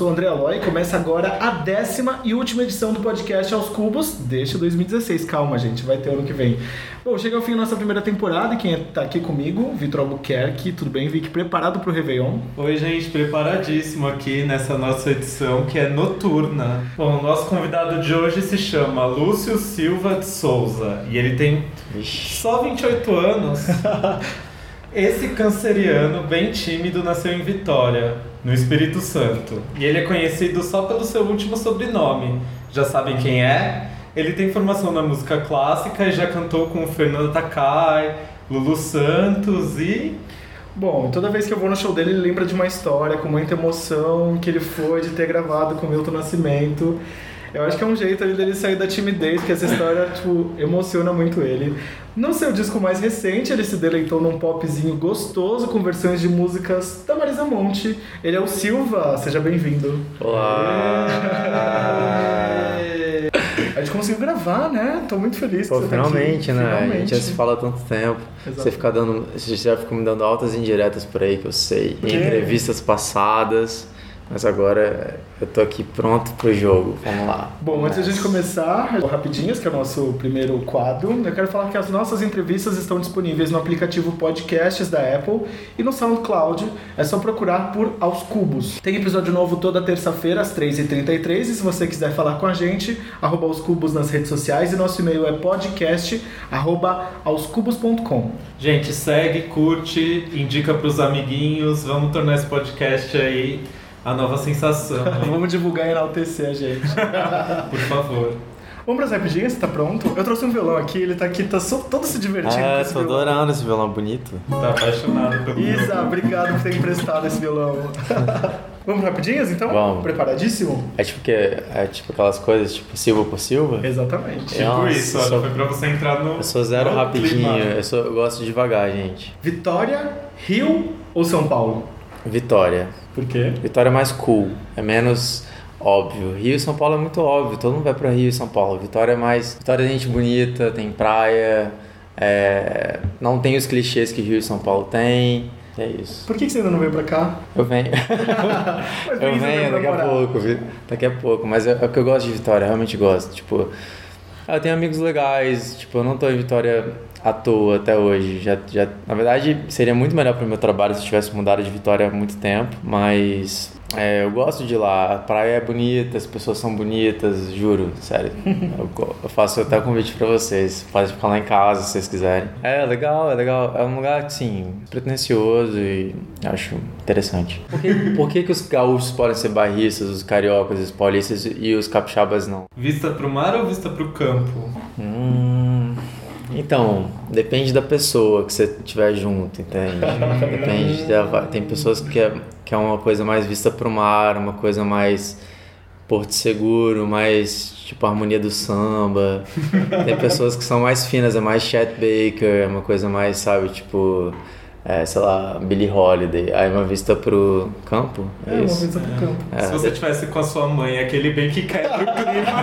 sou o André Aloy e começa agora a décima e última edição do podcast Aos Cubos deste 2016. Calma, gente, vai ter ano que vem. Bom, chega ao fim da nossa primeira temporada e quem tá aqui comigo, Vitor Albuquerque. Tudo bem, Vic? Preparado pro Réveillon? Oi, gente, preparadíssimo aqui nessa nossa edição que é noturna. Bom, o nosso convidado de hoje se chama Lúcio Silva de Souza e ele tem só 28 anos. Esse canceriano bem tímido nasceu em Vitória, no Espírito Santo. E ele é conhecido só pelo seu último sobrenome. Já sabem quem é? Ele tem formação na música clássica e já cantou com Fernando Takai, Lulu Santos e Bom, toda vez que eu vou no show dele, ele lembra de uma história com muita emoção que ele foi de ter gravado com Milton Nascimento. Eu acho que é um jeito dele sair da timidez, porque essa história, tipo, emociona muito ele. No seu disco mais recente, ele se deleitou num popzinho gostoso com versões de músicas da Marisa Monte. Ele é o Silva, seja bem-vindo. Olá! A gente conseguiu gravar, né? Tô muito feliz Pô, que você finalmente, tá aqui. né? Finalmente. A gente já se fala há tanto tempo. Exato. Você fica dando. Você já fica me dando altas indiretas por aí que eu sei. Em entrevistas passadas. Mas agora eu tô aqui pronto pro jogo. Vamos lá. Bom, antes da gente começar, Rapidinhas, que é o nosso primeiro quadro, eu quero falar que as nossas entrevistas estão disponíveis no aplicativo Podcasts da Apple e no SoundCloud. É só procurar por Aos Cubos. Tem episódio novo toda terça-feira, às 3h33. E se você quiser falar com a gente, arroba Aos Cubos nas redes sociais. E nosso e-mail é podcast, arroba aoscubos.com. Gente, segue, curte, indica pros amiguinhos, vamos tornar esse podcast aí a nova sensação? Vamos divulgar e enaltecer a gente. por favor. Vamos para as rapidinhas? Tá pronto? Eu trouxe um violão aqui, ele tá aqui, tá só- todo se divertindo. É, tô violão. adorando esse violão bonito. Tá apaixonado pelo Isa, obrigado por ter emprestado esse violão. Vamos rapidinhas então? Vamos. Preparadíssimo? É tipo que é tipo aquelas coisas tipo Silva por Silva. Exatamente. Tipo Nossa, isso, olha, sou- foi pra você entrar no. Eu sou zero rapidinho, clima. eu, sou, eu gosto devagar, gente. Vitória, Rio ou São Paulo? Vitória. Por quê? Vitória é mais cool, é menos óbvio. Rio e São Paulo é muito óbvio, todo mundo vai pra Rio e São Paulo. Vitória é mais. Vitória é gente bonita, tem praia, é, não tem os clichês que Rio e São Paulo tem. É isso. Por que que você ainda não veio pra cá? Eu venho. Eu venho daqui a pouco, vi- daqui a pouco. Mas é, é o que eu gosto de Vitória, eu realmente gosto. Tipo, eu tenho amigos legais, tipo, eu não tô em Vitória à toa até hoje. Já, já, na verdade, seria muito melhor pro meu trabalho se eu tivesse mudado de Vitória há muito tempo, mas é, eu gosto de ir lá. A praia é bonita, as pessoas são bonitas, juro, sério. eu, eu faço até o convite pra vocês. Pode ficar lá em casa se vocês quiserem. É legal, é legal. É um lugar, assim, pretencioso e acho interessante. Por que, por que, que os gaúchos podem ser bairristas, os cariocas, os paulistas e os capixabas não? Vista pro mar ou vista pro campo? Hum, então, depende da pessoa que você tiver junto, entende? Depende da, tem pessoas que é, que é uma coisa mais vista pro mar, uma coisa mais porto seguro, mais tipo harmonia do samba. Tem pessoas que são mais finas, é mais Chet Baker, é uma coisa mais, sabe, tipo, é, sei lá, Billie Holiday. Aí uma vista pro campo, É, é uma isso. vez pro campo. É. Se você tivesse com a sua mãe, aquele bem que cai pro clima.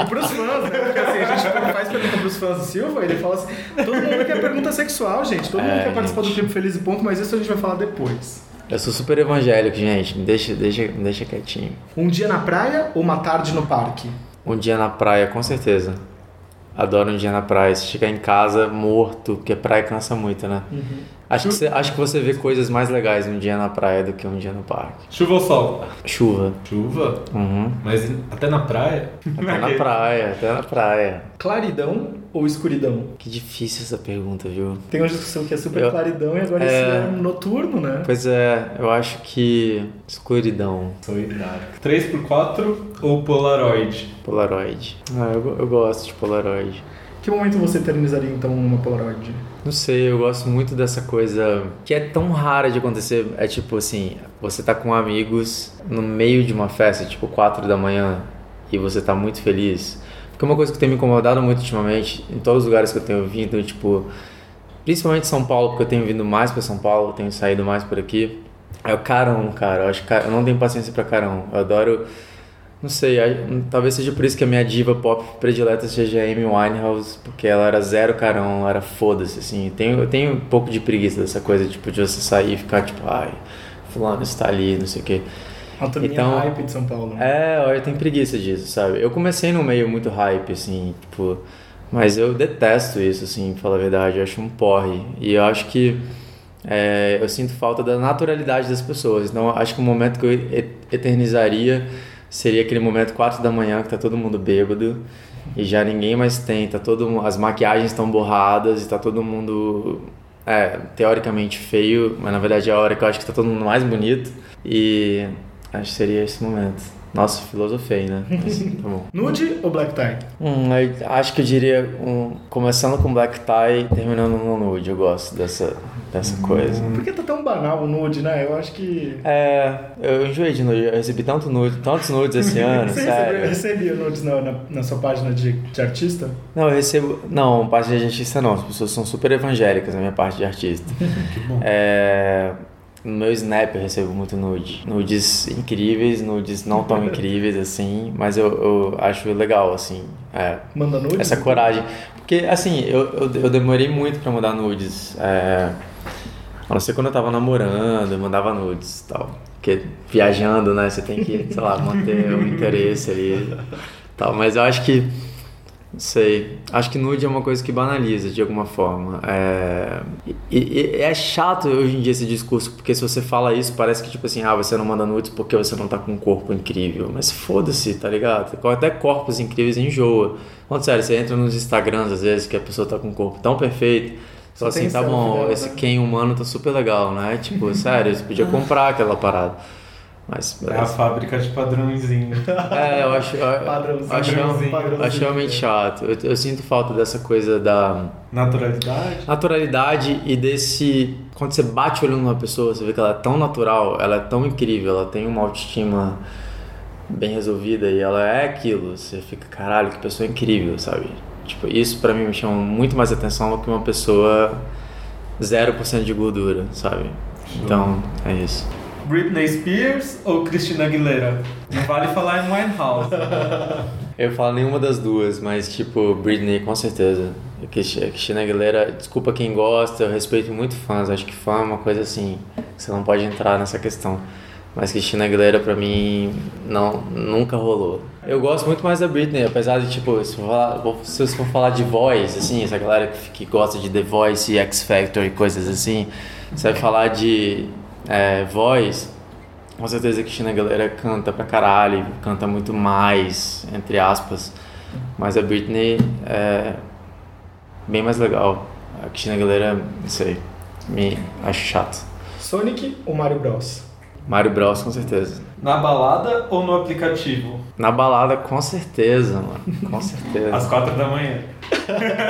E pros fãs, né? Porque assim, a gente faz pergunta pros fãs do Silva, ele fala assim: todo mundo quer pergunta sexual, gente. Todo mundo É, quer participar do gente. Tempo Feliz e Ponto, mas isso a gente vai falar depois. Eu sou super evangélico, gente. Me deixa, deixa, me deixa quietinho. Um dia na praia ou uma tarde no parque? Um dia na praia, com certeza. Adoro um dia na praia. Se chegar em casa morto, porque praia cansa muito, né? Acho, que você, acho que você vê coisas mais legais um dia na praia do que um dia no parque. Chuva ou sol? Chuva. Chuva? Uhum. Mas até na praia? Até na praia, até na praia. Claridão ou escuridão? Que difícil essa pergunta, viu? Tem uma discussão que é super Eu- claridão e agora É. esse é noturno, né? Pois é, eu acho que escuridão, Solidário. 3x4 ou Polaroid? Polaroid. Ah, eu, eu gosto de Polaroid. Que momento você eternizaria então uma Polaroid? Não sei, eu gosto muito dessa coisa que é tão rara de acontecer. É tipo assim, você tá com amigos no meio de uma festa, tipo 4 da manhã, e você tá muito feliz. Porque é uma coisa que tem me incomodado muito ultimamente, em todos os lugares que eu tenho vindo, tipo, principalmente São Paulo, porque eu tenho vindo mais pra São Paulo, tenho saído mais por aqui. É o carão, cara. Eu acho que eu não tenho paciência pra carão. Eu adoro Não sei, a- talvez seja por isso que a minha diva pop predileta seja a Amy Winehouse, porque ela era zero carão, ela era foda-se, assim. Tenho, eu tenho um pouco de preguiça dessa coisa, tipo, de você sair e ficar, tipo, ai, fulano está ali, não sei o quê. A turminha Então- hype de São Paulo. É, eu tenho preguiça disso, sabe? Eu comecei no meio muito hype, assim, tipo. Mas eu detesto isso, assim, pra falar a verdade. Eu acho um porre. E eu acho que. é, eu sinto falta da naturalidade das pessoas. Então, eu acho que o momento que eu eternizaria seria aquele momento 4 da manhã que tá todo mundo bêbado e já ninguém mais tem, tá todo as maquiagens estão borradas e tá todo mundo é, teoricamente feio, mas na verdade é a hora que eu acho que tá todo mundo mais bonito e acho que seria esse momento. Nossa, filosofei, né? Mas, tá bom. Nude ou black tie? Hum, acho que eu diria um, começando com black tie terminando no nude. Eu gosto dessa, dessa coisa. Por que tá tão banal o nude, né? Eu acho que. É, eu enjoei de nude. Eu recebi tanto nude, tantos nudes esse ano, Você recebeu, sério. recebia nudes na, na, na sua página de, de artista? Não, eu recebo. Não, parte de artista não. As pessoas são super evangélicas na minha parte de artista. É, no meu Snap eu recebo muito nude. Nudes incríveis, nudes não tão incríveis assim, mas eu, eu acho legal, assim. É, Manda nudes? essa coragem. Porque, assim, eu, eu, eu demorei muito pra mandar nudes. É, a não ser quando eu tava namorando, eu mandava nudes e tal. Porque viajando, né, você tem que, sei lá, manter o interesse ali tal. Mas eu acho que, não sei, acho que nude é uma coisa que banaliza de alguma forma. É, e, e- é chato hoje em dia esse discurso, porque se você fala isso, parece que, tipo assim, ah, você não manda nudes porque você não tá com um corpo incrível. Mas foda-se, tá ligado? Até corpos incríveis enjoa. Falando sério, você entra nos Instagrams às vezes que a pessoa tá com um corpo tão perfeito. Só assim, tá bom, dela, esse né? Ken humano tá super legal, né? Tipo, sério, você podia comprar aquela parada. Mas, É a fábrica de padrãozinho. É, eu acho, eu, Padrãozinho, acho, padrãozinho, padrãozinho. acho realmente chato. Eu, eu sinto falta dessa coisa da Naturalidade. naturalidade e desse. Quando você bate o olho numa pessoa, você vê que ela é tão natural, ela é tão incrível, ela tem uma autoestima bem resolvida e ela é aquilo. Você fica, caralho, que pessoa incrível, sabe? Tipo, isso pra mim me chama muito mais atenção do que uma pessoa 0% de gordura, sabe? Então, é isso. Britney Spears ou Christina Aguilera? Não vale falar em Winehouse. Eu falo nenhuma das duas, mas tipo, Britney com certeza. A Christi- a Christina Aguilera, desculpa quem gosta, eu respeito muito fãs, acho que fã é uma coisa assim, você não pode entrar nessa questão. Mas Christina Aguilera pra mim não, nunca rolou. Eu gosto muito mais da Britney, apesar de tipo, se falar, eu for falar de voz, assim, essa galera que, que gosta de The Voice e X Factor e coisas assim, você vai falar de é, voz, com certeza que Christina Aguilera canta pra caralho, canta muito mais, entre aspas. Mas a Britney é bem mais legal. A Christina Aguilera, não sei, me acho chato. Sonic ou Mario Bros? Mario Bros, com certeza. Na balada ou no aplicativo? Na balada, com certeza, mano. Com certeza. Às quatro da manhã.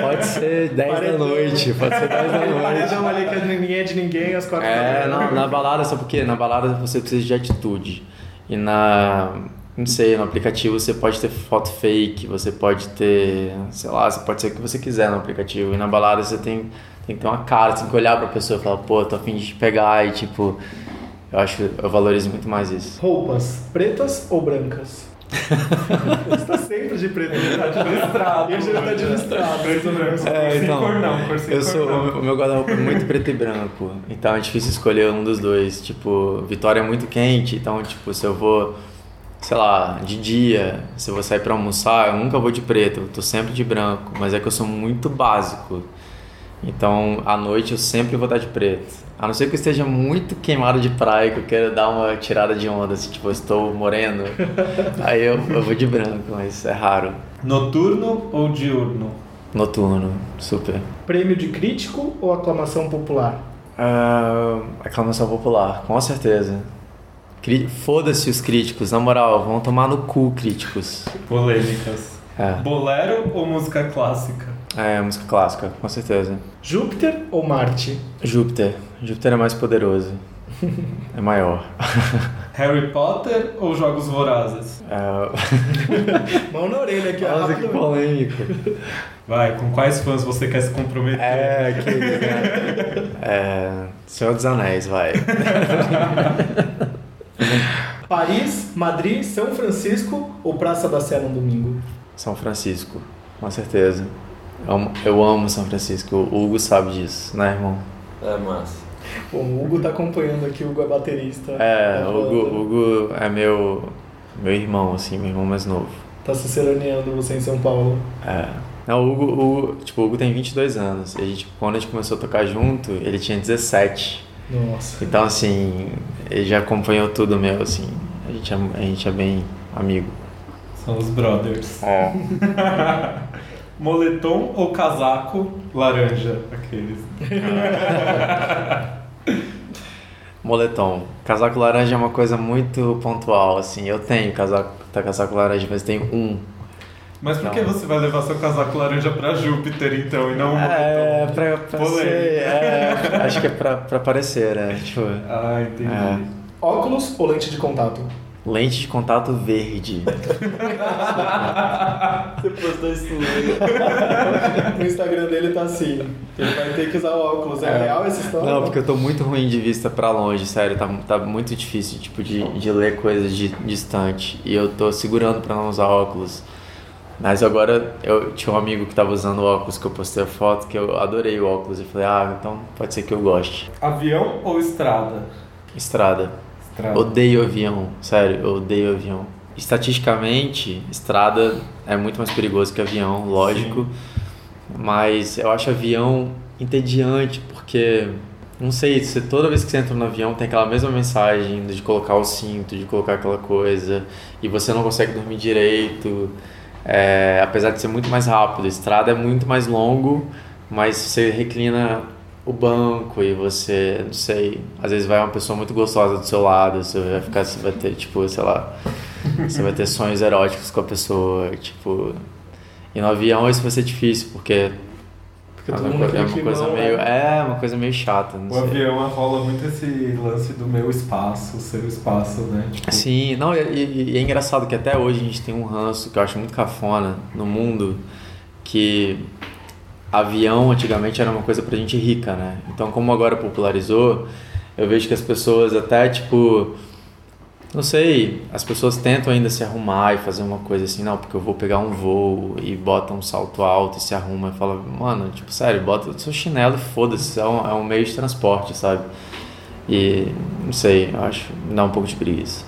Pode ser 10 da noite, pode ser 10 da noite. Paredão ali que ninguém é de ninguém às quatro É, da manhã. na, na balada, sabe por quê? Na balada você precisa de atitude. E na. Não sei, no aplicativo você pode ter foto fake, você pode ter. Sei lá, você pode ser o que você quiser no aplicativo. E na balada você tem, tem que ter uma cara, você tem que olhar pra pessoa e falar, pô, tô a fim de te pegar e tipo. Eu acho, eu valorizo muito mais isso. Roupas, pretas ou brancas? Você tá sempre de preto. Tá administrado. Ele já tá administrado. Preto e branco. É, sem cor não, cor sem eu cor sou, não. o meu guarda-roupa é muito preto e branco, então é difícil escolher um dos dois. Tipo, Vitória é muito quente, então, tipo, se eu vou, sei lá, de dia, se eu vou sair pra almoçar, eu nunca vou de preto, eu tô sempre de branco, mas é que eu sou muito básico. Então, à noite eu sempre vou estar de preto. A não ser que eu esteja muito queimado de praia, que eu quero dar uma tirada de onda, assim, tipo, eu estou moreno, aí eu, eu vou de branco, mas é raro. Noturno ou diurno? Noturno, super. Prêmio de crítico ou aclamação popular? Ah, aclamação popular, com certeza. Cri- Foda-se os críticos, na moral, vão tomar no cu críticos. Polêmicas. É, Bolero ou música clássica? É música clássica, com certeza. Júpiter ou Marte? Júpiter, Júpiter é mais poderoso. É maior. Harry Potter ou Jogos Vorazes? É... Mão na orelha aqui, ó. Nossa, que polêmico. Vai, com quais fãs você quer se comprometer? É, que... É... Senhor dos Anéis, vai. Paris, Madrid, São Francisco ou Praça da Sé no domingo? São Francisco, com certeza. Eu amo, eu amo São Francisco, o Hugo sabe disso, né, irmão? É massa. Bom, o Hugo tá acompanhando aqui, o Hugo é baterista. É, da o. Hugo, Hugo é meu, meu irmão, assim, meu irmão mais novo. Tá se seraneando você em São Paulo. É. Não, o Hugo, o, Hugo- tipo, o Hugo tem 22 anos. E a gente, quando a gente começou a tocar junto, ele tinha 17. Nossa. Então, assim, ele já acompanhou tudo meu, assim. A gente é, a gente é bem amigo. São os brothers. É. Moletom ou casaco laranja? Aqueles. Moletom. Casaco laranja é uma coisa muito pontual, assim. Eu tenho casaco, tá, casaco laranja, mas tenho um. Mas por que você vai levar seu casaco laranja pra Júpiter, então, e não um É, moletom? pra, pra Polêmica. ser, é, acho que é pra, pra parecer, né? Tipo, Ah, entendi. É. Óculos ou lente de contato? Lente de contato verde. Você postou isso No Instagram dele tá assim. Ele vai ter que usar óculos. É, É. real essa história? Não, porque eu tô muito ruim de vista pra longe, sério, tá, tá muito difícil, tipo, de, de ler coisas de, distante. E eu tô segurando pra não usar óculos. Mas agora eu tinha um amigo que tava usando óculos que eu postei a foto, que eu adorei o óculos. E falei, ah, então pode ser que eu goste. Avião ou estrada? Estrada. Estrada. Odeio avião, sério, odeio avião. Estatisticamente, estrada é muito mais perigoso que avião, lógico. Mas eu acho avião entediante, porque, não sei, você, toda vez que você entra no avião tem aquela mesma mensagem de colocar o cinto, de colocar aquela coisa, e você não consegue dormir direito. É, apesar de ser muito mais rápido, estrada é muito mais longo, mas você reclina o banco e você, não sei, às vezes vai uma pessoa muito gostosa do seu lado, você vai ficar, você vai ter, tipo, sei lá, você vai ter sonhos eróticos com a pessoa, tipo. E no avião isso vai ser difícil, porque Porque é todo uma, mundo coisa, é uma coisa climão, meio. né? É, uma coisa meio chata, não O sei. avião rola muito esse lance do meu espaço, seu espaço, né? Tipo, Sim, não, e- e é engraçado que até hoje a gente tem um ranço que eu acho muito cafona no mundo, que avião antigamente era uma coisa pra gente rica, né? Então como agora popularizou, eu vejo que as pessoas até tipo, não sei, as pessoas tentam ainda se arrumar e fazer uma coisa assim, não, porque eu vou pegar um voo e bota um salto alto e se arruma e fala, mano, tipo, sério, bota o seu chinelo e foda-se, é um, é um meio de transporte, sabe? E não sei, eu acho, me dá um pouco de preguiça.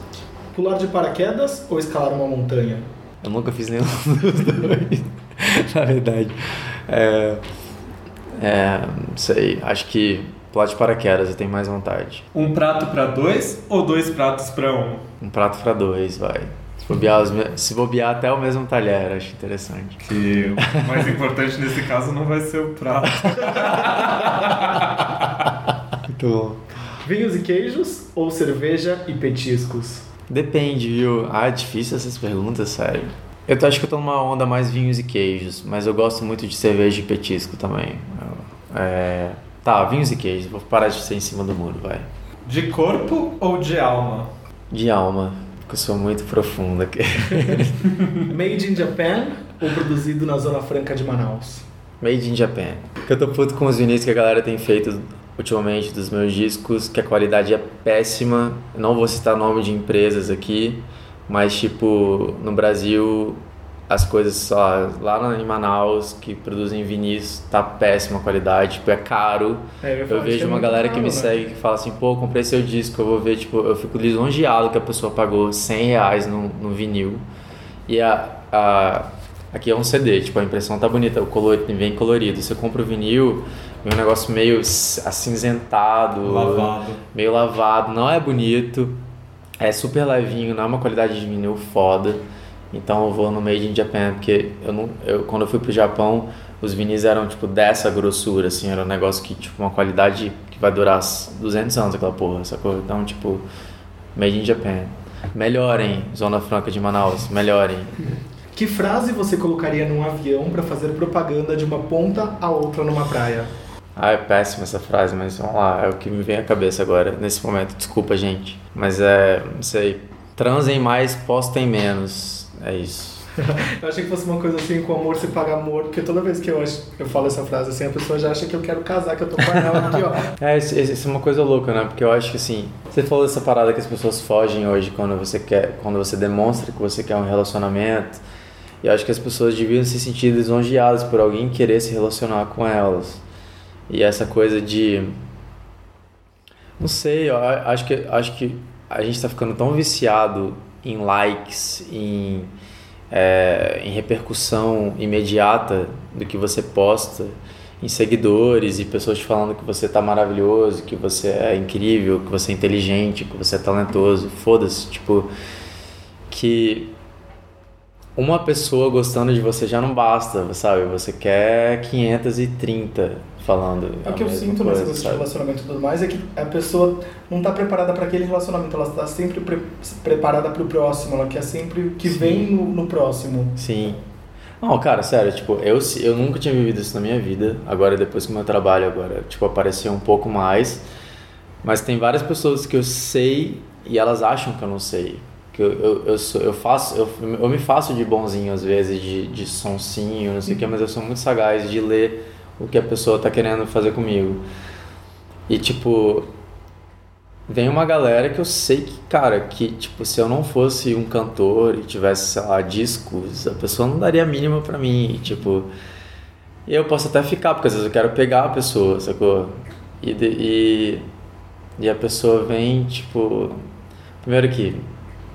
Pular de paraquedas ou escalar uma montanha? Eu nunca fiz nenhum dos dois, na verdade. É, é, não sei, acho que pular de paraquedas eu tenho mais vontade. Um prato pra dois ou dois pratos pra um? Um prato pra dois, vai. Se bobear, se bobear até o mesmo talher, acho interessante. Que o mais importante nesse caso não vai ser o prato. Muito bom. Vinhos e queijos ou cerveja e petiscos? Depende, viu? Ah, é difícil essas perguntas, sério. Eu acho que eu tô numa onda mais vinhos e queijos, mas eu gosto muito de cerveja e petisco também. É, Tá, vinhos e queijos, vou parar de ser em cima do muro, vai. De corpo ou de alma? De alma, porque eu sou muito profundo aqui. Made in Japan ou produzido na Zona Franca de Manaus? Made in Japan. Eu tô puto com os vinis que a galera tem feito ultimamente dos meus discos, que a qualidade é péssima. Eu não vou citar nome de empresas aqui, mas tipo, no Brasil as coisas só lá na- em Manaus que produzem vinis tá péssima a qualidade, tipo, é caro. É, Eu falar vejo é uma galera que caro, me né? segue que fala assim, pô, comprei seu disco, eu vou ver, tipo, eu fico lisonjeado que a pessoa pagou 100 reais no, no vinil. E a, a, aqui é um CD, tipo, a impressão tá bonita, o color vem colorido. Você compra o vinil, vem um negócio meio acinzentado, Lavado. meio lavado, não é bonito, é super levinho, não é uma qualidade de vinil foda. Então eu vou no Made in Japan, porque eu não, eu, quando eu fui pro Japão, os vinis eram tipo dessa grossura, assim, era um negócio que, tipo, uma qualidade que vai durar 200 anos aquela porra, sacou? Então, tipo, Made in Japan. Melhorem, Zona Franca de Manaus, melhorem. Que frase você colocaria num avião pra fazer propaganda de uma ponta a outra numa praia? Ah, é péssima essa frase, mas vamos lá, é o que me vem à cabeça agora, nesse momento. Desculpa, gente. Mas é, não sei. Transem mais, postem menos. É isso. Eu achei que fosse uma coisa assim, com amor se paga amor, porque toda vez que eu, eu falo essa frase assim, a pessoa já acha que eu quero casar, que eu tô com ela aqui, ó. É, isso, isso é uma coisa louca, né? Porque eu acho que assim, você falou dessa parada que as pessoas fogem hoje quando você quer, quando você demonstra que você quer um relacionamento. E eu acho que as pessoas deviam se sentir lisonjeadas por alguém querer se relacionar com elas. E essa coisa de Não sei, eu acho que, acho que a gente está ficando tão viciado em likes, em, é, em repercussão imediata do que você posta, em seguidores e pessoas te falando que você tá maravilhoso, que você é incrível, que você é inteligente, que você é talentoso. Foda-se, tipo, que uma pessoa gostando de você já não basta, sabe? Você quer 530 falando. É o que eu sinto coisa, nesse sabe? relacionamento e tudo mais é que a pessoa não está preparada para aquele relacionamento, ela está sempre pre preparada para o próximo, ela quer sempre o que Sim. vem no, no próximo. Sim. Não, cara, sério, tipo, eu, eu nunca tinha vivido isso na minha vida. Agora, depois que o meu trabalho agora, tipo, apareceu um pouco mais. Mas tem várias pessoas que eu sei e elas acham que eu não sei. Que eu, eu, eu, sou, eu faço, eu, eu me faço de bonzinho às vezes, de, de sonsinho, não sei o que, mas eu sou muito sagaz de ler o que a pessoa tá querendo fazer comigo. E, tipo, vem uma galera que eu sei que, cara, que tipo, se eu não fosse um cantor e tivesse, sei lá, discos, a pessoa não daria a mínima pra mim, tipo, e eu posso até ficar, porque às vezes eu quero pegar a pessoa, sacou? E, e, e a pessoa vem, tipo, primeiro que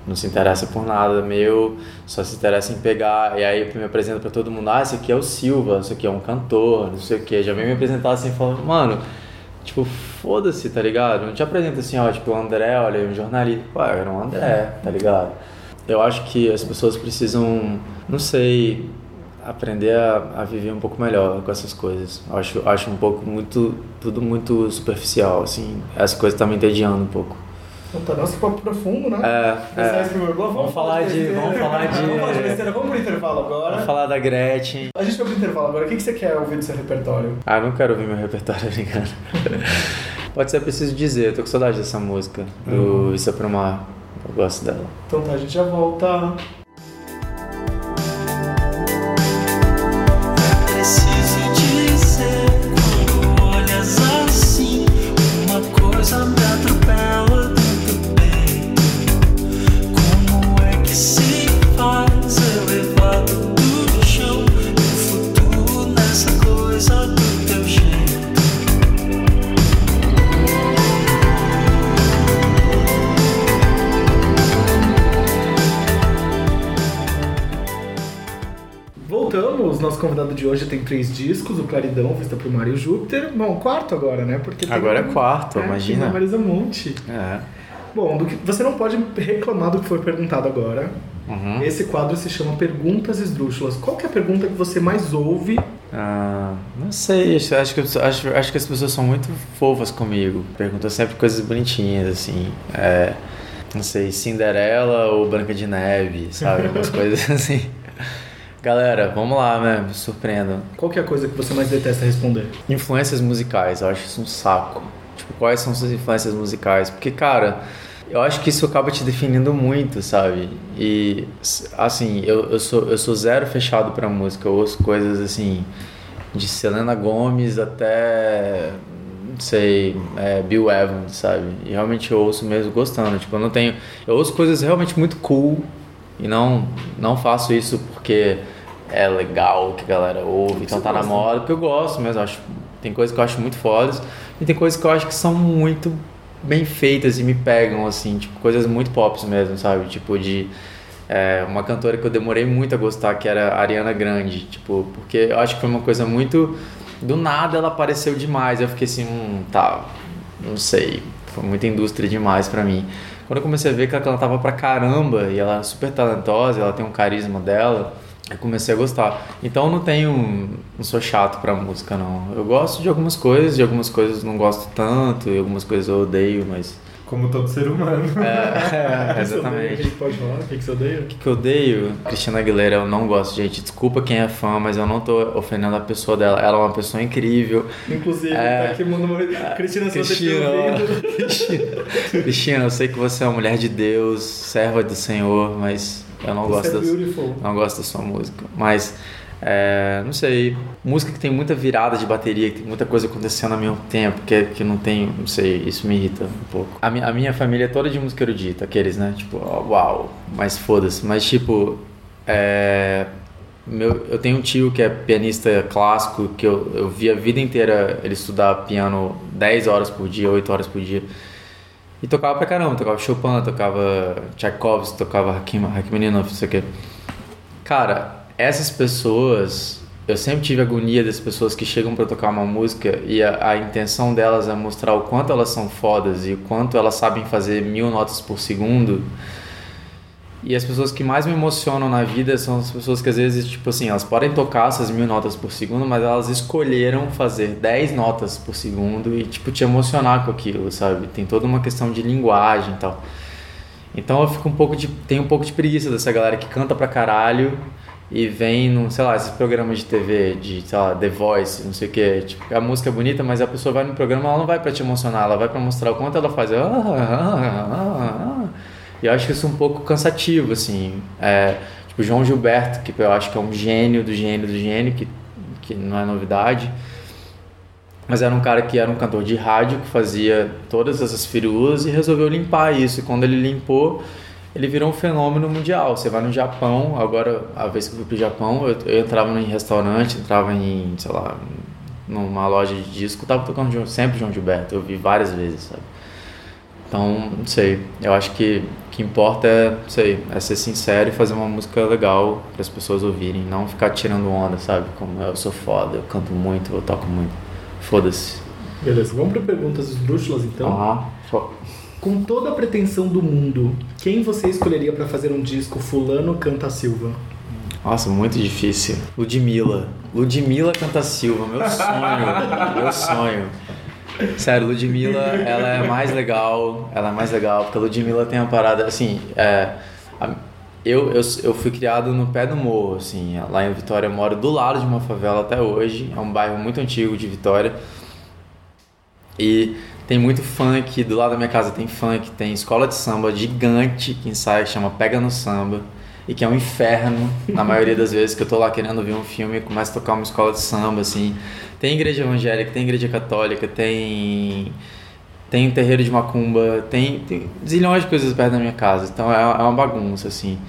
não se interessa por nada meu, só se interessa em pegar, e aí me apresenta para todo mundo, ah, esse aqui é o Silva, esse aqui é um cantor, não sei o que, já vem me apresentar assim, falando, mano, Tipo, foda-se, tá ligado? Não te apresenta assim, ó, tipo, o André, olha, um jornalista. Pô, era um André, tá ligado? Eu acho que as pessoas precisam, não sei, aprender a, a viver um pouco melhor com essas coisas. Eu acho, acho um pouco muito, tudo muito superficial, assim. Essa coisa tá me entediando um pouco. Puta, nossa, que papo profundo, né? É, é. Vamos, vamos falar de, vamos falar de... Vamos falar de besteira, vamos pro intervalo agora. Vamos falar da Gretchen. A gente vai pro intervalo agora. O que, que você quer ouvir do seu repertório? Ah, não quero ouvir meu repertório, brincando. Pode ser preciso dizer, eu tô com saudade dessa música, do uhum. Isso é pro Mar. Eu gosto dela. Então tá, a gente já volta. Claridão, Vista pro Mar e Júpiter. Bom, quarto agora, né? Porque agora é quarto, é, imagina. Marisa Monte. É. Bom, que, você não pode reclamar do que foi perguntado agora. Uhum. Esse quadro se chama Perguntas Esdrúxulas. Qual que é a pergunta que você mais ouve? Ah, não sei, acho, acho, que, acho, acho que as pessoas são muito fofas comigo. Perguntam sempre coisas bonitinhas, assim. É, não sei, Cinderela ou Branca de Neve, sabe? Umas coisas assim. Galera, vamos lá, né? Me surpreendam. Qual que é a coisa que você mais detesta responder? Influências musicais, eu acho isso um saco. Tipo, quais são suas influências musicais? Porque, cara, eu acho que isso acaba te definindo muito, sabe? E, assim, eu, eu, sou, eu sou zero fechado pra música. Eu ouço coisas, assim, de Selena Gomes até não sei, é, Bill Evans, sabe? E realmente eu ouço mesmo gostando. Tipo, eu não tenho. Eu ouço coisas realmente muito cool e não, não faço isso porque é legal que a galera ouve, então tá na moda, porque eu gosto mesmo. Acho, tem coisas que eu acho muito fodas e tem coisas que eu acho que são muito bem feitas e me pegam, assim, tipo, coisas muito pop mesmo, sabe? Tipo, de. É, uma cantora que eu demorei muito a gostar, que era Ariana Grande, tipo, porque eu acho que foi uma coisa muito. Do nada ela apareceu demais. Eu fiquei assim, hum, tá, não sei. Foi muita indústria demais para mim. Quando eu comecei a ver que ela cantava pra caramba e ela é super talentosa, ela tem um carisma dela, eu comecei a gostar. Então eu não tenho. Não sou chato pra música, não. Eu gosto de algumas coisas, de algumas coisas não gosto tanto, e algumas coisas eu odeio, mas como todo ser humano. É, é exatamente. O que, pode falar? O que, que você odeia? O que, que eu odeio? Cristina Aguilera, eu não gosto, gente. Desculpa quem é fã, mas eu não tô ofendendo a pessoa dela. Ela é uma pessoa incrível. Inclusive, é, tá aqui mandou Cristina, se Cristina, Cristina, Cristina, eu sei que você é uma mulher de Deus, serva do Senhor, mas eu não você gosto é da, não gosto da sua música. Mas é, não sei, música que tem muita virada de bateria, que tem muita coisa acontecendo ao mesmo tempo, que, que não tem, não sei, isso me irrita um pouco. A, mi, a minha família é toda de música erudita, aqueles, né? Tipo, uau, mas foda-se. Mas, tipo, é, meu, eu tenho um tio que é pianista clássico, que eu, eu vi a vida inteira ele estudar piano 10 horas por dia, 8 horas por dia. E tocava pra caramba, tocava Chopin, tocava Tchaikovsky, tocava Rachmaninoff, não sei o quê. Cara, essas pessoas, eu sempre tive agonia das pessoas que chegam para tocar uma música e a, a, intenção delas é mostrar o quanto elas são fodas e o quanto elas sabem fazer mil notas por segundo. E as pessoas que mais me emocionam na vida são as pessoas que às vezes, tipo assim, elas podem tocar essas mil notas por segundo, mas elas escolheram fazer 10 notas por segundo e, tipo, te emocionar com aquilo, sabe? Tem toda uma questão de linguagem e tal. Então eu fico um pouco de. tenho um pouco de preguiça dessa galera que canta pra caralho e vem num, sei lá, esses programas de TV, de, sei lá, The Voice, não sei o que, tipo, a música é bonita, mas a pessoa vai no programa, ela não vai para te emocionar, ela vai para mostrar o quanto ela faz. Ah, ah, ah, e eu acho isso um pouco cansativo, assim. É, tipo, João Gilberto, que eu acho que é um gênio do gênio do gênio, que, que não é novidade. Mas era um cara que era um cantor de rádio, que fazia todas essas firulas e resolveu limpar isso. E quando ele limpou, ele virou um fenômeno mundial. Você vai no Japão, agora, a vez que eu fui pro Japão, eu, eu entrava em restaurante, entrava em, sei lá, numa loja de disco, tava tocando sempre João Gilberto. Eu vi várias vezes, sabe? Então, não sei. Eu acho que o que importa é, não sei, é ser sincero e fazer uma música legal para as pessoas ouvirem, não ficar tirando onda, sabe? Como eu sou foda, eu canto muito, eu toco muito. Foda-se. Beleza, vamos para perguntas esdrúxulas então? Ah, Com toda a pretensão do mundo, quem você escolheria para fazer um disco Fulano Canta Silva? Nossa, muito difícil. Ludmilla. Ludmilla Canta Silva, meu sonho. meu sonho. Sério, Ludmilla, ela é mais legal, ela é mais legal, porque a Ludmilla tem uma parada, assim, é, eu, eu, eu fui criado no pé do morro, assim, lá em Vitória, eu moro do lado de uma favela até hoje, é um bairro muito antigo de Vitória, e tem muito funk, do lado da minha casa tem funk, tem escola de samba gigante que ensaia, que chama Pega no Samba, e que é um inferno, na maioria das vezes que eu tô lá querendo ver um filme e começo a tocar uma escola de samba, assim, tem igreja evangélica, tem igreja católica, tem tem terreiro de macumba, tem, tem zilhões de coisas perto da minha casa. Então é, é uma bagunça, assim.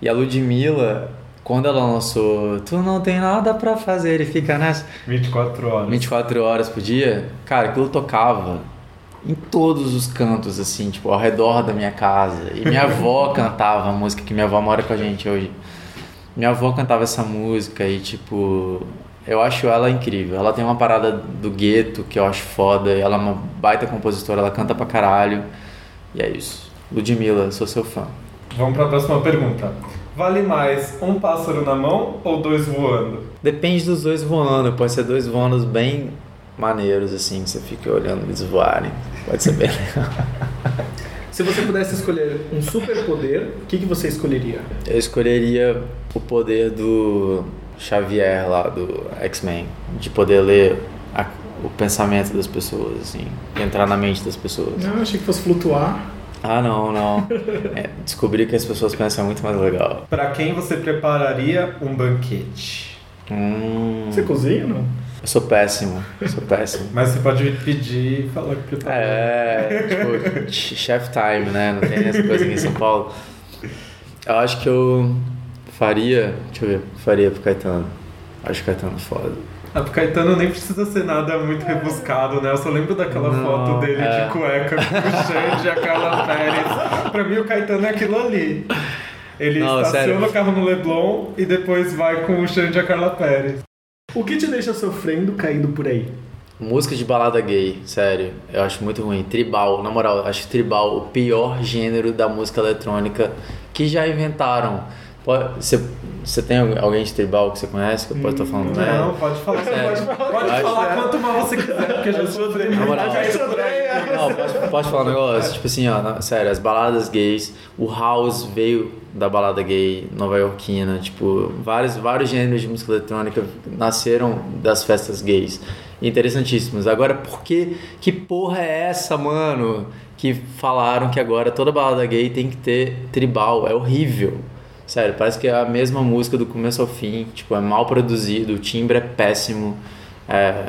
E a Ludmilla, quando ela lançou Tu não tem nada para fazer e fica nessa. 24 horas. 24 horas por dia, cara, aquilo tocava em todos os cantos, assim, tipo, ao redor da minha casa. E minha avó cantava a música, que minha avó mora com a gente hoje. Minha avó cantava essa música e, tipo, eu acho ela incrível. Ela tem uma parada do gueto que eu acho foda. Ela é uma baita compositora, ela canta pra caralho. E é isso. Ludmilla, sou seu fã. Vamos pra próxima pergunta. Vale mais um pássaro na mão ou dois voando? Depende dos dois voando. Pode ser dois voando bem maneiros, assim, que você fica olhando eles voarem. Pode ser bem legal. Se você pudesse escolher um superpoder, o que, que você escolheria? Eu escolheria o poder do Xavier lá do X-Men, de poder ler a, o pensamento das pessoas, assim, entrar na mente das pessoas. Não, achei que fosse flutuar. Ah, não, não. É, descobri que as pessoas pensam muito mais legal. Para quem você prepararia um banquete? Hum, Você cozinha, não? eu sou péssimo, eu sou péssimo. Mas você pode pedir e falar que prepara. É, tipo, ch- chef time, né? Não tem essa coisa aqui em São Paulo. Eu acho que eu faria, deixa eu ver, faria pro Caetano. Acho o Caetano foda. Ah, pro Caetano nem precisa ser nada muito rebuscado, né? Eu só lembro daquela Não, foto dele é. de cueca com o Xande e a Carla Pérez. Pra mim, o Caetano é aquilo ali. Ele Não, estaciona sério. o carro no Leblon e depois vai com o Xande e a Carla Pérez. O que te deixa sofrendo caindo por aí? Música de balada gay, sério, eu acho muito ruim. Tribal, na moral, eu acho tribal o pior gênero da música eletrônica que já inventaram. Pode- Você você tem alguém de tribal que você conhece que eu posso estar falando Não, merda? pode falar. Sério. Pode, pode Acho- falar quanto mal você quiser, porque eu já sofri. Na moral. é. Não, posso, posso falar um negócio? Tipo assim, ó, na- sério, as baladas gays, o house veio da balada gay nova-iorquina, tipo, vários, vários gêneros de música eletrônica nasceram das festas gays. Interessantíssimos. Agora, por que, que porra é essa, mano? Que falaram que agora toda balada gay tem que ter tribal. É horrível. Sério, parece que é a mesma música do começo ao fim. Tipo, é mal produzido, o timbre é péssimo. É,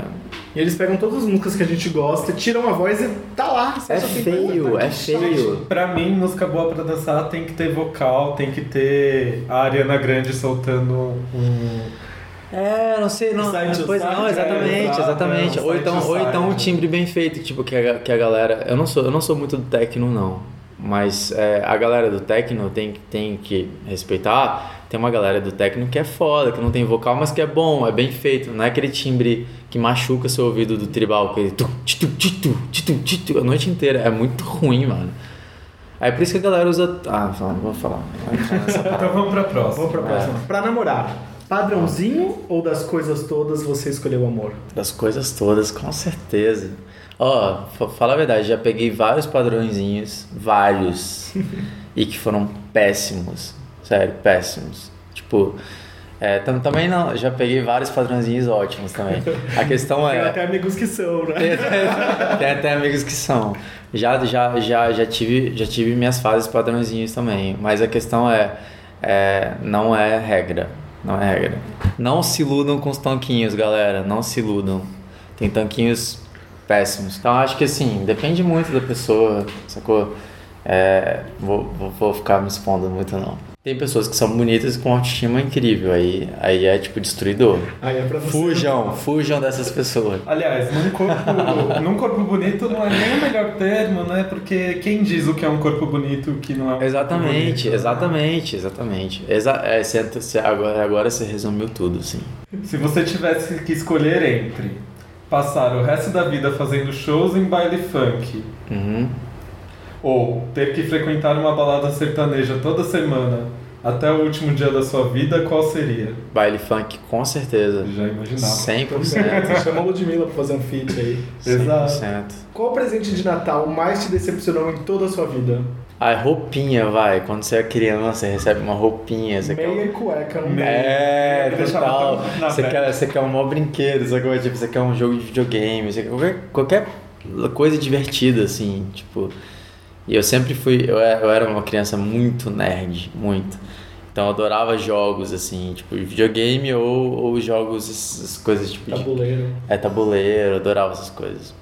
E eles pegam todas as músicas que a gente gosta, tiram a voz e tá lá. É feio, é feio. Pra mim, música boa pra dançar tem que ter vocal, tem que ter a Ariana Grande soltando um, É, não sei, não. Side to Pois side, não, é, exatamente, exato, exatamente. é, ou, então, ou então um timbre bem feito, tipo, que a, que a galera. Eu não sou, eu não sou muito do techno, não. Mas é, a galera do techno tem, tem que respeitar. Tem uma galera do techno que é foda, que não tem vocal, mas que é bom, é bem feito. Não é aquele timbre que machuca seu ouvido do tribal, aquele tu, titu, titu, titu, titu, a noite inteira. É muito ruim, mano. Aí por isso que a galera usa. Ah, não vou falar. Então vamos pra próxima. Vamos pra próxima. Pra namorar, padrãozinho ou das coisas todas você escolheu o amor? Das coisas todas, com certeza. Ó, fa- fala a verdade, já peguei vários padrõezinhos, vários, e que foram péssimos, sério, péssimos. Tipo, é, tam- também não, já peguei vários padrõezinhos ótimos também. A questão Tem é. até amigos que são, né? Tem até, tem até amigos que são. Já, já, já, já, tive, já tive minhas fases padrõezinhos também. Mas a questão é, é. Não é regra. Não é regra. Não se iludam com os tanquinhos, galera. Não se iludam. Tem tanquinhos péssimos. Então acho que assim, depende muito da pessoa, sacou? É, vou, vou, vou ficar me expondo muito não. Tem pessoas que são bonitas com autoestima incrível, aí, aí é tipo destruidor. Aí é pra você. Fujam, fujam dessas pessoas. Aliás, num corpo, num corpo bonito não é nem o melhor termo, né? Porque quem diz o que é um corpo bonito o que não é um Exatamente, corpo bonito? né? exatamente, exatamente. Exa é, você- agora, agora você resumiu tudo, sim. Se você tivesse que escolher entre passar o resto da vida fazendo shows em baile funk Uhum. ou ter que frequentar uma balada sertaneja toda semana até o último dia da sua vida, qual seria? Baile funk, com certeza. Já imaginava. 100%. Chama a Ludmilla pra fazer um feat aí. Exato. 100%. Qual presente de Natal mais te decepcionou em toda a sua vida? A roupinha, vai. Quando você é criança, você recebe uma roupinha. Você quer... Meia e cueca, Meia. É, total. Você quer, você quer um maior brinquedo, sabe? Tipo, você quer um jogo de videogame, você quer qualquer, qualquer coisa divertida, assim, tipo. E eu sempre fui, eu era, eu era uma criança muito nerd, muito. Então eu adorava jogos, assim, tipo, videogame ou, ou jogos, essas coisas tipo de Tabuleiro. é tabuleiro, adorava essas coisas.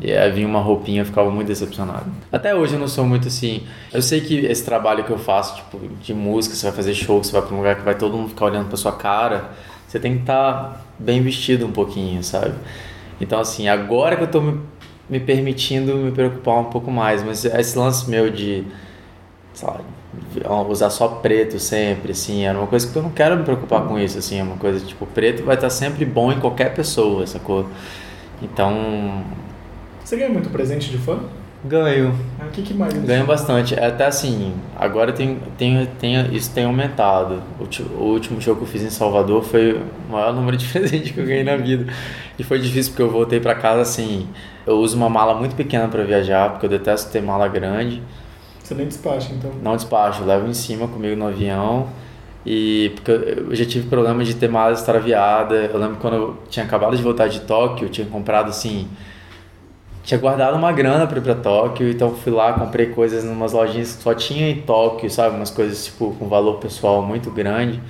E aí vinha uma roupinha, eu ficava muito decepcionado. Até hoje eu não sou muito assim. Eu sei que esse trabalho que eu faço, tipo, de música, você vai fazer show, você vai pra um lugar que vai todo mundo ficar olhando pra sua cara, você tem que estar bem vestido um pouquinho, sabe? Então, assim, agora que eu tô me, me permitindo me preocupar um pouco mais, mas esse lance meu de, sei lá, usar só preto sempre, assim, era uma coisa que eu não quero me preocupar com isso, assim, é uma coisa, tipo, preto vai estar sempre bom em qualquer pessoa, sacou? Então, Você ganha muito presente de fã? ganho, Ah, O que, que mais? ganho te bastante. É Até assim, agora tem, tem, tem, isso tem aumentado. O, o último show que eu fiz em Salvador foi o maior número de presentes que eu ganhei na vida. E foi difícil porque eu voltei pra casa assim. Eu uso uma mala muito pequena pra viajar, porque eu detesto ter mala grande. Você nem despacha, então. Não despacho, eu levo em cima comigo no avião. E porque eu eu já tive problema de ter mala extraviada. Eu lembro quando eu tinha acabado de voltar de Tóquio, eu tinha comprado assim. Tinha guardado uma grana pra ir pra Tóquio, então fui lá, comprei coisas em umas lojinhas que só tinha em Tóquio, sabe? Umas coisas tipo com valor pessoal muito grande.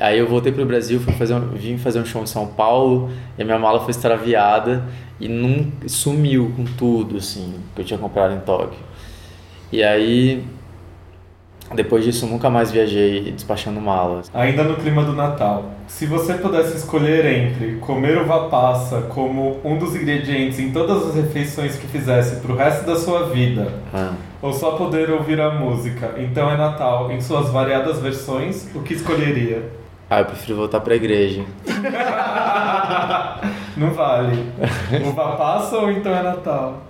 Aí eu voltei pro Brasil, fui fazer um, vim fazer um show em São Paulo e a minha mala foi extraviada e num, sumiu com tudo, assim, que eu tinha comprado em Tóquio. E aí, depois disso, nunca mais viajei despachando malas. Ainda no clima do Natal, se você pudesse escolher entre comer uva passa como um dos ingredientes em todas as refeições que fizesse pro resto da sua vida, Ah, ou só poder ouvir a música, então é Natal em suas variadas versões, o que escolheria? Ah, eu prefiro voltar pra igreja. Não vale. Uva passa ou então é Natal?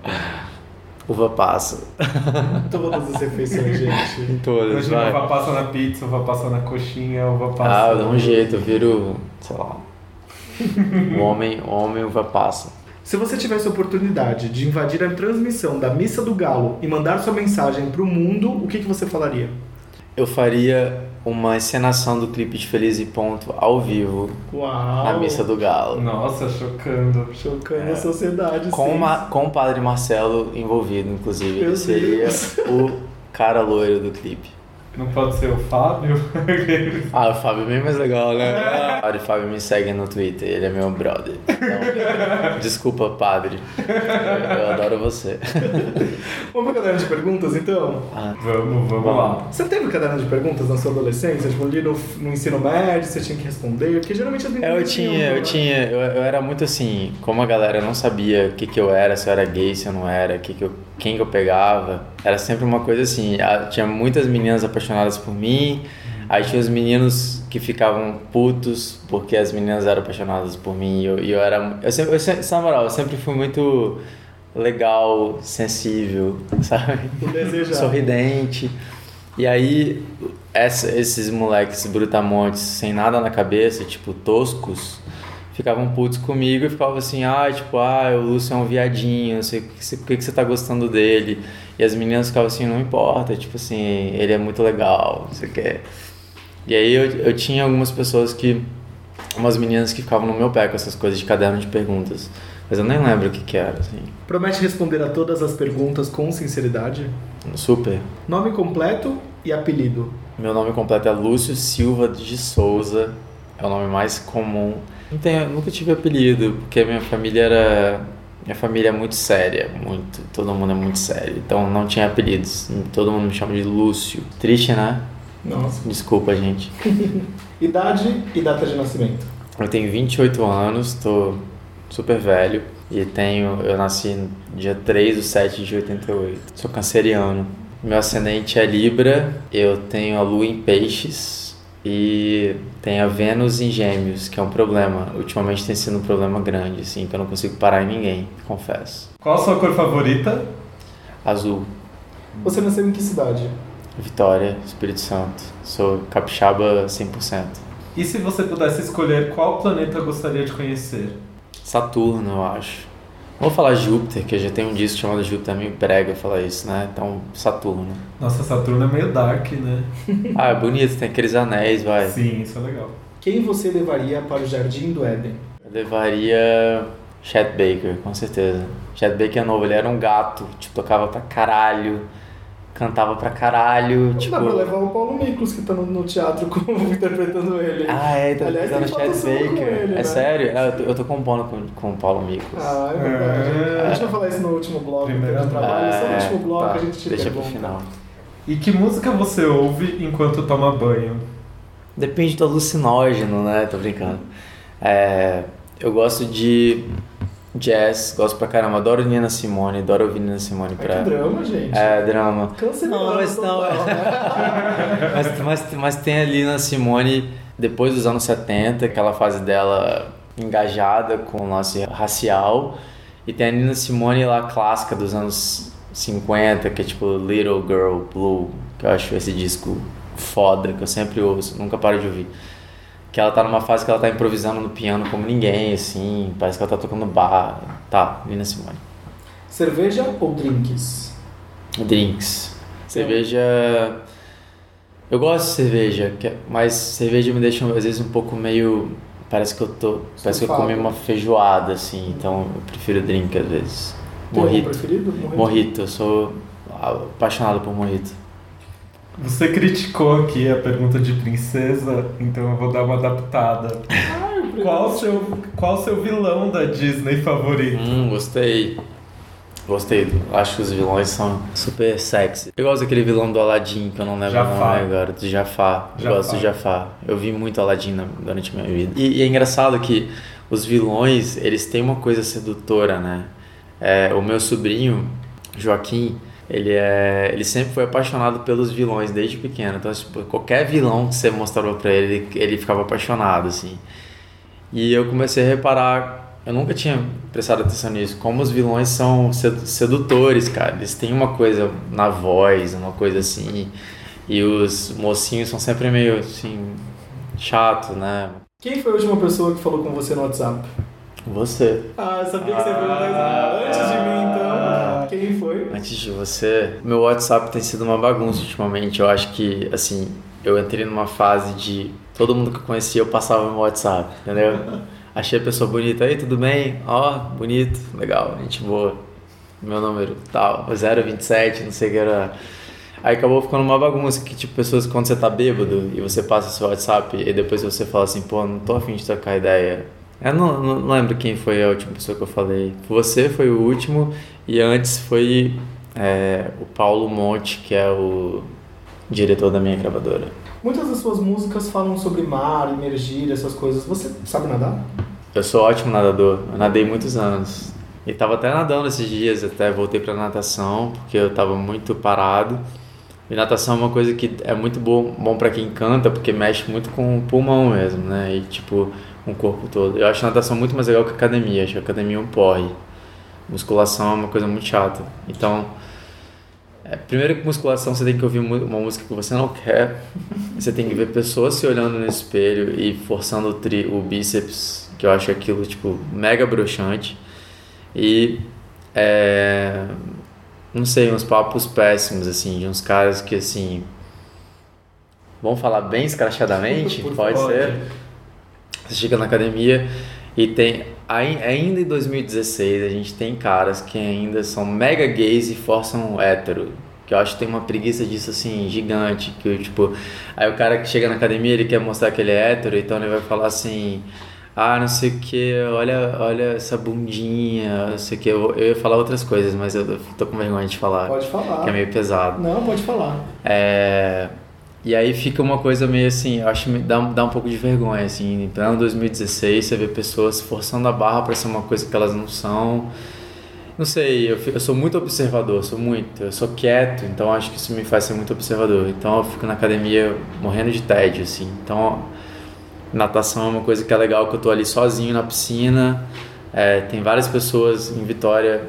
Uva passa. Todas as refeições, gente. Em todas, Imagina vai. uva passa na pizza, uva passa na coxinha, uva passa... Ah, dá um jeito, eu viro, sei lá. O homem, o homem uva passa. Se você tivesse a oportunidade de invadir a transmissão da Missa do Galo e mandar sua mensagem pro mundo, o que, que você falaria? Eu faria uma encenação do clipe de Feliz e Ponto ao vivo Uau! na Missa do Galo. Nossa, chocando. Chocando a sociedade. Com, sim. ma- com o Padre Marcelo envolvido, inclusive. Meu Ele seria Deus. o cara loiro do clipe. Não pode ser o Fábio? Ah, o Fábio é bem mais legal, né? O Fábio me segue no Twitter, ele é meu brother. Então, desculpa, padre. Eu adoro você. Vamos pro caderno de perguntas, então? Ah, vamos, vamos lá. Você teve caderno de perguntas na sua adolescência? Tipo, ali no, no ensino médio, você tinha que responder? Porque geralmente as É, meninas eu tinha, eu tinha, eu, eu era muito assim, como a galera não sabia o que, que eu era, se eu era gay, se eu não era, que que eu, quem que eu pegava, era sempre uma coisa assim, tinha muitas meninas apaixonadas por mim, aí tinha os meninos que ficavam putos porque as meninas eram apaixonadas por mim, e eu, eu era, eu sempre, eu sempre, na moral, eu sempre fui muito legal, sensível, sabe? Sorridente. E aí, essa- esses moleques brutamontes, sem nada na cabeça, tipo, toscos, ficavam putos comigo e ficavam assim, ah, tipo, ah, o Lúcio é um viadinho, não sei por que, que você tá gostando dele? E as meninas ficavam assim, não importa, tipo assim, ele é muito legal, não sei o que. E aí eu, eu tinha algumas pessoas que, umas meninas que ficavam no meu pé com essas coisas de caderno de perguntas, mas eu nem lembro o que que era, assim, Promete responder a todas as perguntas com sinceridade? super. Nome completo e apelido. Meu nome completo é Lúcio Silva de Souza. É o nome mais comum. Não tenho, nunca tive apelido, porque a minha família era. Minha família é muito séria, muito. Todo mundo é muito sério. Então não tinha apelidos. Todo mundo me chama de Lúcio. Triste, né? Nossa. Desculpa, gente. Idade e data de nascimento. Eu tenho 28 anos, tô super velho. E tenho. Eu nasci no dia 3 de 7 de 88. Sou canceriano. Meu ascendente é Libra, eu tenho a Lua em Peixes e tenho a Vênus em Gêmeos, que é um problema. Ultimamente tem sido um problema grande, assim, que eu não consigo parar em ninguém, confesso. Qual a sua cor favorita? Azul, Você nasceu em que cidade? Vitória, Espírito Santo. Sou capixaba 100%. E se você pudesse escolher qual planeta gostaria de conhecer? Saturno, eu acho. Vou falar Júpiter, que já tem um disco chamado Júpiter, me prega falar isso, né? Então, Saturno. Nossa, Saturno é meio dark, né? Ah, é bonito, tem aqueles anéis, vai. Sim, isso é legal. Quem você levaria para o Jardim do Éden? Eu levaria Chet Baker, com certeza. Chet Baker é novo, ele era um gato, tipo, tocava pra caralho, cantava pra caralho, tipo... Dá pra levar o Paulo Miklos, que tá no, no teatro como, interpretando ele. Ah, é, tá Aliás, Chet sua com Baker. ele, é né? sério? É, eu, tô, eu tô compondo com, com o Paulo Miklos. Ah, é verdade. É. A gente vai falar isso no último bloco do trabalho. Só no É, último bloco tá, a gente te Deixa pro final. E que música você ouve enquanto toma banho? Depende do alucinógeno, né? Tô brincando. É, eu gosto de jazz, gosto pra caramba. Adoro Nina Simone, adoro ouvir Nina Simone É pra... que drama, gente. É, drama. Cancelado Não, mas não. né? mas, mas, mas tem ali na Simone, depois dos anos 70, aquela fase dela engajada com o lance racial. E tem a Nina Simone lá clássica dos anos 50, que é tipo Little Girl Blue, que eu acho esse disco foda, que eu sempre ouço, nunca paro de ouvir. Que ela tá numa fase que ela tá improvisando no piano como ninguém, assim, parece que ela tá tocando bar. Tá, Nina Simone. Cerveja ou drinks? Drinks. Cerveja. Eu gosto de cerveja, que- mas cerveja me deixa às vezes um pouco meio. Parece que eu tô. Parece que eu comi uma feijoada, assim, então eu prefiro drink às vezes. Morrito. Morrito, eu sou apaixonado por morrito. Você criticou aqui a pergunta de princesa, então eu vou dar uma adaptada. Ai, o Qual o seu, qual o seu vilão da Disney favorito? Hum, gostei. Gostei. Acho que os vilões são super sexy. Eu gosto daquele vilão do Aladdin, que eu não lembro o Jafar. nome agora, do Jafar. Eu Jafar. gosto do Jafar. Eu vi muito Aladdin na- durante a minha vida. E, e é engraçado que os vilões, eles têm uma coisa sedutora, né? É, o meu sobrinho, Joaquim, ele, é, ele sempre foi apaixonado pelos vilões desde pequeno. Então, tipo, qualquer vilão que você mostrava pra ele, ele, ficava apaixonado, assim. E eu comecei a reparar, eu nunca tinha prestado atenção nisso, como os vilões são sedu- sedutores, cara. Eles têm uma coisa na voz, uma coisa assim. E os mocinhos são sempre meio assim, chato, né? Quem foi a última pessoa que falou com você no WhatsApp? Você. Ah, eu sabia que você ia perguntar isso antes de mim, então. Quem foi? Antes de você, meu WhatsApp tem sido uma bagunça ultimamente. Eu acho que, assim, eu entrei numa fase de todo mundo que eu conhecia eu passava no meu WhatsApp, entendeu? Achei a pessoa bonita aí, tudo bem? Ó, bonito, legal, gente boa. Meu número tal, 027, não sei o que era. Aí acabou ficando uma bagunça que, tipo, pessoas quando você tá bêbado e você passa seu WhatsApp e depois você fala assim, pô, não tô afim de trocar ideia. Eu não, não lembro quem foi a última pessoa que eu falei. Você foi o último e antes foi é, o Paulo Monte, que é o diretor da minha gravadora. Muitas das suas músicas falam sobre mar, emergir, essas coisas. Você sabe nadar? Eu sou ótimo nadador. Eu nadei muitos anos. E tava até nadando esses dias, até voltei pra natação, porque eu tava muito parado. E natação é uma coisa que é muito bom, bom para quem canta, porque mexe muito com o pulmão mesmo, né? E tipo, com o corpo todo. Eu acho natação muito mais legal que academia. Acho que academia é um porre. Musculação é uma coisa muito chata. Então, é, primeiro que musculação você tem que ouvir uma música que você não quer. Você tem que ver pessoas se olhando no espelho e forçando o, tri, o bíceps, que eu acho aquilo, tipo, mega broxante. E é, não sei, uns papos péssimos, assim, de uns caras que, assim, vamos falar bem escrachadamente? Pode, pode ser. Você chega na academia e tem, ainda em 2016, a gente tem caras que ainda são mega gays e forçam hétero. Que eu acho que tem uma preguiça disso, assim, gigante. Que, tipo, aí o cara que chega na academia, ele quer mostrar que ele é hétero, então ele vai falar assim ah, não sei o que, olha, olha essa bundinha, não sei o que. Eu, eu ia falar outras coisas, mas eu tô com vergonha de falar. Pode falar. Que é meio pesado. Não, pode falar. É... E aí fica uma coisa meio assim, eu acho que dá, dá um pouco de vergonha, assim. Em pleno 2016, você vê pessoas forçando a barra para ser uma coisa que elas não são. Não sei, eu, eu sou muito observador, sou muito. Eu sou quieto, então acho que isso me faz ser muito observador. Então eu fico na academia morrendo de tédio, assim. Então Natação é uma coisa que é legal, que eu tô ali sozinho na piscina. É, tem várias pessoas em Vitória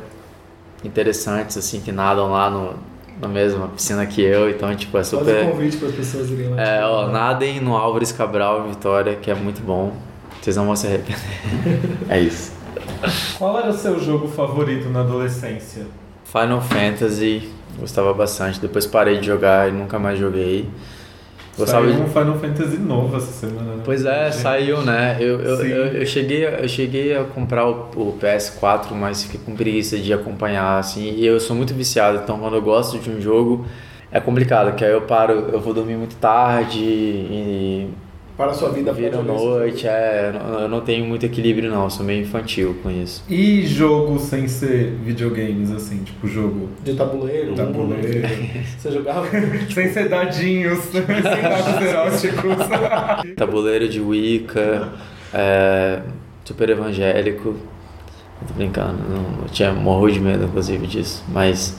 interessantes, assim, que nadam lá no, na mesma piscina que eu, então, tipo, é super... Faz um convite para as pessoas irem lá. É, ó, nadem no Álvares Cabral em Vitória, que é muito bom. Vocês não vão se arrepender. é isso. Qual era o seu jogo favorito na adolescência? Final Fantasy, gostava bastante. Depois parei de jogar e nunca mais joguei. Gostava saiu de... um Final Fantasy novo essa semana, né? Pois é, saiu, né? Eu, eu, eu, eu, cheguei, eu cheguei a comprar o, o, PS4, mas fiquei com preguiça de acompanhar, assim. E eu sou muito viciado, então quando eu gosto de um jogo, é complicado, que aí eu paro, eu vou dormir muito tarde e para a sua vida Vira noite, é, eu não tenho muito equilíbrio não, sou meio infantil com isso. E jogo sem ser videogames, assim, tipo jogo... De tabuleiro? Tabuleiro. Você jogava? sem ser dadinhos, sem dados eróticos. tabuleiro de Wicca, é, super evangélico. Tô brincando, não, eu tinha morro de medo, inclusive, disso, mas...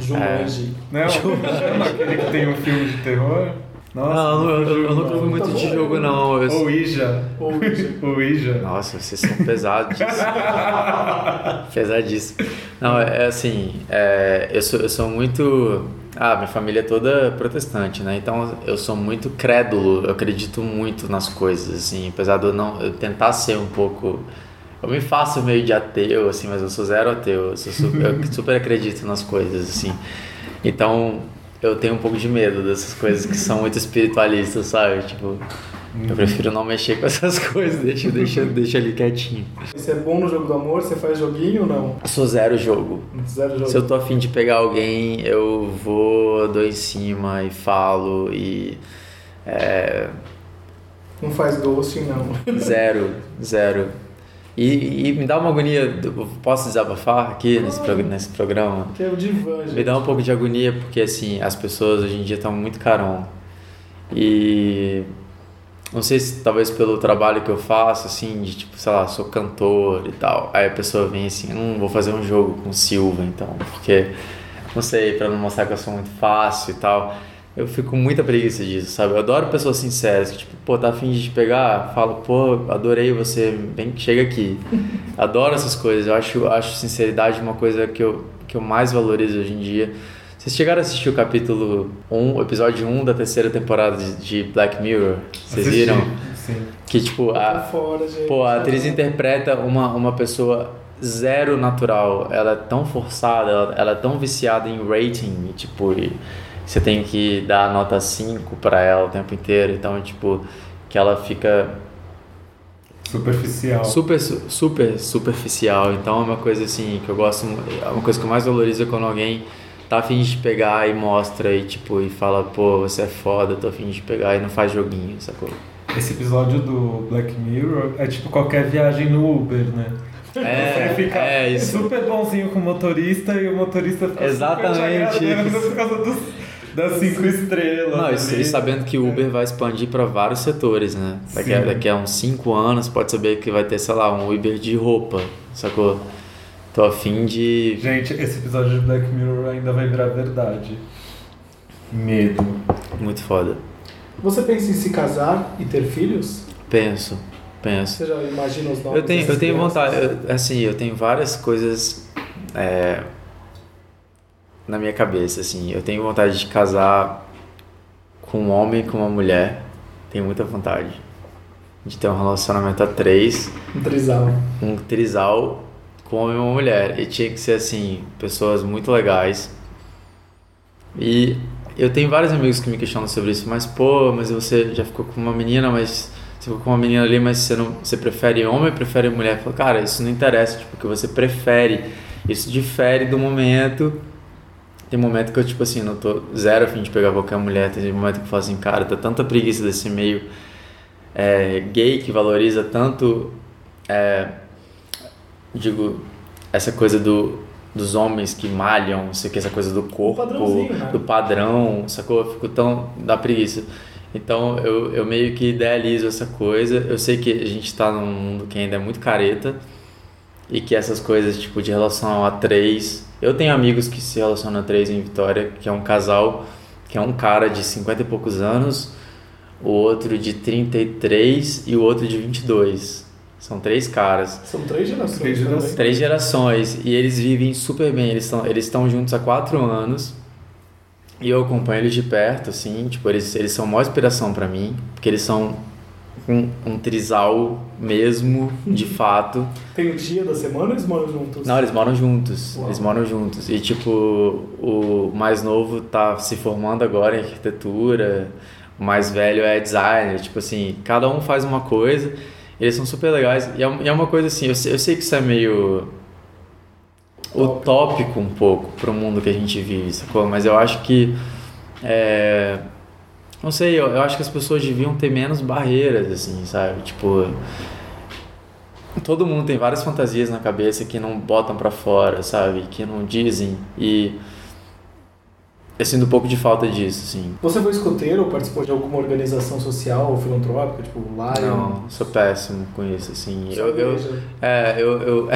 Jumanji. É, não, aquele que tem um filme de terror... Nossa, não, eu, eu, eu nunca fui muito de jogo, não. Eu... Ou Ija. Ou Ija. Nossa, vocês são pesados. Pesadíssimo. Não, é, é assim, é, eu, sou, eu sou muito... Ah, minha família é toda protestante, né? Então eu sou muito crédulo, eu acredito muito nas coisas, assim. Apesar de eu, não, eu tentar ser um pouco... Eu me faço meio de ateu, assim, mas eu sou zero ateu. Eu, super, eu super acredito nas coisas, assim. Então, eu tenho um pouco de medo dessas coisas que são muito espiritualistas, sabe? Tipo, eu prefiro não mexer com essas coisas, deixa, deixa, deixa ali quietinho. Você é bom no jogo do amor? Você faz joguinho ou não? Eu sou zero jogo. Zero jogo. Se eu tô afim de pegar alguém, eu vou, dou em cima e falo e. É... Não faz ghosting, não. Zero, zero. E, e, me dá uma agonia, posso desabafar aqui ah, nesse, pro, nesse programa? Que é o divã, gente. Me dá um pouco de agonia porque, assim, as pessoas hoje em dia estão muito carão. E não sei se talvez pelo trabalho que eu faço, assim, de tipo, sei lá, sou cantor e tal. Aí a pessoa vem assim, hum, vou fazer um jogo com Silva, então, porque, não sei, para não mostrar que eu sou muito fácil e tal. Eu fico com muita preguiça disso, sabe? Eu adoro pessoas sinceras, que tipo, pô, tá afim de te pegar, falo, pô, adorei você, vem, chega aqui. Adoro essas coisas, eu acho, acho sinceridade uma coisa que eu, que eu mais valorizo hoje em dia. Vocês chegaram a assistir o capítulo 1, o episódio 1 da terceira temporada de Black Mirror? Vocês viram? Sim. Que tipo, a, fora, gente. pô, a atriz interpreta uma, uma pessoa zero natural. Ela é tão forçada, ela, ela é tão viciada em rating, e, tipo, e, você tem que dar nota 5 para ela o tempo inteiro, então tipo que ela fica superficial. Super super superficial. Então é uma coisa assim que eu gosto, é uma coisa que eu mais valorizo é quando alguém tá afim de pegar e mostra e tipo, e fala, pô, você é foda, tô afim de pegar e não faz joguinho, sacou? Esse episódio do Black Mirror é tipo qualquer viagem no Uber, né? É, Você fica é isso. super bonzinho com o motorista e o motorista fica Exatamente super por causa dos, das cinco estrelas. Não, ali. e sabendo que o Uber vai expandir para vários setores, né? Daqui a, daqui a uns 5 anos pode saber que vai ter, sei lá, um Uber de roupa, sacou? Tô afim de. Gente, esse episódio de Black Mirror ainda vai virar verdade. Medo. Muito foda. Você pensa em se casar e ter filhos? Penso, penso. Você já imagina os nomes Eu tenho, eu tenho crianças? vontade, eu- assim, eu tenho várias coisas é, na minha cabeça, assim. Eu tenho vontade de casar com um homem e com uma mulher. Tenho muita vontade. De ter um relacionamento a três, Um trisal. um trisal com um homem e uma mulher. E tinha que ser, assim, pessoas muito legais. E eu tenho vários amigos que me questionam sobre isso, mas pô, mas você já ficou com uma menina, mas você ficou com uma menina ali, mas você não, você prefere homem ou prefere mulher? Eu falo, cara, isso não interessa, tipo, que você prefere. Isso difere do momento. Tem momento que eu, tipo assim, não tô zero a fim de pegar qualquer mulher. Tem momento que eu falo assim, cara, tá tanta preguiça desse meio é, gay que valoriza tanto, é, digo, essa coisa do, dos homens que malham, não sei o que, essa coisa do corpo, né? do padrão, sacou? Eu fico tão da preguiça. Então eu, eu meio que idealizo essa coisa. Eu sei que a gente tá num mundo que ainda é muito careta e que essas coisas tipo de relação a três. Eu tenho amigos que se relacionam a três em Vitória, que é um casal, que é um cara de 50 e poucos anos, o outro de 33 e o outro de 22. São três caras. São três gerações. Três gerações. Três gerações e eles vivem super bem. Eles estão eles estão juntos há quatro anos e eu acompanho eles de perto, assim. Tipo, eles, eles são uma inspiração pra mim, porque eles são um, um trisal mesmo, de fato. Tem um dia da semana ou eles moram juntos? Não, eles moram juntos. Uau. Eles moram juntos. E, tipo, o mais novo tá se formando agora em arquitetura, o mais velho é designer. Tipo assim, cada um faz uma coisa. Eles são super legais. E é, e é uma coisa assim, eu sei, eu sei que isso é meio utópico um pouco pro mundo que a gente vive, sacou? Mas eu acho que. É, não sei, eu, eu acho que as pessoas deviam ter menos barreiras, assim, sabe? Tipo. Todo mundo tem várias fantasias na cabeça que não botam pra fora, sabe? Que não dizem. E. Eu sinto um pouco de falta disso, assim. Você foi escoteiro ou participou de alguma organização social ou filantrópica, tipo Lion? Não, sou péssimo com isso, assim. Só Eu, eu, igreja. É, eu, eu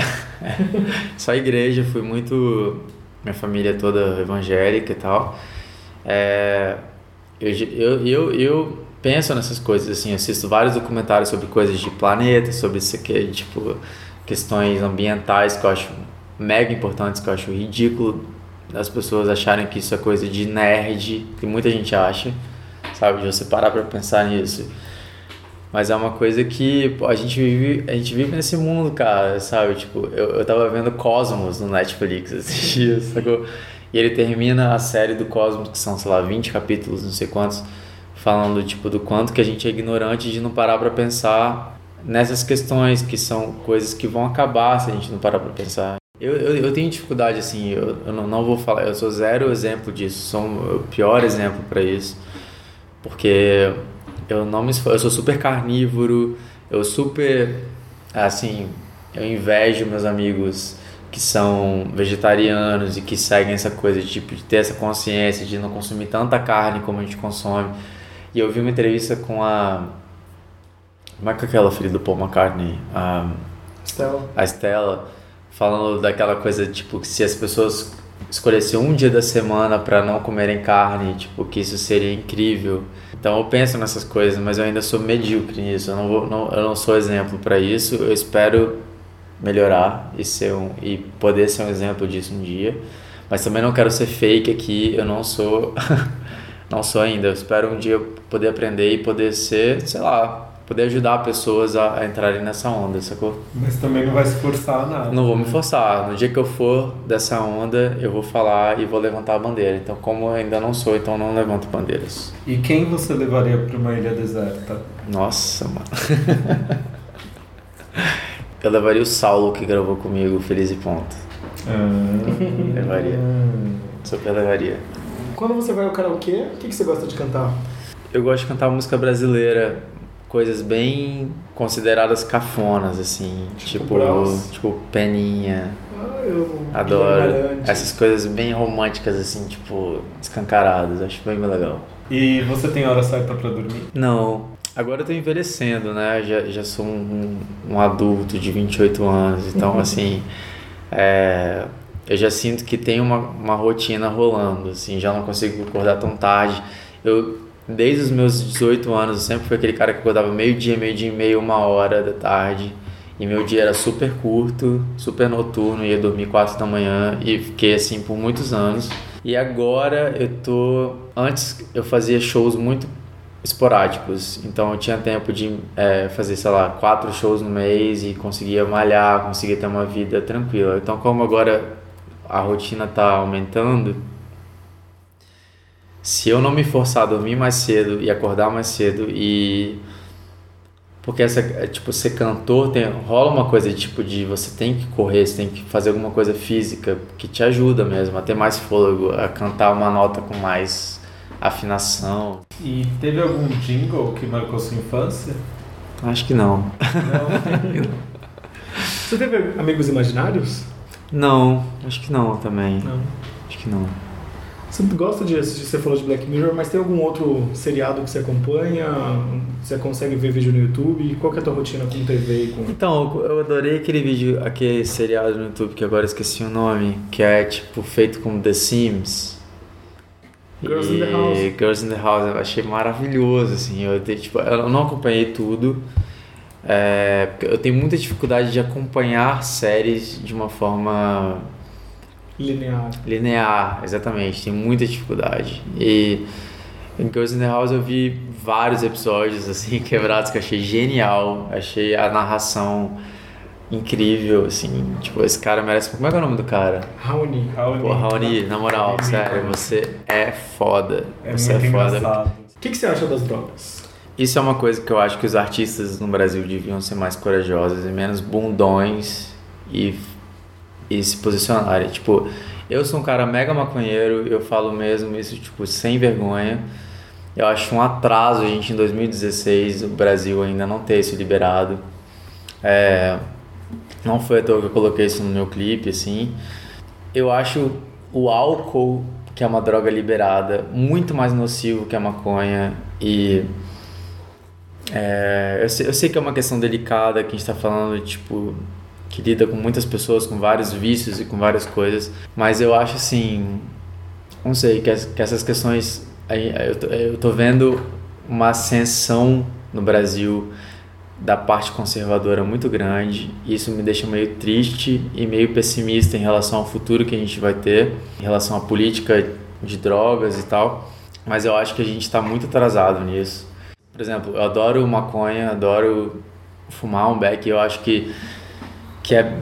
só igreja, fui muito minha família é toda evangélica e tal. É, eu, eu, eu, penso nessas coisas assim, assisto vários documentários sobre coisas de planeta, sobre isso aqui, tipo questões ambientais que eu acho mega importantes, que eu acho ridículo as pessoas acharem que isso é coisa de nerd, que muita gente acha, sabe? De você parar pra pensar nisso. Mas é uma coisa que a gente vive, a gente vive nesse mundo, cara, sabe? Tipo, eu, eu tava vendo Cosmos no Netflix esses dias, sacou? E ele termina a série do Cosmos, que são, sei lá, 20 capítulos, não sei quantos, falando, tipo, do quanto que a gente é ignorante de não parar pra pensar nessas questões que são coisas que vão acabar se a gente não parar pra pensar. Eu, eu, eu tenho dificuldade, assim, eu, eu não, não vou falar, eu sou zero exemplo disso, sou o pior exemplo pra isso, porque eu não me eu sou super carnívoro, eu super assim, eu invejo meus amigos que são vegetarianos e que seguem essa coisa de, tipo, de ter essa consciência de não consumir tanta carne como a gente consome. E eu vi uma entrevista com a como é que é aquela filha do Paul McCartney, a, Stella. a Estela, falando daquela coisa tipo que se as pessoas escolhessem um dia da semana para não comerem carne, tipo que isso seria incrível. Então eu penso nessas coisas, mas eu ainda sou medíocre nisso. Eu não vou, não, eu não sou exemplo para isso. Eu espero melhorar e ser um e poder ser um exemplo disso um dia. Mas também não quero ser fake aqui. Eu não sou não sou ainda. Eu espero um dia poder aprender e poder ser, sei lá, poder ajudar pessoas a, a entrarem nessa onda, sacou? Mas também não vai se forçar a nada. Não vou me forçar. No dia que eu for dessa onda, eu vou falar e vou levantar a bandeira. Então, como eu ainda não sou, então não levanto bandeiras. E quem você levaria para uma ilha deserta? Nossa, mano. eu levaria o Saulo que gravou comigo, Feliz e Ponto. Ah. Levaria. Super levaria. Quando você vai ao karaokê, o que, que você gosta de cantar? Eu gosto de cantar música brasileira, coisas bem consideradas cafonas, assim. Tipo Tipo, tipo Peninha. Ah, eu Adoro. Essas coisas bem românticas, assim, tipo, escancaradas. Acho bem legal. E você tem hora certa pra dormir? Não. Agora eu tô envelhecendo, né? Já, já sou um, um adulto de 28 anos, então assim, é, eu já sinto que tem uma, uma rotina rolando, assim, já não consigo acordar tão tarde. Eu, desde os meus 18 anos, eu sempre fui aquele cara que acordava meio-dia, meio-dia e meio, uma hora da tarde. E meu dia era super curto, super noturno, ia dormir 4 da manhã e fiquei assim por muitos anos. E agora eu tô. Antes eu fazia shows muito esporádicos, então eu tinha tempo de é, fazer, sei lá, quatro shows no mês e conseguia malhar, conseguia ter uma vida tranquila. Então, como agora a rotina tá aumentando, se eu não me forçar a dormir mais cedo e acordar mais cedo e porque essa é, tipo ser cantor tem rola uma coisa tipo de você tem que correr, você tem que fazer alguma coisa física que te ajuda mesmo a ter mais fôlego, a cantar uma nota com mais afinação. E teve algum jingle que marcou sua infância? Acho que não. Não. Você teve amigos imaginários? Não, acho que não também. Não. Acho que não. Você gosta de assistir, você falou de Black Mirror, mas tem algum outro seriado que você acompanha? Você consegue ver vídeo no YouTube? Qual que é a tua rotina com TV e com... Então, eu adorei aquele vídeo, aquele seriado no YouTube que agora esqueci o nome, que é tipo feito com The Sims. Girls in the House. Girls in the House, eu achei maravilhoso, assim. Eu, tipo, eu não acompanhei tudo. é, eu tenho muita dificuldade de acompanhar séries de uma forma Linear. linear, exatamente. Tenho muita dificuldade. E em Girls in the House eu vi vários episódios assim quebrados que eu achei genial. Achei a narração incrível, assim. Tipo, esse cara merece. Como é que é o nome do cara? Raoni. Raoni. Pô, Raoni, na moral, Ele sério, você é foda. É você muito é foda. engraçado. O que, que você acha das drogas? Isso é uma coisa que eu acho que os artistas no Brasil deviam ser mais corajosos e menos bundões e, e se posicionarem. Tipo, eu sou um cara mega maconheiro, eu falo mesmo isso, tipo, sem vergonha. Eu acho um atraso a gente em 2016, o Brasil ainda não ter isso liberado. É, não foi à toa que eu coloquei isso no meu clipe, assim. Eu acho o álcool, que é uma droga liberada, muito mais nocivo que a maconha e é, eu, sei, eu sei que é uma questão delicada que a gente está falando, tipo, que lida com muitas pessoas, com vários vícios e com várias coisas, mas eu acho assim, não sei, que, as- que essas questões, eu, tô, eu tô vendo uma ascensão no Brasil da parte conservadora muito grande, e isso me deixa meio triste e meio pessimista em relação ao futuro que a gente vai ter, em relação à política de drogas e tal, mas eu acho que a gente está muito atrasado nisso. Por exemplo, eu adoro maconha, adoro fumar um beck, eu acho que, que é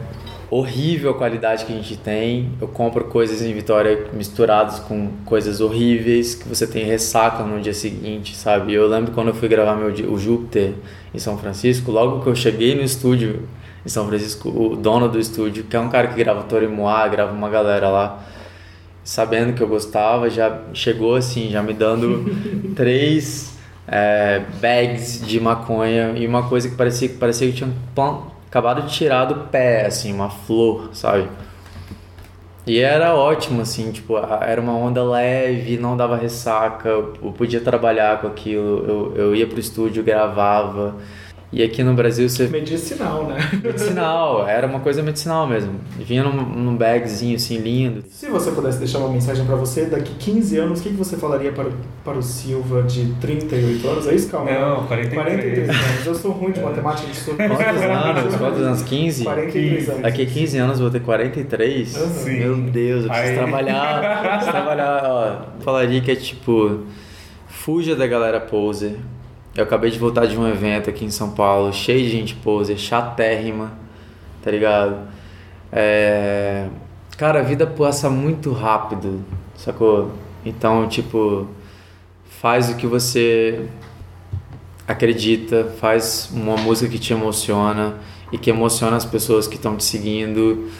horrível a qualidade que a gente tem. Eu compro coisas em Vitória misturadas com coisas horríveis que você tem ressaca no dia seguinte, sabe? Eu lembro quando eu fui gravar meu o Júpiter em São Francisco, logo que eu cheguei no estúdio em São Francisco, o dono do estúdio, que é um cara que grava Tori Moá, grava uma galera lá, sabendo que eu gostava, já chegou assim, já me dando três é, bags de maconha e uma coisa que parecia, parecia que tinha acabado de tirar do pé, assim, uma flor, sabe? E era ótimo, assim, tipo, era uma onda leve, não dava ressaca, eu podia trabalhar com aquilo, eu, eu ia pro estúdio, gravava. E aqui no Brasil você Medicinal, né? medicinal, era uma coisa medicinal mesmo. Vinha num, num bagzinho assim lindo. Se você pudesse deixar uma mensagem pra você, daqui 15 anos, o que, que você falaria para, para o Silva de 38 anos? É isso, calma? Não, 43. 43 anos. Eu sou ruim de matemática, de sou... Quantos anos? Quantos anos? 15? 43 anos. Daqui a 15 anos eu vou ter 43? Sim. Meu Deus, eu preciso Aí. trabalhar. preciso trabalhar, ó. Falaria que é tipo. Fuja da galera poser. Eu acabei de voltar de um evento aqui em São Paulo, cheio de gente poser, chatérrima, tá ligado? É... Cara, a vida passa muito rápido, sacou? Então, tipo, faz o que você acredita, faz uma música que te emociona e que emociona as pessoas que estão te seguindo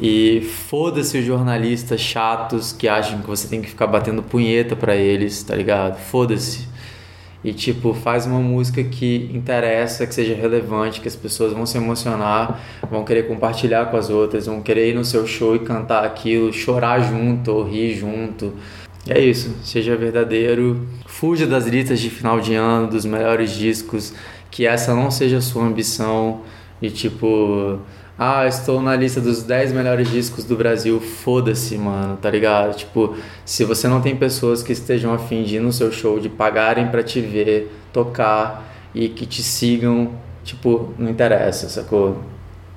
E foda-se os jornalistas chatos que acham que você tem que ficar batendo punheta para eles, tá ligado? Foda-se. E tipo, faz uma música que interessa, que seja relevante, que as pessoas vão se emocionar, vão querer compartilhar com as outras, vão querer ir no seu show e cantar aquilo, chorar junto ou rir junto. É isso, seja verdadeiro, fuja das listas de final de ano, dos melhores discos, que essa não seja a sua ambição. E tipo, ah, estou na lista dos 10 melhores discos do Brasil, foda-se, mano, tá ligado? Tipo, se você não tem pessoas que estejam afim de ir no seu show, de pagarem para te ver, tocar e que te sigam, tipo, não interessa, sacou?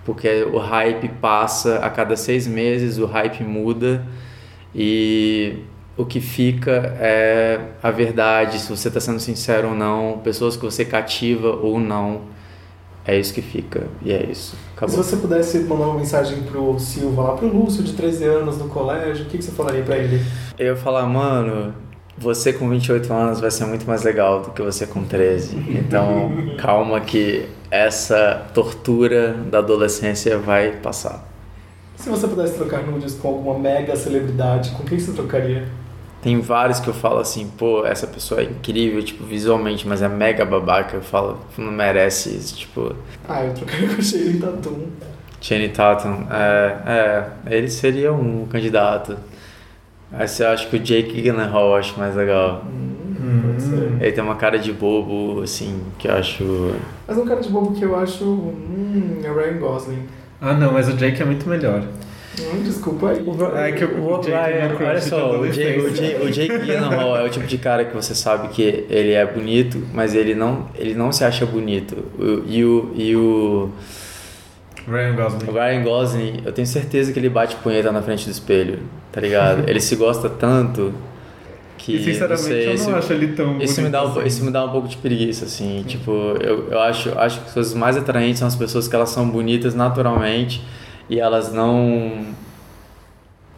Porque o hype passa a cada seis meses, o hype muda e o que fica é a verdade, se você está sendo sincero ou não, pessoas que você cativa ou não. É isso que fica, e é isso. Acabou. Se você pudesse mandar uma mensagem pro Silva, lá pro Lúcio, de 13 anos, no colégio, o que, que você falaria para ele? Eu ia falar, mano, você com 28 anos vai ser muito mais legal do que você com 13. Então, calma que essa tortura da adolescência vai passar. Se você pudesse trocar nudes com alguma mega celebridade, com quem você trocaria? Tem vários que eu falo assim, pô, essa pessoa é incrível, tipo, visualmente, mas é mega babaca. Eu falo, não merece isso, tipo. Ah, eu trocaria com o Shane Tatum. Channing Tatum, é, é, ele seria um candidato. Mas eu acho que o Jake Gyllenhaal eu acho mais legal. Hum, pode ser. Ele tem uma cara de bobo, assim, que eu acho. Mas um cara de bobo que eu acho. Hum, é o Ryan Gosling. Ah, não, mas o Jake é muito melhor. Hum, desculpa aí. É que o, O- o Jake vai, é olha só, o Jake, o. Jake, o Jake Gyllenhaal é o tipo de cara que você sabe que ele é bonito, mas ele não, ele não se acha bonito. E o, e o Ryan Gosling. o Ryan Gosling, eu tenho certeza que ele bate punheta na frente do espelho, tá ligado? Ele se gosta tanto que. E sinceramente sei, eu não acho ele tão Isso me, dá um, bonito isso me dá um pouco de preguiça, assim. Tipo, eu, eu acho, acho que as coisas mais atraentes são as pessoas que elas são bonitas naturalmente e elas não.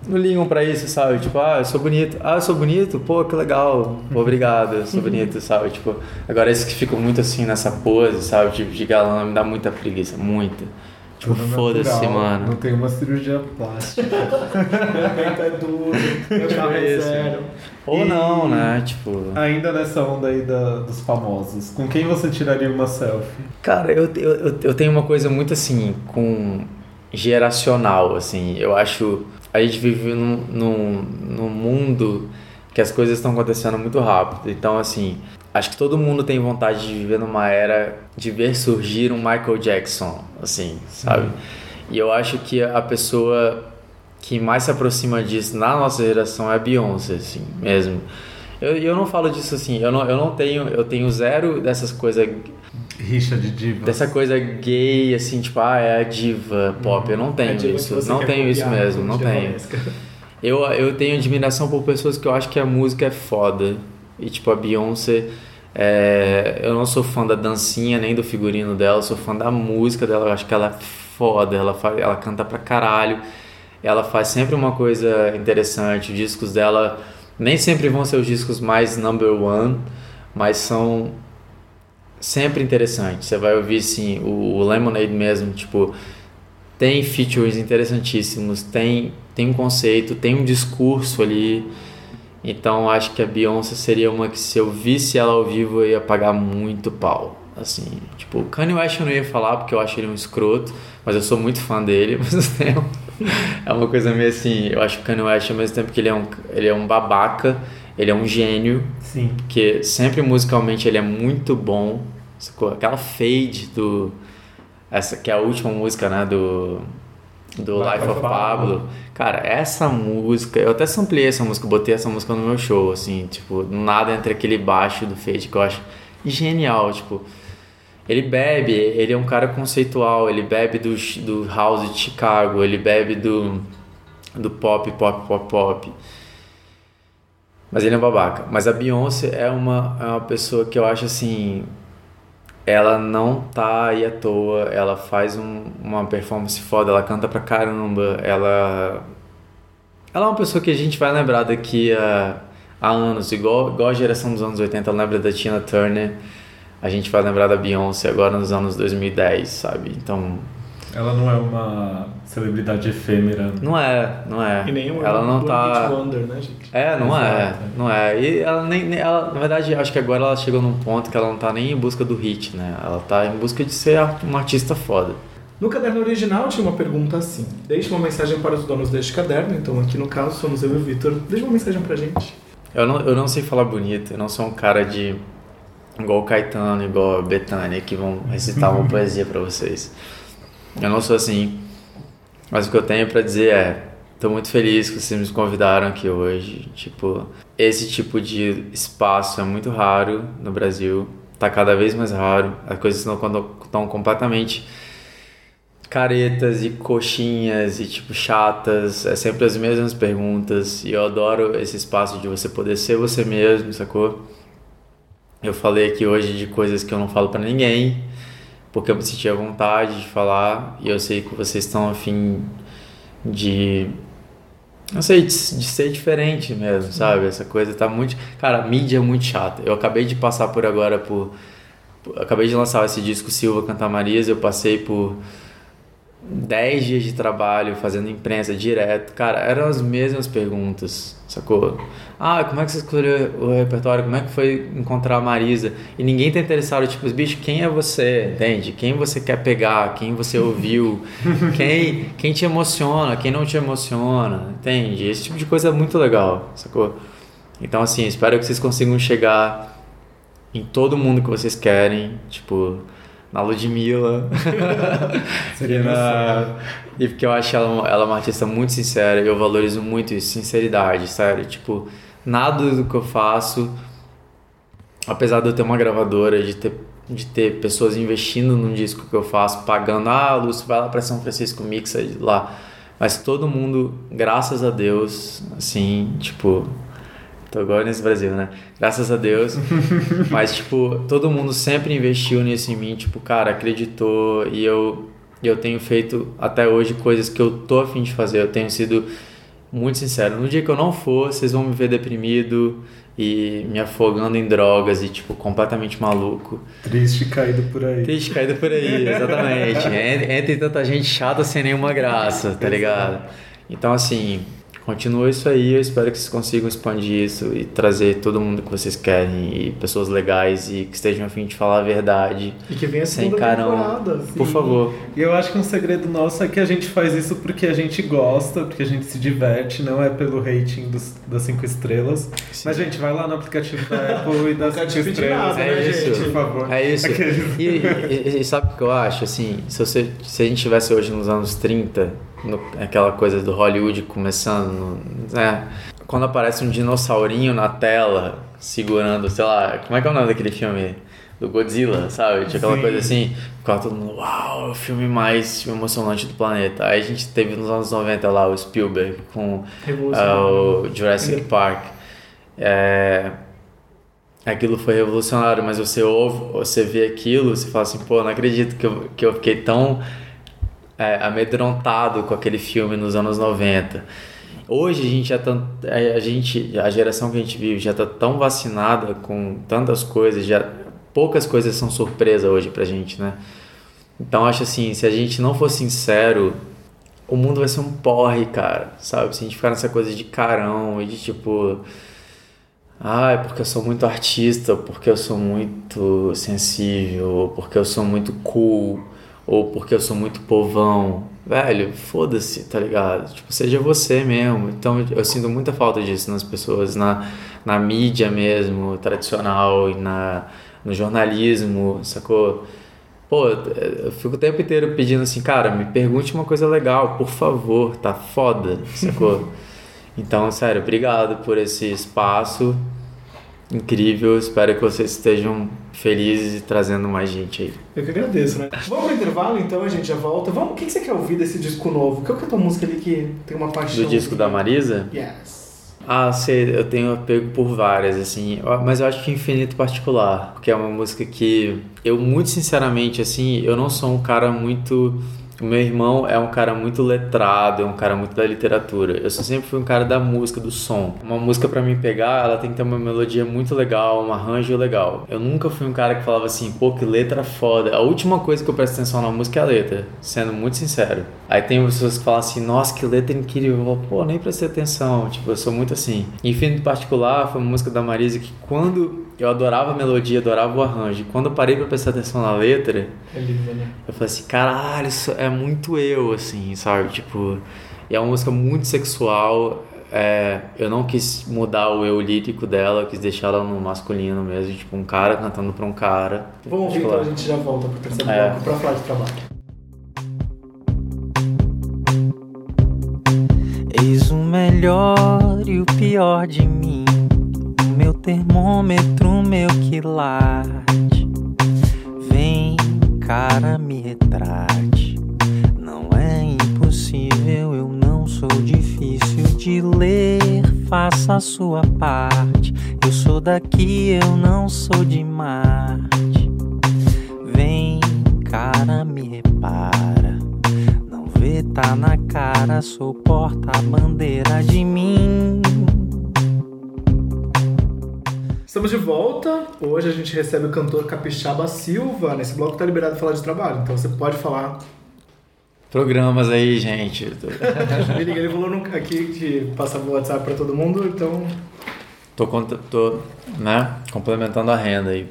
Não ligam pra isso, sabe? Tipo, ah, eu sou bonito. Ah, eu sou bonito? Pô, que legal. Obrigado, eu sou bonito, sabe? Tipo, agora esses que ficam muito assim nessa pose, sabe? Tipo, de galã, me dá muita preguiça, muita. Tipo, foda-se, mano. Não tem uma cirurgia plástica. É duro, meu carro é. Ou E- não, né? Tipo. Ainda nessa onda aí da, dos famosos, com quem você tiraria uma selfie? Cara, eu, eu, eu- eu tenho uma coisa muito assim, com geracional, assim. Eu acho. A gente vive num, num, num mundo que as coisas estão acontecendo muito rápido. Então, assim, acho que todo mundo tem vontade de viver numa era de ver surgir um Michael Jackson, assim, sabe? E eu acho que a pessoa que mais se aproxima disso na nossa geração é a Beyoncé, assim, mesmo. Eu, eu não falo disso assim, eu não, eu não tenho, eu tenho zero dessas coisas Rixa de divas. dessa coisa gay, assim, tipo, ah, é a diva pop. Eu não tenho É isso. Não tenho isso mesmo, não tenho. Eu, eu tenho admiração por pessoas que eu acho que a música é foda. E, tipo, a Beyoncé, é, eu não sou fã da dancinha nem do figurino dela, eu sou fã da música dela. Eu acho que ela é foda, ela, fa- ela canta pra caralho. Ela faz sempre uma coisa interessante. Os discos dela nem sempre vão ser os discos mais number one, mas são sempre interessantes. Você vai ouvir, assim, o, o Lemonade mesmo, tipo, tem features interessantíssimos, tem, tem um conceito, tem um discurso ali. Então acho que a Beyoncé seria uma que se eu visse ela ao vivo eu ia pagar muito pau. Assim, tipo, o Kanye West eu não ia falar porque eu acho ele um escroto, mas eu sou muito fã dele, tempo. É uma coisa meio assim, eu acho que o Kanye West ao mesmo tempo que ele é um, ele é um babaca, ele é um gênio, Sim. porque sempre musicalmente ele é muito bom. Sacou? Aquela fade do. Essa que é a última música, né? Do. Do Life, of Pablo. Cara, essa música. Eu até samplei essa música, botei essa música no meu show, assim, tipo, nada entre aquele baixo do fade que eu acho genial, tipo. Ele bebe, ele é um cara conceitual, ele bebe do, do house de Chicago, ele bebe do, do pop, pop, pop, pop. Mas ele é um babaca. Mas a Beyoncé é uma, é uma pessoa que eu acho assim. Ela não tá aí à toa, ela faz um- uma performance foda, ela canta pra caramba, ela. Ela é uma pessoa que a gente vai lembrar daqui a, a anos, igual, igual a geração dos anos 80 lembra da Tina Turner, a gente vai lembrar da Beyoncé agora nos anos 2010, sabe? Então. Ela não é uma celebridade efêmera. Não é, não é. E nem um ela não tá. Hit Wonder, né, gente? É, não é, Exato. não é. E ela nem, nem- ela, na verdade, acho que agora ela chegou num ponto que ela não tá nem em busca do hit, né? Ela tá em busca de ser uma artista foda. No caderno original tinha uma pergunta assim: Deixe uma mensagem para os donos deste caderno. Então, aqui no caso, somos eu e o Vitor. Deixe uma mensagem pra gente. Eu não, eu não sei falar bonito, eu não sou um cara de. igual o Caetano, igual a Betânia, que vão recitar uma poesia pra vocês. Eu não sou assim. Mas o que eu tenho pra dizer é. Tô muito feliz que vocês me convidaram aqui hoje. Tipo, esse tipo de espaço é muito raro no Brasil. Tá cada vez mais raro. As coisas estão completamente caretas e coxinhas e tipo chatas, é sempre as mesmas perguntas e eu adoro esse espaço de você poder ser você mesmo, sacou? Eu falei aqui hoje de coisas que eu não falo pra ninguém, porque eu me senti à vontade de falar e eu sei que vocês estão afim de não sei, de, de ser diferente mesmo, sabe? Essa coisa tá muito. Cara, a mídia é muito chata. Eu acabei de passar por agora por. acabei de lançar esse disco Silva Cantar Marias, eu passei por 10 dias de trabalho fazendo imprensa direto. Cara, eram as mesmas perguntas, sacou? Ah, como é que você escolheu o repertório? Como é que foi encontrar a Marisa? E ninguém tá interessado, tipo, bicho, quem é você? Entende? Quem você quer pegar? Quem você ouviu? quem, quem te emociona? Quem não te emociona? Entende? Esse tipo de coisa é muito legal, sacou? Então, assim, espero que vocês consigam chegar em todo mundo que vocês querem, tipo, na Ludmilla. Seria e, na... e porque eu acho ela, ela uma artista muito sincera, eu valorizo muito isso, sinceridade, sério. Tipo, nada do que eu faço, apesar de eu ter uma gravadora, de ter, de ter pessoas investindo num disco que eu faço, pagando, ah, Lúcio, vai lá pra São Francisco, mixa lá. Mas todo mundo, graças a Deus, assim, tipo, Tô agora nesse Brasil, né? Graças a Deus. Mas, tipo, todo mundo sempre investiu nisso em mim. Tipo, cara, acreditou. E eu, eu tenho feito até hoje coisas que eu tô afim de fazer. Eu tenho sido muito sincero. No dia que eu não for, vocês vão me ver deprimido e me afogando em drogas e, tipo, completamente maluco. Triste caído por aí. Triste caído por aí, exatamente. Entre tanta gente chata sem nenhuma graça, tá ligado? Então, assim, continua isso aí. Eu espero que vocês consigam expandir isso e trazer todo mundo que vocês querem e pessoas legais e que estejam a fim de falar a verdade. E que venha a Sem carão. Por sim. favor. E eu acho que um segredo nosso é que a gente faz isso porque a gente gosta, porque a gente se diverte, não é pelo rating dos, das cinco estrelas. Mas, gente, vai lá no aplicativo da Apple e dá Nunca cinco estrelas. nada, É né, isso. gente? Por favor. É isso. Aqueles- E, e- e sabe o que eu acho? Assim, se, você, se a gente tivesse hoje nos anos 30, no- aquela coisa do Hollywood começando, né? Quando aparece um dinossaurinho na tela, segurando, sei lá, como é que é o nome daquele filme? Do Godzilla, sabe? Tinha aquela Sim. coisa assim, ficava todo mundo, uau, é o filme mais emocionante do planeta. Aí a gente teve nos anos 90 lá o Spielberg com ah, o Jurassic Park. É, aquilo foi revolucionário, mas você ouve, você vê aquilo, você fala assim, pô, não acredito que eu, que eu fiquei tão é, amedrontado com aquele filme nos anos 90. Hoje a gente já tá, é, a gente, a geração que a gente vive já tá tão vacinada com tantas coisas, já poucas coisas são surpresa hoje pra gente, né? Então acho assim, se a gente não for sincero, o mundo vai ser um porre, cara, sabe? Se a gente ficar nessa coisa de carão e de tipo, ah, é porque eu sou muito artista, porque eu sou muito sensível, porque eu sou muito cool, ou porque eu sou muito povão. Velho, foda-se, tá ligado? Tipo, seja você mesmo. Então eu sinto muita falta disso nas pessoas, na, na mídia mesmo, tradicional, e na, no jornalismo, sacou? Pô, eu fico o tempo inteiro pedindo assim, cara, me pergunte uma coisa legal, por favor, tá foda, sacou? Então, sério, obrigado por esse espaço incrível. Espero que vocês estejam felizes e trazendo mais gente aí. Eu que agradeço, né? Vamos pro intervalo então, a gente já volta. Vamos, o que você quer ouvir desse disco novo? Qual que é a tua música ali que tem uma paixão? Do disco da Marisa? Yes. Ah, sei, eu tenho apego por várias, assim, mas eu acho que Infinito Particular, porque é uma música que eu, muito sinceramente, assim, eu não sou um cara muito o meu irmão é um cara muito letrado, é um cara muito da literatura. Eu sempre fui um cara da música, do som. Uma música para mim pegar, ela tem que ter uma melodia muito legal, um arranjo legal. Eu nunca fui um cara que falava assim, pô, que letra foda. A última coisa que eu presto atenção na música é a letra, sendo muito sincero. Aí tem pessoas que falam assim, nossa, que letra incrível. Eu falo, pô, nem prestei atenção. Tipo, eu sou muito assim. Enfim, em particular, foi uma música da Marisa que quando eu adorava a melodia, adorava o arranjo. Quando eu parei pra prestar atenção na letra, É lindo, né? eu falei assim, caralho, isso é muito eu, assim, sabe? Tipo, e é uma música muito sexual. É, eu não quis mudar o eu lírico dela, eu quis deixar ela no masculino mesmo, tipo, um cara cantando pra um cara. Vamos ouvir Tipo, então, a gente já volta pro terceiro É. bloco pra falar de trabalho. Eis o melhor e o pior de mim. Meu termômetro, meu quilate. Vem, cara, me retrate. Não é impossível, eu não sou difícil de ler. Faça a sua parte. Eu sou daqui, eu não sou de Marte. Vem, cara, me repara. Não vê, tá na cara, sou porta-bandeira de mim. Estamos de volta. Hoje a gente recebe o cantor Capixaba Silva. Nesse bloco tá liberado falar de trabalho, então você pode falar. Programas aí, gente. Ele falou no- aqui de passar o WhatsApp pra todo mundo, então. Tô, tô né, complementando a renda aí.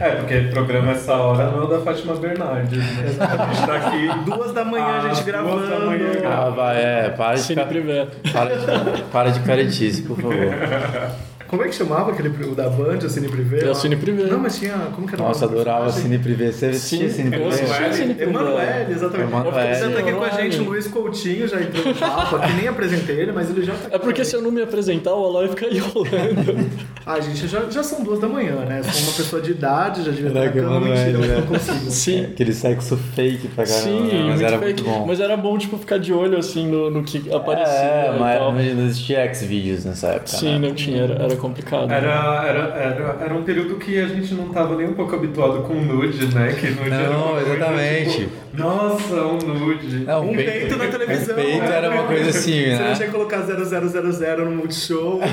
É, porque programa essa hora não é o da Fátima Bernardes, né? A gente tá aqui. Duas da manhã a Ah, gente duas gravando. da manhã Ah, gravando. vai, é, para de, para de, para de caretice, por favor. Como é que chamava aquele o da Band, o Cine Privé? É o? Cine Privé. Não, mas tinha. Como que era o Nossa, adorava personagem? Cine Privé. Você assistia Sim, Cine eu Privé? assistia Cine Privé. Emanuele, exatamente. Emanuele. Ele já tá aqui com a gente, Emanuele. Luiz Coutinho, já entrou no papo aqui, nem apresentei ele, mas ele já tá aqui. É porque se eu não me apresentar, o Aloy fica enrolando. Ah, gente, já, já são duas da manhã, né? Sou uma pessoa de idade, já devia estar na Caraca, cama, mentira, né? eu não consigo. Sim. Aquele sexo fake pra caramba. Sim, né? mas muito era fake. muito bom. Mas era bom, tipo, ficar de olho, assim, no, no que aparecia É, mas não existia X-Videos nessa época. Sim, né? não tinha, era, era complicado. Era, era, era, era um período que a gente não tava nem um pouco habituado com nude, né? Que nude era Não, uma coisa, exatamente. tipo, Nossa, um nude. É, Um peito na televisão. Um peito era uma coisa assim, Você não né? tinha que colocar 0000 no Multishow.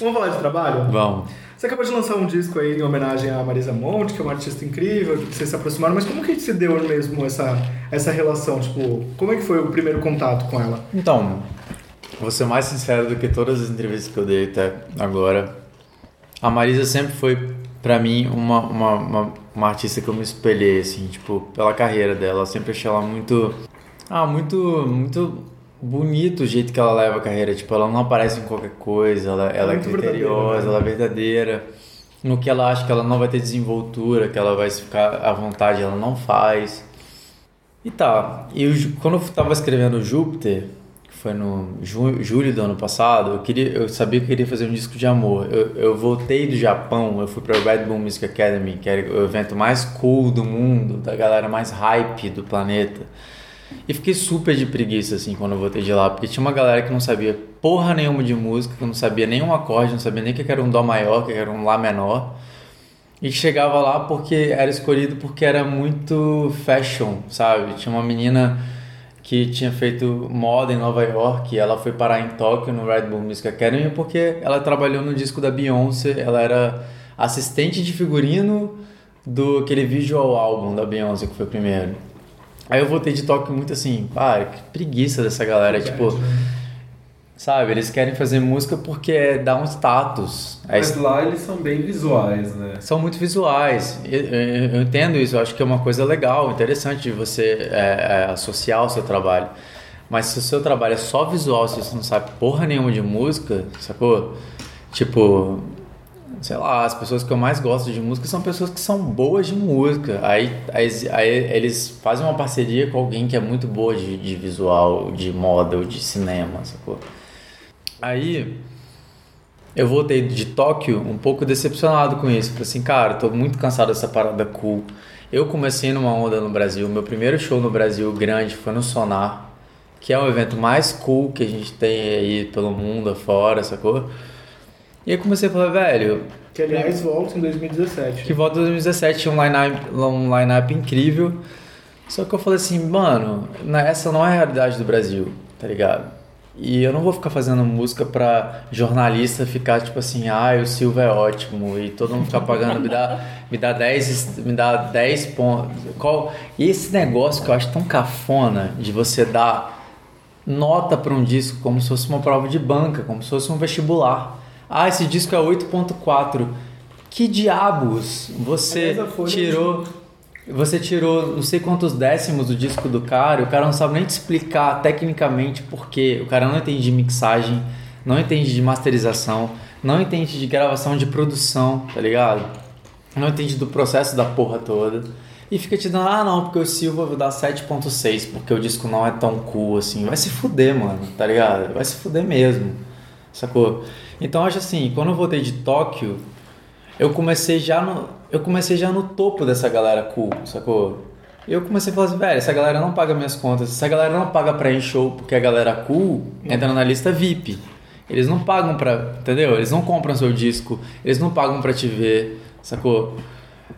Vamos falar de trabalho? Vamos. Você acabou de lançar um disco aí em homenagem a Marisa Monte, que é uma artista incrível, que vocês se aproximaram, mas como que se deu mesmo essa, essa relação? Tipo, como é que foi o primeiro contato com ela? Então, vou ser mais sincero do que todas as entrevistas que eu dei até agora. A Marisa sempre foi, pra mim, uma, uma, uma, uma artista que eu me espelhei, assim, tipo, pela carreira dela. Eu sempre achei ela muito. Ah, muito. Muito bonito o jeito que ela leva a carreira. Tipo, ela não aparece em qualquer coisa, ela, ela é muito verdadeira, criteriosa, né? ela é verdadeira. No que ela acha que ela não vai ter desenvoltura, que ela vai ficar à vontade, ela não faz. E tá, e quando eu tava escrevendo Júpiter, foi no ju- julho do ano passado, eu, queria, eu sabia que eu queria fazer um disco de amor. Eu, eu voltei do Japão, eu fui pra Red Bull Music Academy, que era o evento mais cool do mundo, da galera mais hype do planeta. E fiquei super de preguiça, assim, quando eu voltei de lá, porque tinha uma galera que não sabia porra nenhuma de música, que não sabia nenhum acorde, não sabia nem o que era um Dó maior, o que era um Lá menor. E chegava lá porque era escolhido porque era muito fashion, sabe? Tinha uma menina que tinha feito moda em Nova York e ela foi parar em Tóquio no Red Bull Music Academy porque ela trabalhou no disco da Beyoncé, ela era assistente de figurino do aquele visual álbum da Beyoncé que foi o primeiro. Aí eu voltei de Tóquio muito assim, pá, que preguiça dessa galera, tipo, sabe, eles querem fazer música porque dá um status. Aí Mas lá eles são bem visuais, né? são muito visuais. Eu, eu- eu entendo isso, eu acho que é uma coisa legal, interessante de você é, é, associar o seu trabalho. Mas se o seu trabalho é só visual, se você não sabe porra nenhuma de música, sacou? Tipo, sei lá, as pessoas que eu mais gosto de música são pessoas que são boas de música. Aí, aí, aí eles fazem uma parceria com alguém que é muito boa de, de visual, de moda ou de cinema, sacou? Aí eu voltei de Tóquio um pouco decepcionado com isso. Falei assim, cara, tô muito cansado dessa parada cool. Eu comecei numa onda no Brasil. Meu primeiro show no Brasil grande foi no Sonar, que é o evento mais cool que a gente tem aí pelo mundo afora, sacou? E aí comecei a falar, velho, Que aliás volta em 2017. que volta em 2017 tinha um line-up um line incrível. Só que eu falei assim, mano, essa não é a realidade do Brasil, tá ligado? E eu não vou ficar fazendo música pra jornalista ficar tipo assim, ah, o Silva é ótimo, e todo mundo ficar pagando, me dá, me dá 10, est- me dá 10 pontos. Qual? E esse negócio que eu acho tão cafona de você dar nota pra um disco como se fosse uma prova de banca, como se fosse um vestibular. Ah, esse disco é 8.4. Que diabos você tirou você tirou não sei quantos décimos do disco do cara, e o cara não sabe nem te explicar tecnicamente por quê. O cara não entende de mixagem, não entende de masterização, não entende de gravação de produção, tá ligado? Não entende do processo da porra toda. E fica te dando, ah não, porque o Silva vai dar 7.6, porque o disco não é tão cool assim. Vai se fuder, mano, tá ligado? Vai se fuder mesmo, sacou? Então acho assim, quando eu voltei de Tóquio, eu comecei já no, eu comecei já no topo dessa galera cool, sacou? Eu comecei a falar assim, velho, essa galera não paga minhas contas, essa galera não paga pra ir show porque a galera cool entra na lista VIP. Eles não pagam pra, entendeu? Eles não compram seu disco, eles não pagam pra te ver, sacou?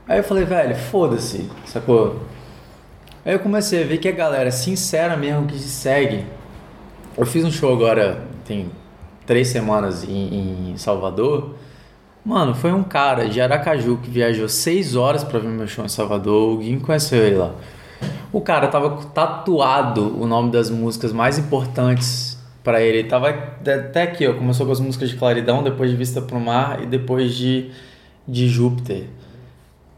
Aí eu falei, velho, foda-se, sacou? Aí eu comecei a ver que a galera sincera mesmo que te segue. Eu fiz um show agora, tem três semanas em, em Salvador. Mano, foi um cara de Aracaju que viajou seis horas pra ver meu show em Salvador. O conheceu ele lá. O cara tava tatuado o nome das músicas mais importantes pra ele. Ele tava até aqui, ó. Começou com as músicas de Claridão, depois de Vista pro Mar e depois de, de Júpiter.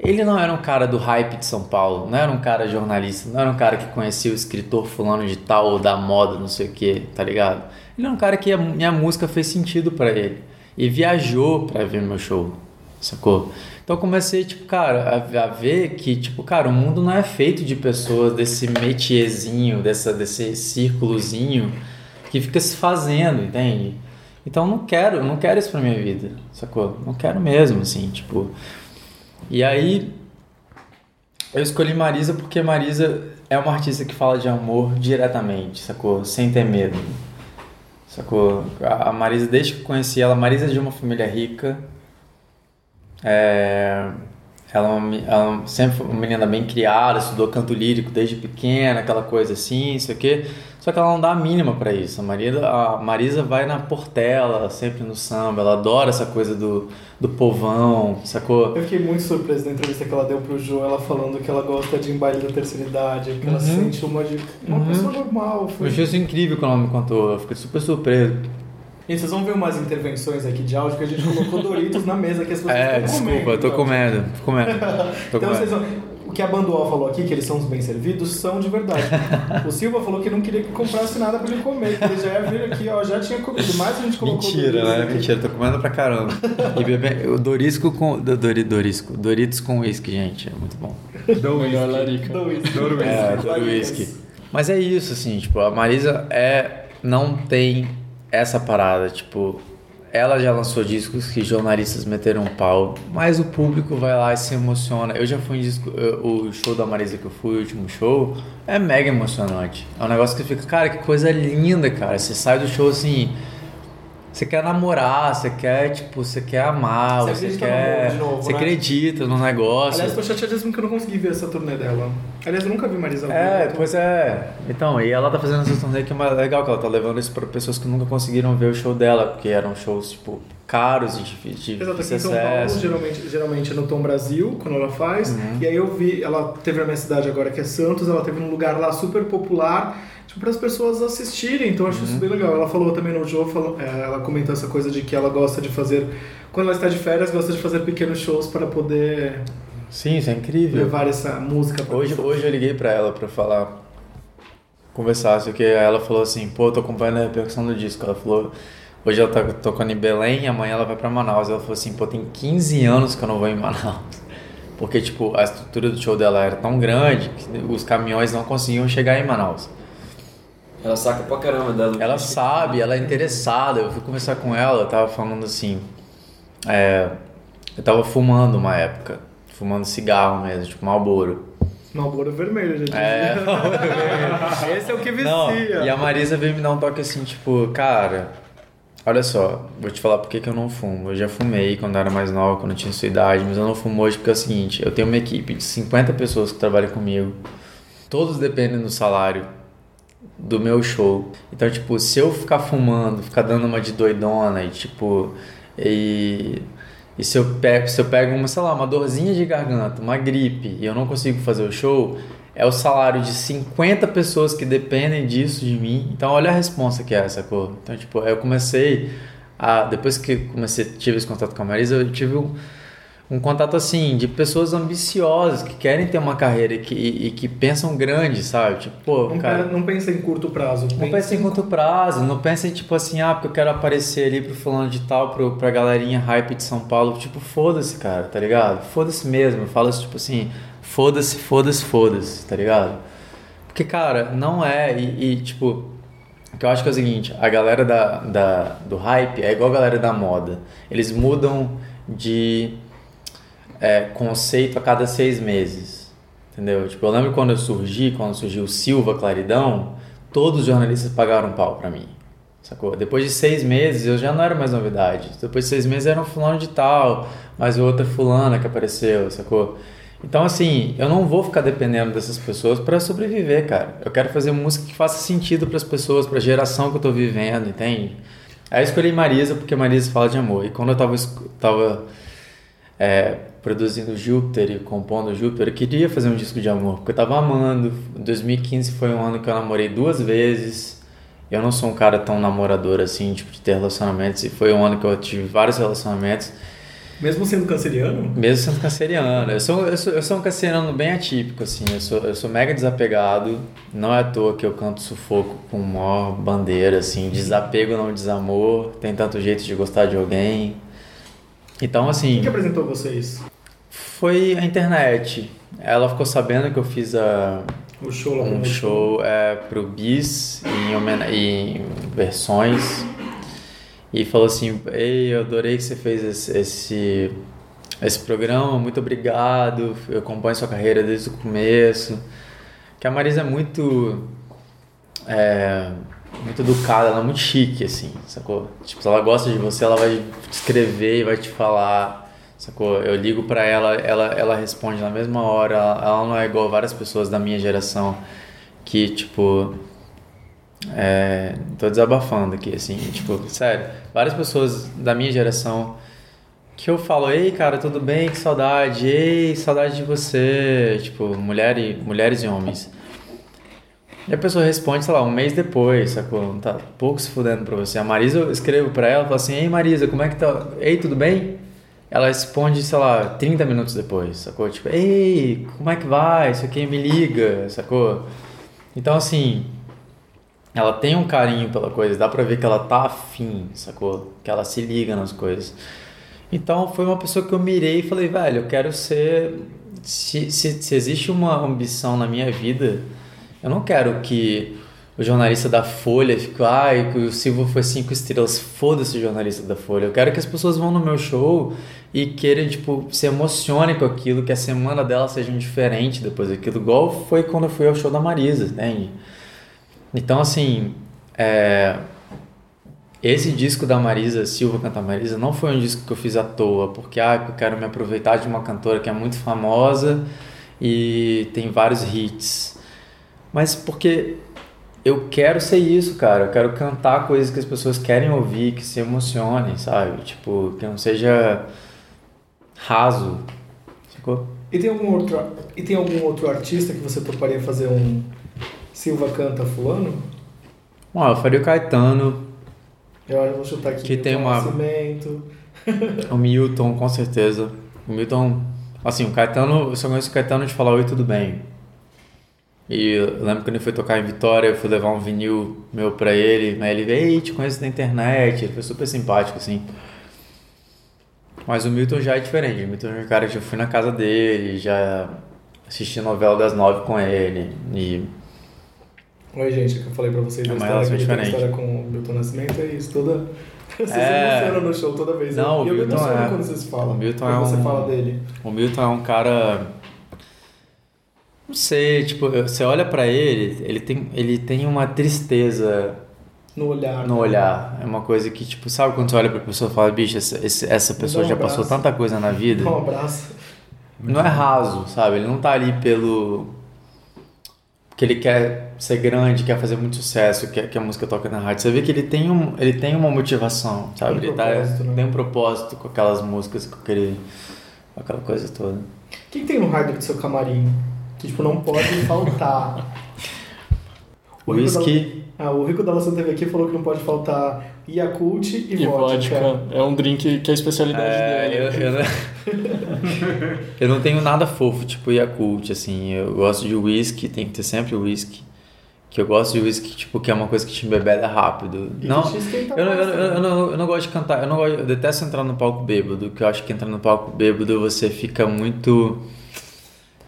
Ele não era um cara do hype de São Paulo, não era um cara jornalista, não era um cara que conhecia o escritor fulano de tal ou da moda, não sei o que, tá ligado? Ele era um cara que a minha música fez sentido pra ele e viajou pra ver meu show, sacou? Então eu comecei, tipo, cara, a, a ver que, tipo, cara, o mundo não é feito de pessoas desse métierzinho, dessa, desse círculozinho que fica se fazendo, entende? Então não quero, não quero isso pra minha vida, sacou? Não quero mesmo, assim, tipo... E aí eu escolhi Marisa porque Marisa é uma artista que fala de amor diretamente, sacou? Sem ter medo. Sacou? A Marisa, desde que eu conheci ela, a Marisa é de uma família rica. É, ela, é ela sempre foi uma menina bem criada, estudou canto lírico desde pequena, aquela coisa assim, isso aqui. Só que ela não dá a mínima pra isso. A Marisa, a Marisa vai na portela, sempre no samba, ela adora essa coisa do, do povão, sacou? Eu fiquei muito surpreso na entrevista que ela deu pro Joe, ela falando que ela gosta de em baile da terceira idade, que ela Uhum. sente uma, de, uma Uhum. pessoa normal. Eu Foi... achei isso incrível quando ela me contou, eu fiquei super surpreso. Gente, vocês vão ver umas intervenções aqui de áudio que a gente colocou Doritos na mesa que as pessoas É, estão desculpa, eu tô então. comendo, tô comendo. Tô Então vocês comendo. vão... O que a Banduol falou aqui, que eles são os bem-servidos, são de verdade. o Silva falou que não queria que comprasse nada pra ele comer, que ele já ia vir aqui, ó, já tinha comido, mas a gente colocou Mentira, Doritos né? aqui. Mentira, tô comendo pra caramba. E bebe... o Dorisco com. do- Dori... Dorisco. Doritos com uísque, gente. É muito bom. Melhor larica. Doritos. É, do uísque. Mas é isso, assim, tipo, a Marisa é. não tem essa parada, tipo. Ela já lançou discos que jornalistas meteram um pau, mas o público vai lá e se emociona. Eu já fui em disco. eu- O show da Marisa que eu fui, o último show, é mega emocionante. É um negócio que fica, cara, que coisa linda, cara. Você sai do show assim. Você quer namorar, você quer, tipo, você quer amar, Você você, acredita no quer. novo, você né? acredita no negócio. Aliás, tô chateadíssimo que eu não consegui ver essa turnê dela. Aliás, eu nunca vi Marisa É, vivo, pois é. Então, e ela tá fazendo essa turnê que é mais legal, que ela tá levando isso pra pessoas que nunca conseguiram ver o show dela, porque eram shows, tipo, caros e de, de Exato, aqui em São. Paulo, geralmente, geralmente é no Tom Brasil, quando ela faz. Uhum. E aí eu vi, ela teve na minha cidade agora, que é Santos, ela teve num lugar lá super popular, para as pessoas assistirem. Então eu acho Uhum. isso bem legal. Ela falou também no Joe, falou, é, ela comentou essa coisa de que ela gosta de fazer, quando ela está de férias, gosta de fazer pequenos shows para poder Sim, isso é incrível. levar essa música pra Hoje, hoje eu liguei pra ela pra falar, conversar, que, ela falou assim, pô, tô acompanhando a repercussão do disco. Ela falou, hoje ela tá tocando em Belém, amanhã ela vai pra Manaus. Ela falou assim, pô, tem 15 anos que eu não vou em Manaus. Porque, tipo, a estrutura do show dela era tão grande que os caminhões não conseguiam chegar em Manaus. Ela saca pra caramba dela. Ela sabe, ela é interessada. Eu fui conversar com ela, eu tava falando assim. é, eu tava fumando uma época. Fumando cigarro mesmo, tipo Marlboro. Malboro vermelho, já disse. É, Esse é o que vicia. Não, e a Marisa veio me dar um toque assim, tipo, cara, Olha só, vou te falar por que que eu não fumo. Eu já fumei quando era mais nova, quando eu tinha sua idade, mas eu não fumo hoje porque é o seguinte: eu tenho uma equipe de 50 pessoas que trabalham comigo, todos dependem do salário do meu show. Então, tipo, se eu ficar fumando, ficar dando uma de doidona e, tipo, e, e se, eu pego, se eu pego uma, sei lá, uma dorzinha de garganta, uma gripe e eu não consigo fazer o show, é o salário de 50 pessoas que dependem disso de mim. Então, olha a resposta que é essa, cor. Então, tipo, eu comecei a. Depois que comecei, tive esse contato com a Marisa, eu tive um, um contato assim de pessoas ambiciosas que querem ter uma carreira e que, e, e que pensam grande, sabe? Tipo, pô, Não, cara. não pensa em curto prazo. Não pensa em curto prazo, não pensa em tipo assim, ah, porque eu quero aparecer ali pro fulano de tal, pro, pra galerinha hype de São Paulo. Tipo, foda-se, cara, tá ligado? Foda-se mesmo. Fala tipo assim, foda-se, foda-se, foda-se, tá ligado? Porque, cara, não é. E, e, tipo, o que eu acho que é o seguinte: a galera da, da, do hype é igual a galera da moda. Eles mudam de é, conceito a cada seis meses. Entendeu? Tipo, eu lembro quando eu surgi, quando surgiu o Silva Claridão, todos os jornalistas pagaram pau pra mim. Sacou? Depois de seis meses eu já não era mais novidade. Depois de seis meses era um fulano de tal, mas outra fulana que apareceu, sacou? Então, assim, eu não vou ficar dependendo dessas pessoas para sobreviver, cara. Eu quero fazer música que faça sentido para as pessoas, para a geração que eu tô vivendo, entende? Aí eu escolhi Marisa porque Marisa fala de amor. E quando eu tava, tava é, produzindo Júpiter e compondo Júpiter, eu queria fazer um disco de amor, porque eu tava amando. 2015 foi um ano que eu namorei duas vezes. Eu não sou um cara tão namorador assim, tipo, de ter relacionamentos. E foi um ano que eu tive vários relacionamentos. Mesmo sendo canceriano? Mesmo sendo canceriano. Eu sou, eu sou, eu sou um canceriano bem atípico, assim. Eu sou, eu sou mega desapegado. Não é à toa que eu canto sufoco com maior bandeira, assim. Desapego, não desamor. Tem tanto jeito de gostar de alguém. Então, assim... Quem que apresentou vocês? Foi a internet. Ela ficou sabendo que eu fiz a, O show lá um no show é, pro Bis em, homena- em versões e falou assim: Ei, eu adorei que você fez esse, esse, esse programa, muito obrigado. Eu acompanho sua carreira desde o começo. Que a Marisa é muito. É, muito educada, ela é muito chique, assim, sacou? Tipo, se ela gosta de você, ela vai te escrever e vai te falar, sacou? Eu ligo pra ela, ela, ela responde na mesma hora, ela, ela não é igual várias pessoas da minha geração que, tipo. É, tô desabafando aqui, assim, tipo, sério, várias pessoas da minha geração que eu falo, ei, cara, tudo bem? Que saudade, ei, saudade de você, tipo, mulher e, mulheres e homens. E a pessoa responde, sei lá, um mês depois, sacou? Tá pouco se fudendo pra você. A Marisa, eu escrevo pra ela, falo assim, ei Marisa, como é que tá? Ei, tudo bem? Ela responde, sei lá, 30 minutos depois, sacou? Tipo, ei, como é que vai? Isso aqui me liga, sacou? Então, assim, ela tem um carinho pela coisa, dá pra ver que ela tá afim, sacou? Que ela se liga nas coisas. Então foi uma pessoa que eu mirei e falei, velho, eu quero ser. Se, se, se existe uma ambição na minha vida, eu não quero que o jornalista da Folha fique, ai, que o Silva foi cinco estrelas, foda-se o jornalista da Folha. Eu quero que as pessoas vão no meu show e queiram, tipo, se emocionem com aquilo, que a semana dela seja diferente depois daquilo, igual foi quando eu fui ao show da Marisa, entende? Então, assim, é, esse disco da Marisa Silva Canta Marisa não foi um disco que eu fiz à toa, porque ah, eu quero me aproveitar de uma cantora que é muito famosa e tem vários hits. Mas porque eu quero ser isso, cara. Eu quero cantar coisas que as pessoas querem ouvir, que se emocionem, sabe? Tipo, que não seja raso. Ficou? E tem algum outro e tem algum outro artista que você toparia fazer um Silva canta fulano? Bom, eu faria o Caetano, Eu acho que vou chutar aqui. Que tem uma- o Milton, com certeza. O Milton, assim, o Caetano, eu só conheço o Caetano de falar oi, tudo bem. E eu lembro quando ele foi tocar em Vitória, eu fui levar um vinil meu pra ele, mas ele veio, ei, te conheço na internet, ele foi super simpático, assim. Mas o Milton já é diferente, o Milton é um cara que eu fui na casa dele, já assisti novela das nove com ele, e Oi, gente, que eu falei pra vocês É da história, que diferente. história com o Milton Nascimento, é isso, toda... Você se É. emociona no show toda vez. Não, eu, o eu Milton emociono é- quando vocês falam. o Milton é você um- fala dele. O Milton é um cara. Não sei, tipo, você olha pra ele, ele tem, ele tem uma tristeza No olhar. no né? olhar. É uma coisa que, tipo, sabe quando você olha pra pessoa e fala, bicho, essa, esse- essa pessoa um já passou tanta coisa na vida. Dá um abraço. Não é raso, sabe? Ele não tá ali pelo. Porque ele quer ser grande, quer fazer muito sucesso, quer que a música toque na rádio. Você vê que ele tem, um, ele tem uma motivação, sabe? Um ele tá, né? tem um propósito com aquelas músicas, com, aquele, aquela coisa toda. O que, que tem no rider do seu camarim? Que, tipo, não pode faltar. O Rico Whisky, da- Ah, o Rico da Lação TV aqui falou que não pode faltar Yakult e, E vodka. vodka. É um drink que é a especialidade É, dele. eu, eu, não, eu não tenho nada fofo, tipo Yakult, assim. Eu gosto de whisky, tem que ter sempre whisky. Que eu gosto de whisky, tipo, que é uma coisa que te embebeda rápido. E Não, eu, não- eu, eu não, eu não gosto de cantar, eu não gosto, eu detesto entrar no palco bêbado, que eu acho que entrar no palco bêbado você fica muito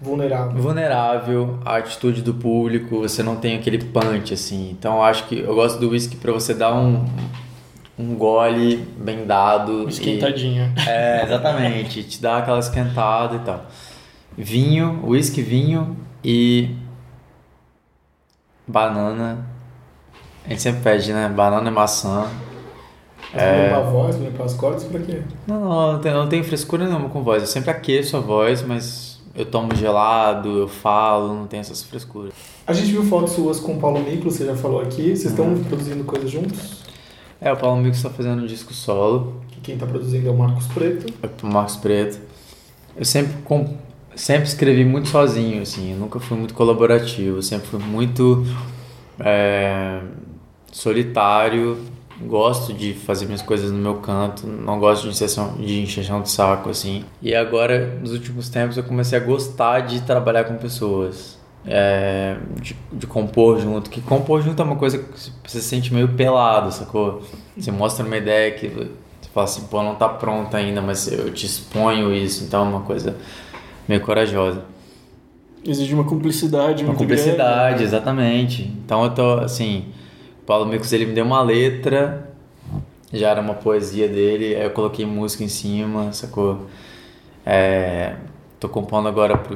Vulnerável. vulnerável à atitude do público, você não tem aquele punch, assim. Então eu acho que eu gosto do whisky pra você dar um, um gole bem dado. e- Esquentadinha. é, exatamente. Te dá aquela esquentada e tal. Vinho, whisky, vinho e banana. A gente sempre pede, né? Banana e maçã. É... Limpar a voz, limpar as cordas, pra quê? Não, não, não eu não tenho frescura nenhuma com voz. Eu sempre aqueço a voz, mas eu tomo gelado, eu falo, não tenho essas frescuras. A gente viu fotos suas com o Paulo Miklo, você já falou aqui. Vocês estão Uhum. produzindo coisas juntos? É, o Paulo Mix está fazendo um disco solo. Que quem tá produzindo é o Marcos Preto. o Marcos Preto. Eu sempre, com, sempre escrevi muito sozinho, assim, eu nunca fui muito colaborativo, eu sempre fui muito é, solitário, gosto de fazer minhas coisas no meu canto, não gosto de encheção, de encheção de saco, assim. E agora, nos últimos tempos, eu comecei a gostar de trabalhar com pessoas. é, de, de compor junto, que compor junto é uma coisa que você se sente meio pelado, sacou? Você mostra uma ideia que você fala assim, pô, não tá pronta ainda, mas eu te exponho isso, então é uma coisa meio corajosa. Exige uma cumplicidade Uma cumplicidade, exatamente. Então eu tô, assim, Paulo Micos ele me deu uma letra, já era uma poesia dele, aí eu coloquei música em cima, sacou? É, tô compondo agora pra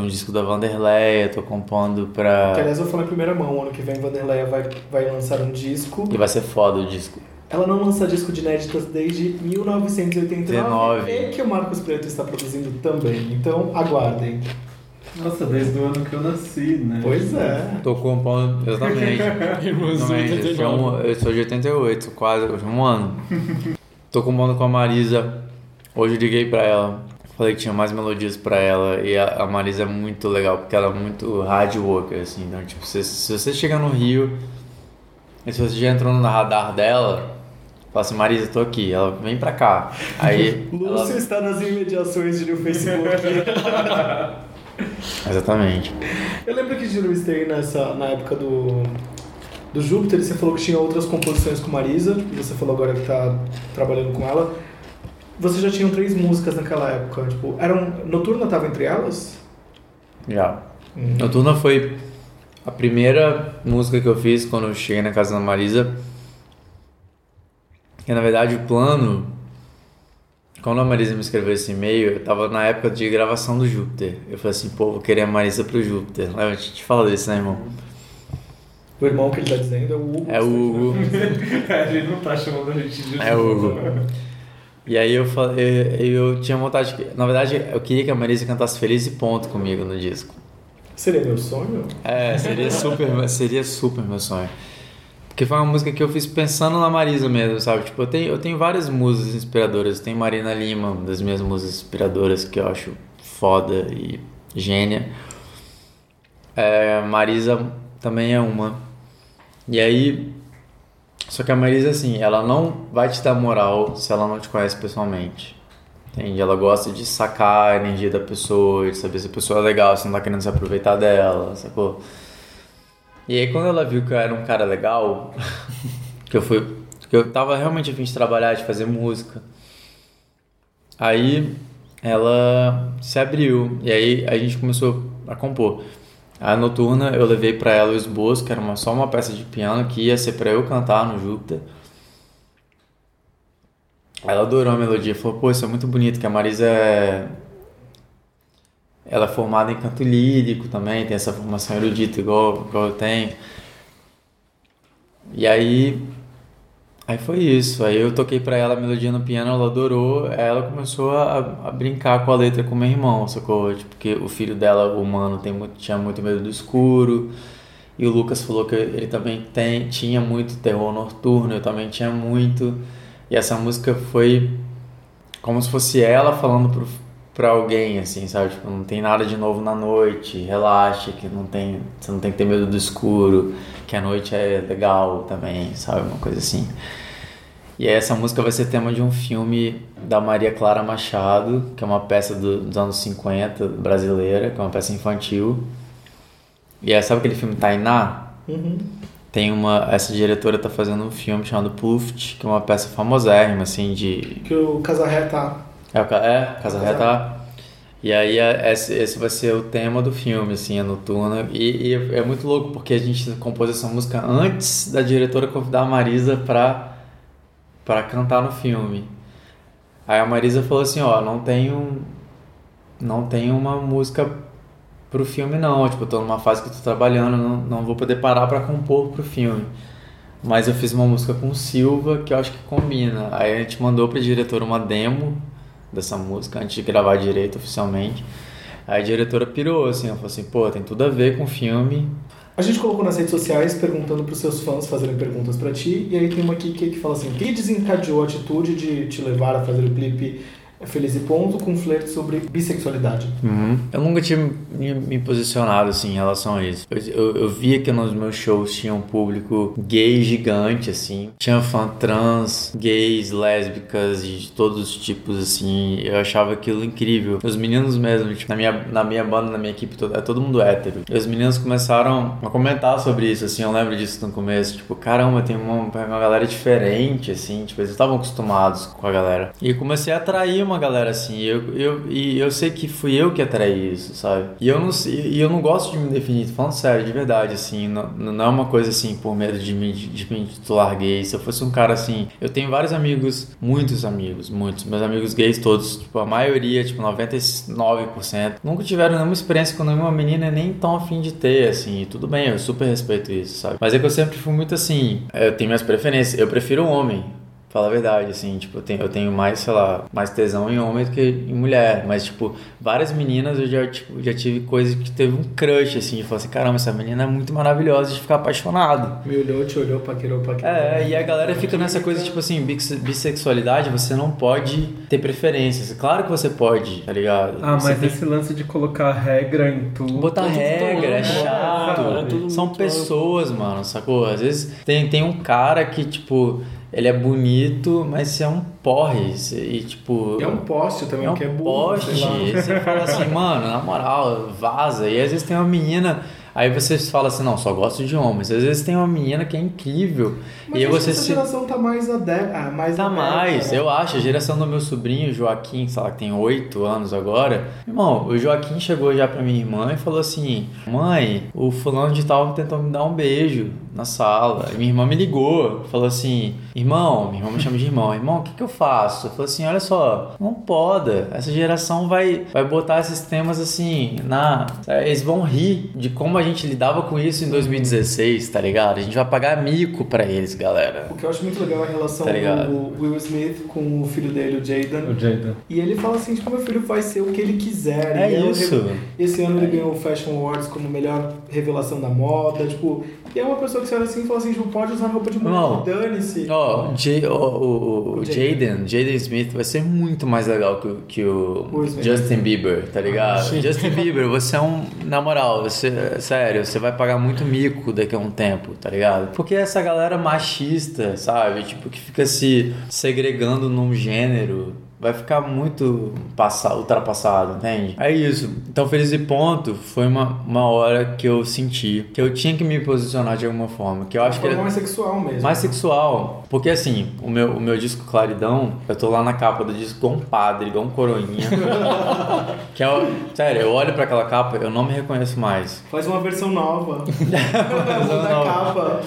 um disco da Vanderleia, tô compondo Que, pra... aliás, eu falo em primeira mão. Ano que vem, Vanderleia vai, vai lançar um disco. E vai ser foda o disco. Ela não lança disco de inéditas desde 1989. 19. E que o Marcos Preto está produzindo também. Então, aguardem. Nossa, desde o ano que eu nasci, né? Pois é. Tô compondo, exatamente. Irmãos do Exatamente, 89. tinha um- eu sou de 88, quase, um ano. Tô compondo com a Marisa. Hoje eu liguei pra ela. Falei que tinha mais melodias pra ela. E a, a Marisa é muito legal, porque ela é muito hard worker, assim. Então, tipo, se, se você chegar no Rio e se você já entrou no radar dela, fala assim, Marisa, tô aqui. Ela vem pra cá. Aí. ela- Lúcio está nas imediações de no Facebook. Exatamente. Eu lembro que de Luiz tem nessa, na época do, do Júpiter, você falou que tinha outras composições com Marisa, e você falou agora que tá trabalhando com ela. Você já tinham três músicas naquela época, tipo, eram. Noturna tava entre elas? Já. Noturna foi a primeira música que eu fiz quando eu cheguei na casa da Marisa. Que na verdade o plano, quando a Marisa me escreveu esse e-mail, eu tava na época de gravação do Júpiter. Eu falei assim, pô, vou querer a Marisa pro Júpiter. A gente fala disso, né, irmão? O irmão que ele tá dizendo é o Hugo. É o Hugo. a gente não tá chamando a gente de É o Hugo. E aí eu falei, eu, eu tinha vontade, que, na verdade eu queria que a Marisa cantasse Feliz e Ponto comigo no disco. Seria meu sonho? É, seria super, seria super meu sonho. Porque foi uma música que eu fiz pensando na Marisa mesmo, sabe? Tipo, eu tenho, eu tenho várias musas inspiradoras. Tem Marina Lima, uma das minhas musas inspiradoras que eu acho foda e gênia. É, Marisa também é uma. E aí. Só que a Marisa, assim, ela não vai te dar moral se ela não te conhece pessoalmente. Entende? Ela gosta de sacar a energia da pessoa, de saber se a pessoa é legal, se não tá querendo se aproveitar dela, sacou? E aí quando ela viu que eu era um cara legal, que eu fui. que eu tava realmente a fim de trabalhar, de fazer música. Aí ela se abriu e aí a gente começou a compor. A noturna eu levei pra ela o esboço, que era uma, só uma peça de piano que ia ser pra eu cantar no Júpiter. Ela adorou a melodia, falou, pô, isso é muito bonito, que a Marisa é... Ela é formada em canto lírico também, tem essa formação erudita igual, igual eu tenho. E aí. Aí foi isso. Aí eu toquei pra ela a melodia no piano, ela adorou. Ela começou a, a brincar com a letra com meu irmão, sacou? Tipo, porque o filho dela, o mano, tem muito, tinha muito medo do escuro. E o Lucas falou que ele também tem, tinha muito terror noturno, eu também tinha muito. E essa música foi como se fosse ela falando pro, pra alguém, assim, sabe? Tipo, não tem nada de novo na noite, relaxa, que não tem, você não tem que ter medo do escuro, que a noite é legal também, sabe? Uma coisa assim. E aí essa música vai ser tema de um filme da Maria Clara Machado, que é uma peça do- dos anos 50 brasileira, que é uma peça infantil. E aí, sabe aquele filme Tainá? Uhum. Tem uma. Essa diretora tá fazendo um filme chamado Pluft, que é uma peça famosérrima, assim, de. Que o Casarré tá. É, é Casa Casa Reta. E aí é- esse, vai ser o tema do filme, assim, a noturna. E, e é muito louco porque a gente compôs essa música antes da diretora convidar a Marisa pra, pra cantar no filme. Aí a Marisa falou assim, ó, não um, não tem uma música pro filme não, tipo, eu tô numa fase que eu tô trabalhando, não, não vou poder parar pra compor pro filme. Mas eu fiz uma música com o Silva que eu acho que combina. Aí a gente mandou pra diretora uma demo dessa música antes de gravar direito oficialmente. Aí a diretora pirou, assim, ela falou assim, pô, tem tudo a ver com o filme. A gente colocou nas redes sociais perguntando pros seus fãs fazerem perguntas pra ti, e aí tem uma aqui que, que fala assim: o que desencadeou a atitude de te levar a fazer o clipe Feliz e Ponto com flerte sobre bissexualidade? Eu nunca tinha me, me posicionado assim em relação a isso. Eu, eu, eu via que nos meus shows tinha um público gay gigante, assim. Tinha fã trans, gays, lésbicas e de todos os tipos, assim. Eu achava aquilo incrível. Os meninos mesmo, tipo, na minha, na minha banda, na minha equipe, todo, é todo mundo hétero. E os meninos começaram a comentar sobre isso, assim. Eu lembro disso no começo. Tipo, caramba, tem uma, uma galera diferente, assim. Tipo, eles estavam acostumados com a galera. E eu comecei a atrair uma galera assim. Eu, eu, e eu sei que fui eu que atraí isso, sabe? E eu não, e eu não gosto de me definir, tô falando sério, de verdade, assim. Não, não é uma coisa assim por medo de me, de me titular gay. Se eu fosse um cara assim. Eu tenho vários amigos, muitos amigos, muitos. Meus amigos gays todos, tipo, a maioria, tipo, 99%, nunca tiveram nenhuma experiência com nenhuma menina nem tão afim de ter, assim. Tudo bem, eu super respeito isso, sabe? Mas é que eu sempre fui muito assim. Eu tenho minhas preferências. Eu prefiro um homem. Fala a verdade, assim, tipo, eu tenho, eu tenho mais, sei lá, mais tesão em homem do que em mulher. Mas, tipo, várias meninas eu já, tipo, já tive coisa que teve um crush, assim, de falar assim, caramba, essa menina é muito maravilhosa de ficar apaixonado. Me olhou, te olhou, paquerou, paquerou. É, e a galera fica nessa coisa, tipo assim, bis- bissexualidade, você não pode ter preferências. Claro que você pode, tá ligado? Ah, Você mas tem esse lance de colocar regra em tudo. Botar regra, é chato. cara, é tudo São pessoas, mano, sacou? Às vezes tem, tem um cara que, tipo, ele é bonito, mas você é um porre. você- E, tipo. E é um poste também, é um que é burro, poste. você fala assim, mano, na moral, vaza. E às vezes tem uma menina. Aí você fala assim, não, só gosto de homens. Às vezes tem uma menina que é incrível. Mas e você essa se. geração tá mais adepta. Ah, mais Tá mais, né? eu acho. A geração do meu sobrinho, Joaquim, sei lá, que tem 8 anos agora. Irmão, o Joaquim chegou já pra minha irmã e falou assim: Mãe, o fulano de tal tentou me dar um beijo na sala. E minha irmã me ligou, falou assim: Irmão, minha irmã me chama de irmão, irmão, o que, que eu faço? Eu falei assim: Olha só, não poda. Essa geração vai, vai botar esses temas assim na. Eles vão rir de como a gente lidava com isso em 2016, tá ligado? A gente vai pagar mico pra eles, galera. O que eu acho muito legal é a relação Tá do Will Smith com o filho dele, o Jaden. O Jaden. E ele fala assim, tipo, meu filho vai ser o que ele quiser. É E isso. re- Esse ano ele ganhou o Fashion Awards como melhor revelação da moda, tipo... E é uma pessoa que você olha assim e fala assim, tipo, pode usar roupa de mulher, dane-se. Ó, o, Jaden, Jaden Smith vai ser muito mais legal que, o- que o. Justin Bieber, tá ligado? sim. Justin Bieber, você é um. Na moral, você. Sério, você vai pagar muito mico daqui a um tempo, tá ligado? Porque essa galera machista, sabe? Tipo, que fica se segregando num gênero. Vai ficar muito passa, ultrapassado, entende? É isso. Então, Feliz e Ponto foi uma, uma hora que eu senti que eu tinha que me posicionar de alguma forma. Que eu acho que Forma era- mais sexual mesmo. mais sexual. Porque assim, o meu, o meu disco Claridão, eu tô lá na capa do disco igual um padre, igual um coroinha. que é o, Sério, eu olho pra aquela capa, eu não me reconheço mais. Faz uma versão nova. Muda a nova. capa.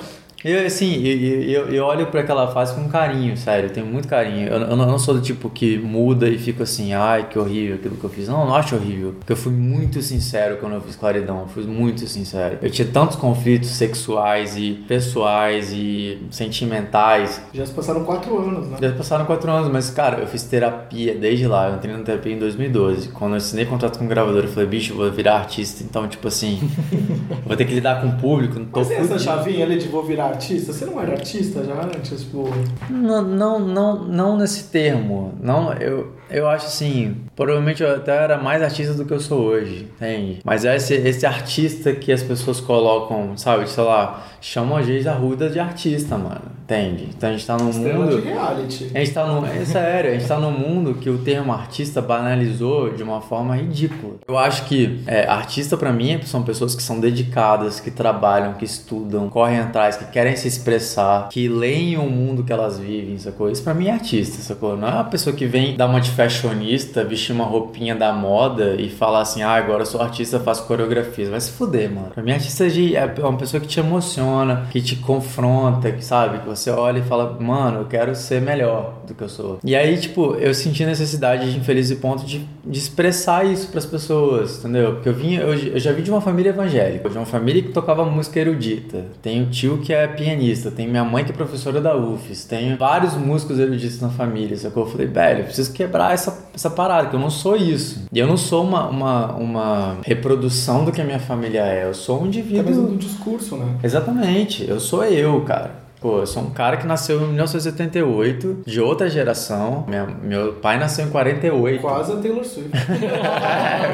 Eu, assim, eu, eu, eu olho pra aquela fase com carinho, sério, eu tenho muito carinho. Eu, eu não sou do tipo que muda e fico assim, ai, que horrível aquilo que eu fiz. Não, eu não acho horrível. Porque eu fui muito sincero quando eu fiz Claridão, eu fui muito sincero. Eu tinha tantos conflitos sexuais e pessoais e sentimentais. Já se passaram quatro anos, né? Já passaram quatro anos, mas, cara, eu fiz terapia desde lá. Eu entrei na terapia em 2012. Quando eu assinei contrato com o gravador, eu falei, bicho, eu vou virar artista. Então, tipo assim, vou ter que lidar com o público, não tô Mas tem essa chavinha ali de vou virar artista? Você não era artista já antes? Tipo, Não, não, não, não nesse termo. Não, eu, eu acho assim, provavelmente eu até era mais artista do que eu sou hoje, entende? Mas é esse, esse artista que as pessoas colocam, sabe, sei lá, chamam a gente Arruda de artista, mano, entende? Então a gente tá num estrela mundo. de reality. A gente tá no, é sério, a gente tá num mundo que o termo artista banalizou de uma forma ridícula. Eu acho que é, artista pra mim são pessoas que são dedicadas, que trabalham, que estudam, correm atrás, que querem se expressar, que leem o mundo que elas vivem, sacou? Isso pra mim é artista, sacou? Não é uma pessoa que vem dar uma de fashionista, vestir uma roupinha da moda e falar assim, ah, agora eu sou artista, faço coreografias. Vai se fuder, mano. Pra mim, artista de- é uma pessoa que te emociona, que te confronta, que sabe? Que você olha e fala, mano, eu quero ser melhor do que eu sou. E aí, tipo, eu senti necessidade de infeliz e ponto de, de expressar isso pras pessoas, entendeu? Porque eu vim, eu, eu já vim de uma família evangélica, de uma família que tocava música erudita. Tenho tio que é pianista, tem minha mãe que é professora da UFES, tenho vários músicos eruditos na família, sacou? Eu falei, velho, eu preciso quebrar essa, essa parada, que eu não sou isso. E eu não sou uma, uma, uma reprodução do que a minha família é, eu sou um Até indivíduo. mesmo do discurso, né? Exatamente, eu sou eu, cara. Pô, eu sou um cara que nasceu em 1978, de outra geração. Minha- meu pai nasceu em 48. Quase a Taylor Swift.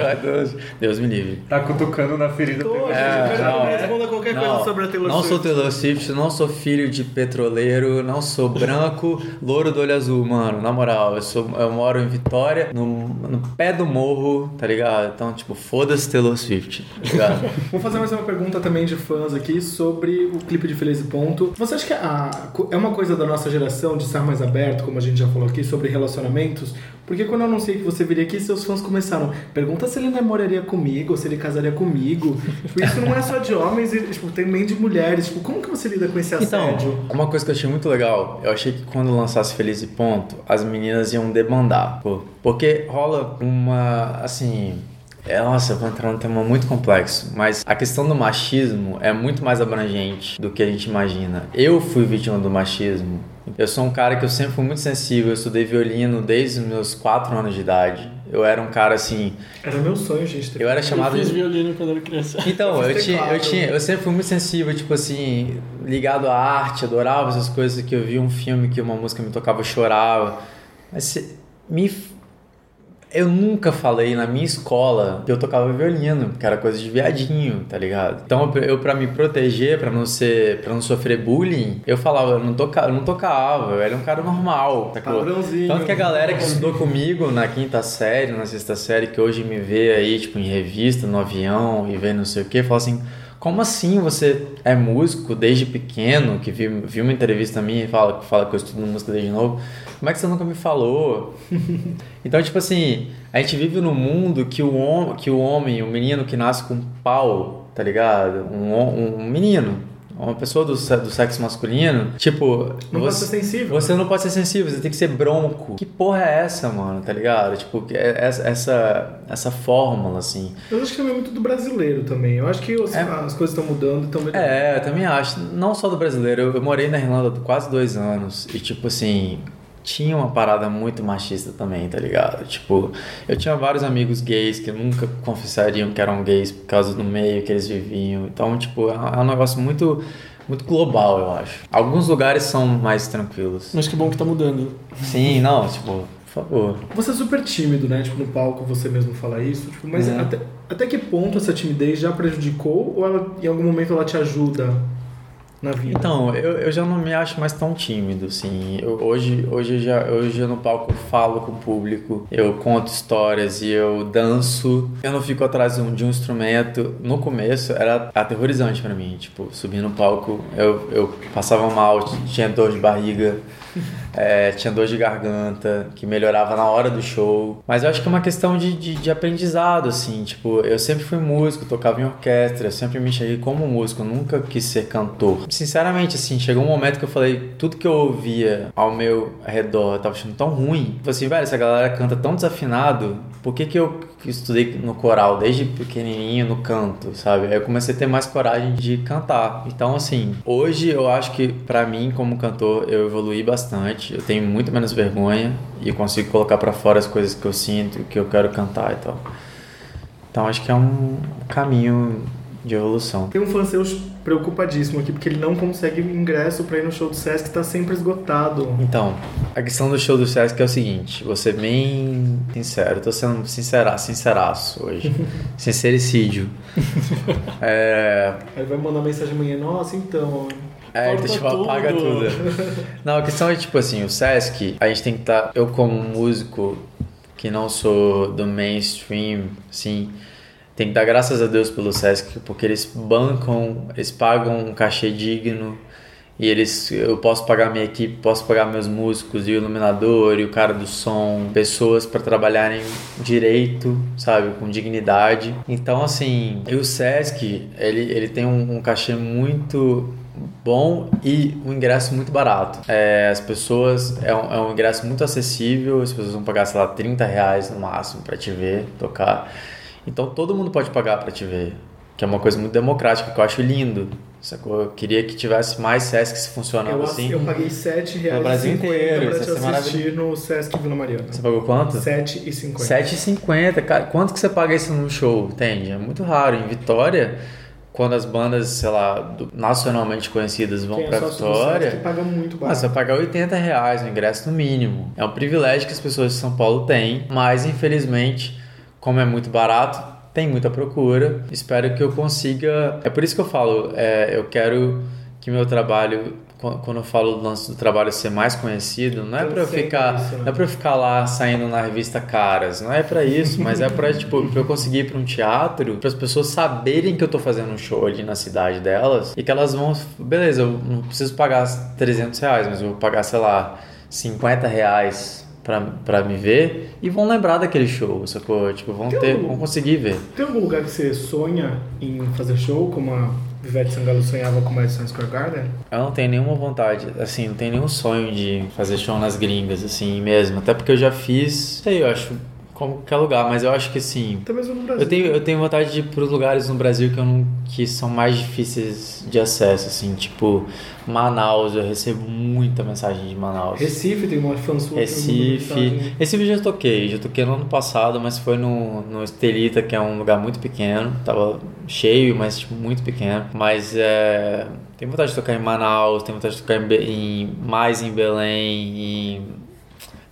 É, Deus, Deus me livre. Tá cutucando na ferida. Tô, É, não. responda qualquer coisa sobre a Taylor não Swift. sou Taylor Swift, não sou filho de petroleiro, não sou branco, louro do olho azul, mano. Na moral, eu, sou, eu moro em Vitória, no, no pé do morro, tá ligado? Então, tipo, foda-se Taylor Swift, tá ligado? Vou fazer mais uma pergunta também de fãs aqui sobre o clipe de Feliz e Ponto. Você acha que a- é uma coisa da nossa geração de estar mais aberto, como a gente já falou aqui, sobre relacionamentos? Porque quando eu anunciei que você viria aqui, seus fãs começaram, pergunta se ele namoraria comigo, se ele casaria comigo. Tipo, isso não é só de homens, tipo, tem também de mulheres. Tipo, como que você lida com esse Então, assédio? uma coisa que eu achei muito legal, eu achei que quando lançasse Feliz e Ponto, as meninas iam debandar. Pô, porque rola uma, assim... É, nossa, eu vou entrar num tema muito complexo, mas a questão do machismo é muito mais abrangente do que a gente imagina. Eu fui vítima do machismo. Eu sou um cara que eu sempre fui muito sensível, eu estudei violino desde os meus 4 anos de idade. Eu era um cara assim, Era meu sonho, gente. eu era chamado eu fiz de violino quando era criança. então, Eu eu tinha, eu tinha, eu sempre fui muito sensível, tipo assim, ligado à arte, adorava essas coisas que eu via um filme que uma música me tocava, eu chorava. Mas se- me eu nunca falei na minha escola que eu tocava violino, que era coisa de viadinho, tá ligado? Então, eu, para me proteger, pra não ser, para não sofrer bullying, eu falava, eu não tocava, eu não tocava, eu era um cara normal, sacou? Padrãozinho. Tanto que a galera que estudou comigo na quinta série, na sexta série, que hoje me vê aí, tipo, em revista, no avião e vê não sei o que, fala assim: como assim você é músico desde pequeno, que viu, viu uma entrevista minha e fala, fala que eu estudo música desde novo? Como é que você nunca me falou? então, tipo assim, a gente vive num mundo que o, que o homem, o menino que nasce com pau, tá ligado? Um, um menino. Uma pessoa do, do sexo masculino, tipo. Não pode você- ser sensível. você não pode ser sensível, você tem que ser bronco. Que porra é essa, mano? Tá ligado? Tipo, que é- essa, essa, essa fórmula, assim. Eu acho que também é muito do brasileiro também. Eu acho que os- É. as coisas estão mudando e estão melhorando. É, eu também acho. Não só do brasileiro. Eu, eu morei na Irlanda quase dois anos. E, tipo assim, tinha uma parada muito machista também, tá ligado? Tipo, eu tinha vários amigos gays que nunca confessariam que eram gays por causa do meio que eles viviam. Então, tipo, é um é um negócio muito. Muito global, eu acho. Alguns lugares são mais tranquilos. Mas que bom que tá mudando. Sim, não, tipo, por favor. Você é super tímido, né? Tipo, no palco você mesmo fala isso. Tipo, mas É. até, até que ponto essa timidez já prejudicou ou ela, em algum momento ela te ajuda na vida? Então, eu, eu já não me acho mais tão tímido, assim. Eu- hoje, hoje, eu já, hoje eu no palco falo com o público, eu conto histórias e eu danço. Eu não fico atrás de um, de um instrumento. No começo era aterrorizante pra mim, tipo, subir no palco, eu, eu passava mal, tinha dor de barriga. é, tinha dor de garganta, que melhorava na hora do show. Mas eu acho que é uma questão de, de, de aprendizado, assim. Tipo, eu sempre fui músico, tocava em orquestra, eu sempre me enxerguei como músico, nunca quis ser cantor. Sinceramente, assim, chegou um momento que eu falei, tudo que eu ouvia ao meu redor, eu tava achando tão ruim. Falei assim, velho, essa galera canta tão desafinado, por que que eu estudei no coral desde pequenininho no canto, sabe? Aí eu comecei a ter mais coragem de cantar. Então, assim, hoje eu acho que para mim como cantor eu evolui bastante. Eu tenho muito menos vergonha e consigo colocar para fora as coisas que eu sinto, que eu quero cantar e tal. Então, acho que é um caminho de evolução. Tem um fã seu preocupadíssimo aqui, porque ele não consegue ingresso pra ir no show do Sesc, tá sempre esgotado. Então, a questão do show do Sesc é o seguinte, vou ser bem sincero, tô sendo sincera, sinceraço hoje. Sincericídio. é... Aí vai mandar mensagem amanhã, nossa, então... É, Corta tipo, apaga tudo. Não, a questão é tipo assim, o Sesc, a gente tem que estar. Tá, eu como músico que não sou do mainstream, assim, tem que dar graças a Deus pelo Sesc, porque eles bancam, eles pagam um cachê digno e eles eu posso pagar minha equipe, posso pagar meus músicos e o iluminador e o cara do som, pessoas para trabalharem direito, sabe, com dignidade. Então assim, e o Sesc, ele, ele tem um, um cachê muito bom e um ingresso muito barato. É, as pessoas, é um, é um ingresso muito acessível, as pessoas vão pagar, sei lá, 30 reais no máximo para te ver tocar. Então todo mundo pode pagar para te ver, que é uma coisa muito democrática, que eu acho lindo. Sacou? Eu queria que tivesse mais Sescs funcionando eu, assim. Eu paguei 7 reais no Brasil inteiro, pra te assistir no Sesc Vila Mariana. Você pagou quanto? 7,50. 7,50. Cara, quanto que você paga isso num show? Entende? É muito raro. Em Vitória, quando as bandas, sei lá, nacionalmente conhecidas vão é pra Vitória, paga muito ah, barato. você vai pagar 80 reais no ingresso no mínimo. É um privilégio que as pessoas de São Paulo têm, mas infelizmente, como é muito barato, tem muita procura. Espero que eu consiga. É por isso que eu falo, é, eu quero que meu trabalho quando eu falo do lance do trabalho ser mais conhecido, não é para eu ficar, isso, né? não é para ficar lá saindo na revista Caras, não é para isso, mas é para tipo, pra eu conseguir ir para um teatro, para as pessoas saberem que eu tô fazendo um show ali na cidade delas e que elas vão, beleza, eu não preciso pagar 300 reais, mas eu vou pagar, sei lá, 50 reais pra, me ver e vão lembrar daquele show, sacou? Tipo, vão, ter, algum, vão conseguir ver. Tem algum lugar que você sonha em fazer show, como a Ivete Sangalo sonhava com o Madison Square Garden? Eu não tenho nenhuma vontade, assim, não tenho nenhum sonho de fazer show nas gringas, assim, mesmo. Até porque eu já fiz, sei, eu acho como qualquer lugar, mas eu acho que assim. Até mesmo no Brasil. Eu tenho, eu tenho vontade de ir para os lugares no Brasil que, eu não, que são mais difíceis de acesso, assim, tipo Manaus, eu recebo muita mensagem de Manaus. Recife tem uma fã sua. Recife. Recife eu já toquei, já toquei no ano passado, mas foi no, no Estelita, que é um lugar muito pequeno. Tava cheio, mas tipo, muito pequeno. Mas é. Tenho vontade de tocar em Manaus, tenho vontade de tocar em, em mais em Belém, em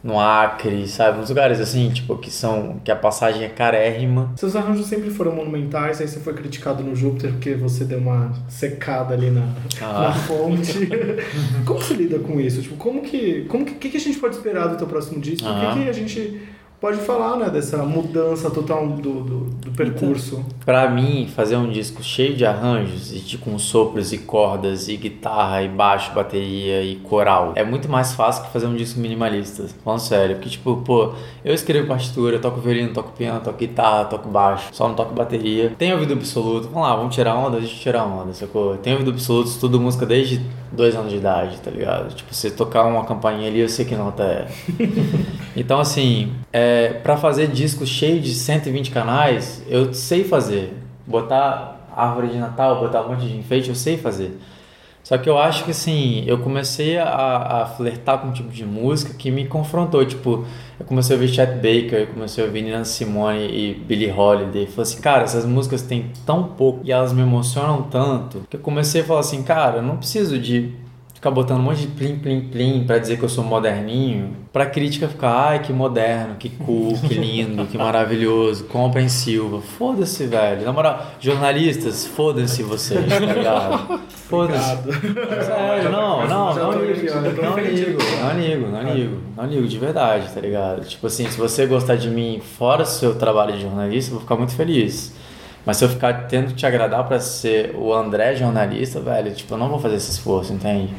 no Acre, sabe? Uns lugares assim, tipo, que são. que a passagem é carérrima. Seus arranjos sempre foram monumentais, aí você foi criticado no Júpiter porque você deu uma secada ali na, ah. na fonte. como você lida com isso? Tipo, como que. Como que, que, a gente pode esperar do teu próximo disco? Ah. O que, ah. que a gente pode falar, né, dessa mudança total do, do, do percurso. Então, para mim, fazer um disco cheio de arranjos e de, com sopros e cordas e guitarra e baixo, bateria e coral é muito mais fácil que fazer um disco minimalista. Falando sério, porque tipo, pô, eu escrevo partitura, eu toco violino, toco piano, toco guitarra, toco baixo, só não toco bateria. Tem ouvido absoluto, vamos lá, vamos tirar onda, deixa eu tirar onda, sacou? Tem ouvido absoluto, estudo música desde dois anos de idade, tá ligado? Tipo, você tocar uma campainha ali, eu sei que nota é. então, assim, é, para fazer disco cheio de 120 canais, eu sei fazer. Botar árvore de Natal, botar um monte de enfeite, eu sei fazer. Só que eu acho que assim, eu comecei a, a flertar com um tipo de música que me confrontou. Tipo, eu comecei a ouvir Chet Baker, eu comecei a ouvir Nina Simone e Billie Holiday. Falei assim, cara, essas músicas têm tão pouco e elas me emocionam tanto que eu comecei a falar assim, cara, eu não preciso de ficar botando um monte de plim, plim, plim pra dizer que eu sou moderninho, pra crítica ficar, ai, que moderno, que cool, que lindo, que maravilhoso, compreensivo. Foda-se, velho. Na moral, jornalistas, foda-se vocês, tá ligado? Foda-se. Sério, não, não, não ligo. Não ligo, não ligo, não ligo. Não ligo, de verdade, tá ligado? Tipo assim, se você gostar de mim fora do seu trabalho de jornalista, eu vou ficar muito feliz. Mas se eu ficar tendo te agradar para ser o André jornalista, velho, tipo, eu não vou fazer esse esforço, entende?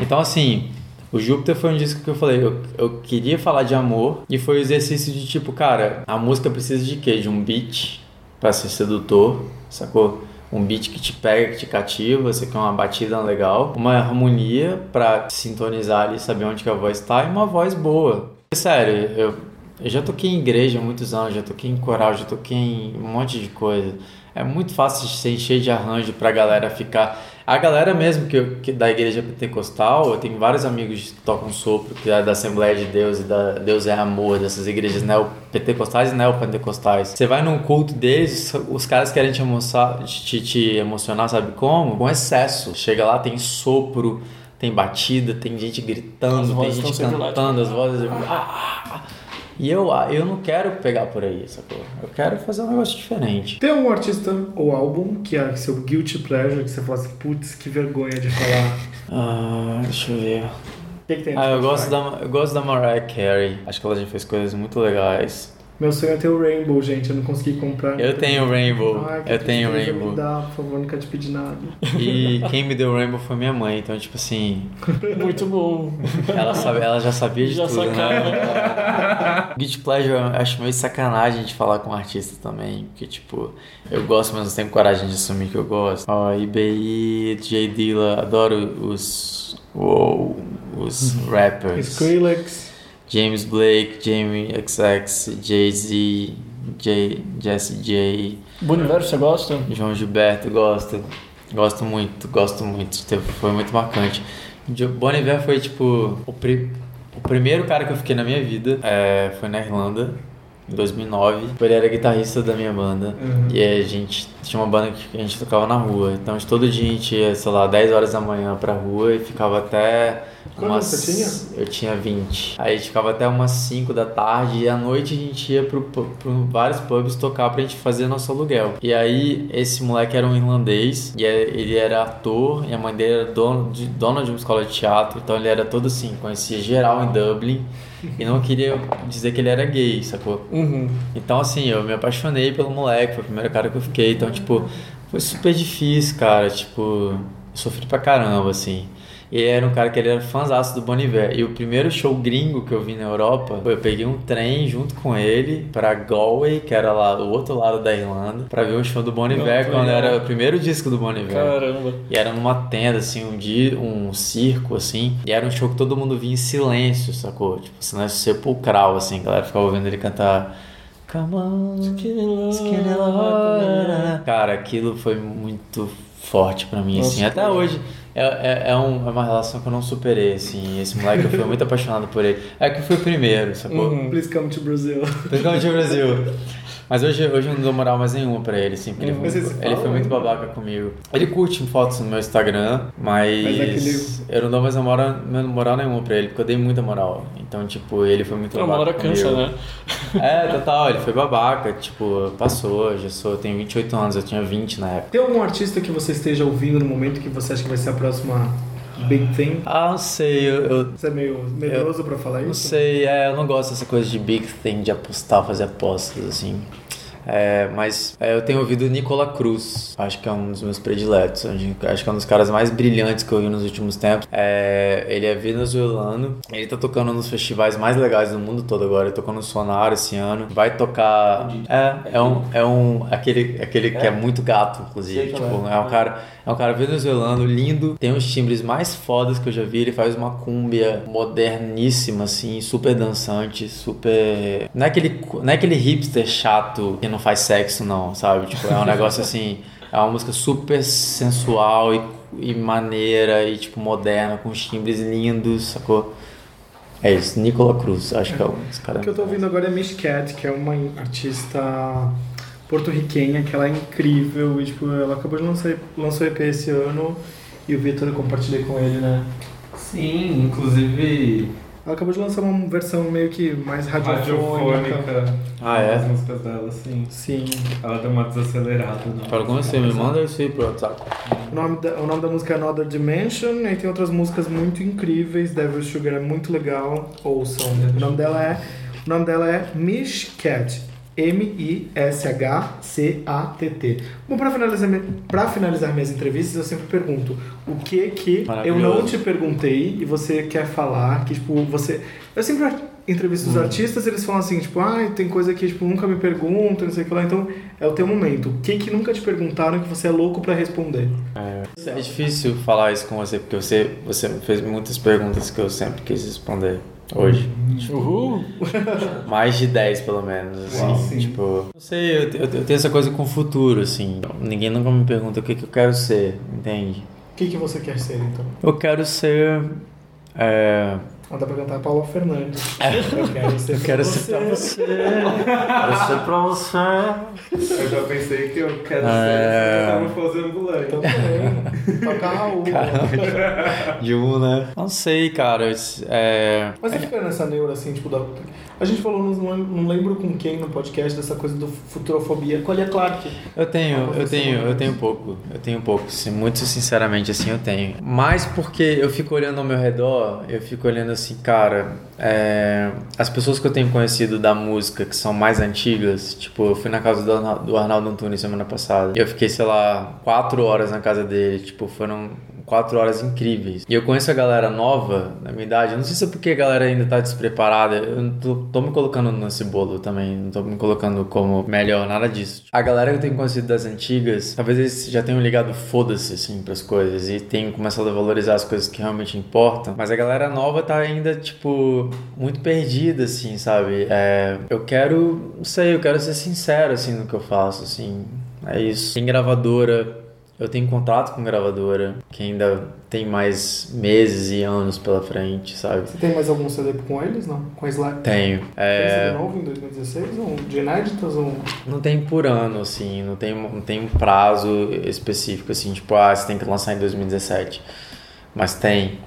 Então, assim, O Júpiter foi um disco que eu falei, eu, eu queria falar de amor e foi o exercício de tipo, cara, a música precisa de quê? De um beat pra ser sedutor, sacou? Um beat que te pega, que te cativa, você quer uma batida legal, uma harmonia pra sintonizar ali, saber onde que a voz tá e uma voz boa. Sério, eu, eu já toquei em igreja há muitos anos, já toquei em coral, já toquei em um monte de coisa. É muito fácil ser encher de arranjo pra galera ficar. A galera mesmo que, eu- que da igreja pentecostal, eu tenho vários amigos que tocam sopro, que é da Assembleia de Deus e da Deus é Amor, dessas igrejas neopentecostais e neopentecostais. Você vai num culto deles, os caras querem te, emocionar, te, te emocionar, sabe como? Com excesso. Chega lá, tem sopro, tem batida, tem gente gritando, tem gente lá, cantando, as vozes. Ah! E eu, eu não quero pegar por aí, sacou? Eu quero fazer um negócio diferente. Tem algum artista ou álbum que é seu guilty pleasure, que você fala assim, putz, que vergonha de falar. Ah, deixa eu ver. O que, que Ah, eu gosto, da, eu gosto da Mariah Carey. Acho que ela já fez coisas muito legais. Meu sonho é ter o Rainbow, gente. Eu não consegui comprar. Eu tenho o Rainbow. Ai, eu tenho o tristeza, Me Rainbow. dá, por favor, nunca te pedi nada. E quem me deu o Rainbow foi minha mãe. Então, tipo assim, Muito bom. ela, sabe, ela já sabia de Já tudo, né? sacava. Guilty Pleasure, eu acho meio sacanagem de falar com um artista também. Porque, tipo, eu gosto, mas não tenho coragem de assumir que eu gosto. Ó, IBI, J Dilla, adoro os. Uou, os rappers. Skrillex. James Blake, Jamie XX, Jay-Z, J, Jesse J, Boniverso, você gosta? João Gilberto, gosto. Gosto muito, gosto muito. Foi muito marcante. Bon Iver foi tipo o, pri- o primeiro cara que eu fiquei na minha vida. é, foi na Irlanda, em 2009. Ele era guitarrista da minha banda. E aí a gente tinha uma banda que a gente tocava na rua. Então todo dia a gente ia, sei lá, 10 horas da manhã pra rua e ficava até. Umas... você Eu tinha 20. Aí a gente ficava até umas 5 da tarde e à noite a gente ia pro, pu- pro vários pubs tocar pra gente fazer nosso aluguel. E aí esse moleque era um irlandês e é- ele era ator e a mãe dele era dono de, dona de uma escola de teatro. Então ele era todo assim, conhecia geral em Dublin e não queria dizer que ele era gay, sacou? Uhum. Então, assim, eu me apaixonei pelo moleque, foi o primeiro cara que eu fiquei. Então, tipo, foi super difícil, cara. Tipo, eu sofri pra caramba, assim. E era um cara que ele era fãzaço do Bon Iver. E o primeiro show gringo que eu vi na Europa, eu peguei um trem junto com ele pra Galway, que era lá do outro lado da Irlanda, pra ver o show do Bon Iver, Não, quando legal. era o primeiro disco do Bon Iver. Caramba. E era numa tenda, assim, um dia, um circo, assim. E era um show que todo mundo via em silêncio, sacou? Tipo, silêncio sepulcral, assim. A galera ficava ouvindo ele cantar. Come on, skinny love. Cara, aquilo foi muito forte pra mim, assim. Nossa, Até cara. hoje. É, é, é, um- é uma relação que eu não superei, assim. Esse moleque, eu fui muito apaixonado por ele. É que eu fui o primeiro, sacou? Uhum. Please come to Brazil. Principalmente o Brasil. Mas hoje, hoje eu não dou moral mais nenhuma pra ele, assim, porque ele, foi, muito- ele foi muito ainda? babaca comigo. Ele curte fotos no meu Instagram, mas, Mas é aquele- eu não dou mais moral, moral nenhuma pra ele, porque eu dei muita moral. Então, tipo, ele foi muito Uma babaca hora cansa, comigo. né? É, total, ele foi babaca, tipo, passou, já sou, eu tenho 28 anos, eu tinha 20 na época. Tem algum artista que você esteja ouvindo no momento que você acha que vai ser a próxima big thing? Ah, não sei, eu, eu Você é meio medroso pra falar não isso? sei, é, eu não gosto dessa coisa de big thing, de apostar, fazer apostas, assim. É, mas é, eu tenho ouvido Nicola Cruz, acho que é um dos meus prediletos. Acho que é um dos caras mais brilhantes que eu vi nos últimos tempos. É, ele é venezuelano, ele tá tocando nos festivais mais legais do mundo todo agora. Ele tocou no Sonar esse ano. Vai tocar. É, é um. É um aquele, aquele que é muito gato, inclusive. Tipo, qual é um cara. É um cara venezuelano, lindo, tem os timbres mais fodas que eu já vi. Ele faz uma cúmbia moderníssima, assim, super dançante, super. Não é aquele, não é aquele hipster chato que não faz sexo, não, sabe? Tipo, é um negócio assim. É uma música super sensual e, e maneira e, tipo, moderna, com os timbres lindos, sacou? É isso, Nicola Cruz, acho que é um dos O caras. que eu tô ouvindo agora é Miss Cat, que é uma artista porto-riquenha, que ela é incrível. E, tipo, ela acabou de lançar lançou EP esse ano. E o Vitor eu compartilhei com ele, né? Sim, inclusive Ela acabou de lançar uma versão meio que mais radiofônica. radiofônica. Ah, é? As músicas dela, sim. Sim. Ela deu uma desacelerada. né? Para conhecer, me manda isso aí pro WhatsApp. O nome, da, o nome da música é Another Dimension, e tem outras músicas muito incríveis. Devil Sugar é muito legal. Ouçam. O nome dela é, o nome dela é Mish Cat. M-I-S-H-C-A-T-T. Bom, para finalizar, pra finalizar minhas entrevistas, eu sempre pergunto o que que eu não te perguntei e você quer falar, que tipo, você... Eu sempre entrevisto Hum. os artistas eles falam assim, tipo, ah, tem coisa que tipo, nunca me perguntam, não sei o que lá, então é o teu momento. O que que nunca te perguntaram que você é louco pra responder? É difícil falar isso com você, porque você, você fez muitas perguntas que eu sempre quis responder hoje. Uhul! Mais de 10, pelo menos, assim. Uau, tipo, não sei, eu, eu, eu tenho essa coisa com o futuro, assim. Ninguém nunca me pergunta o que, que eu quero ser, entende? O que que você quer ser, então? Eu quero ser. É, Ah, dá pra cantar Paula Fernandes. Eu quero ser, eu quero ser pra você. quero ser pra você. Eu já pensei que eu quero É. ser metamorfose ambulante. Também. Toca Raul. De um, né? Não sei, cara. É, Mas você fica nessa neura assim, tipo, da. A gente falou, não, não lembro com quem no podcast, dessa coisa do futurofobia. Com a Lia Clark. Eu tenho, Ah, eu tenho, não eu tenho um pouco. Eu tenho um pouco, sim, muito sinceramente assim eu tenho. Mas porque eu fico olhando ao meu redor, eu fico olhando assim, cara, é, as pessoas que eu tenho conhecido da música que são mais antigas, tipo, eu fui na casa do Arnaldo, do Arnaldo Antunes semana passada. Eu fiquei, sei lá, quatro horas na casa dele, tipo, foram quatro horas incríveis. E eu conheço a galera nova, na minha idade, eu não sei se é porque a galera ainda tá despreparada, eu tô, tô me colocando nesse bolo também, não tô me colocando como melhor, nada disso. A galera que eu tenho conhecido das antigas, talvez eles já tenham ligado foda-se, assim, pras coisas e tenham começado a valorizar as coisas que realmente importam, mas a galera nova tá ainda, tipo, muito perdida, assim, sabe? É, eu quero, não sei, eu quero ser sincero, assim, no que eu faço, assim, é isso. Tem gravadora, eu tenho contato com gravadora, que ainda tem mais meses e anos pela frente, sabe? Você tem mais algum CD com eles, não? Com a Slack? Tenho. Tem É, CD novo em 2016? Um de inéditas? Um... não tem por ano, assim, não tem, não tem um prazo específico, assim, tipo, ah, você tem que lançar em 2017. Mas tem.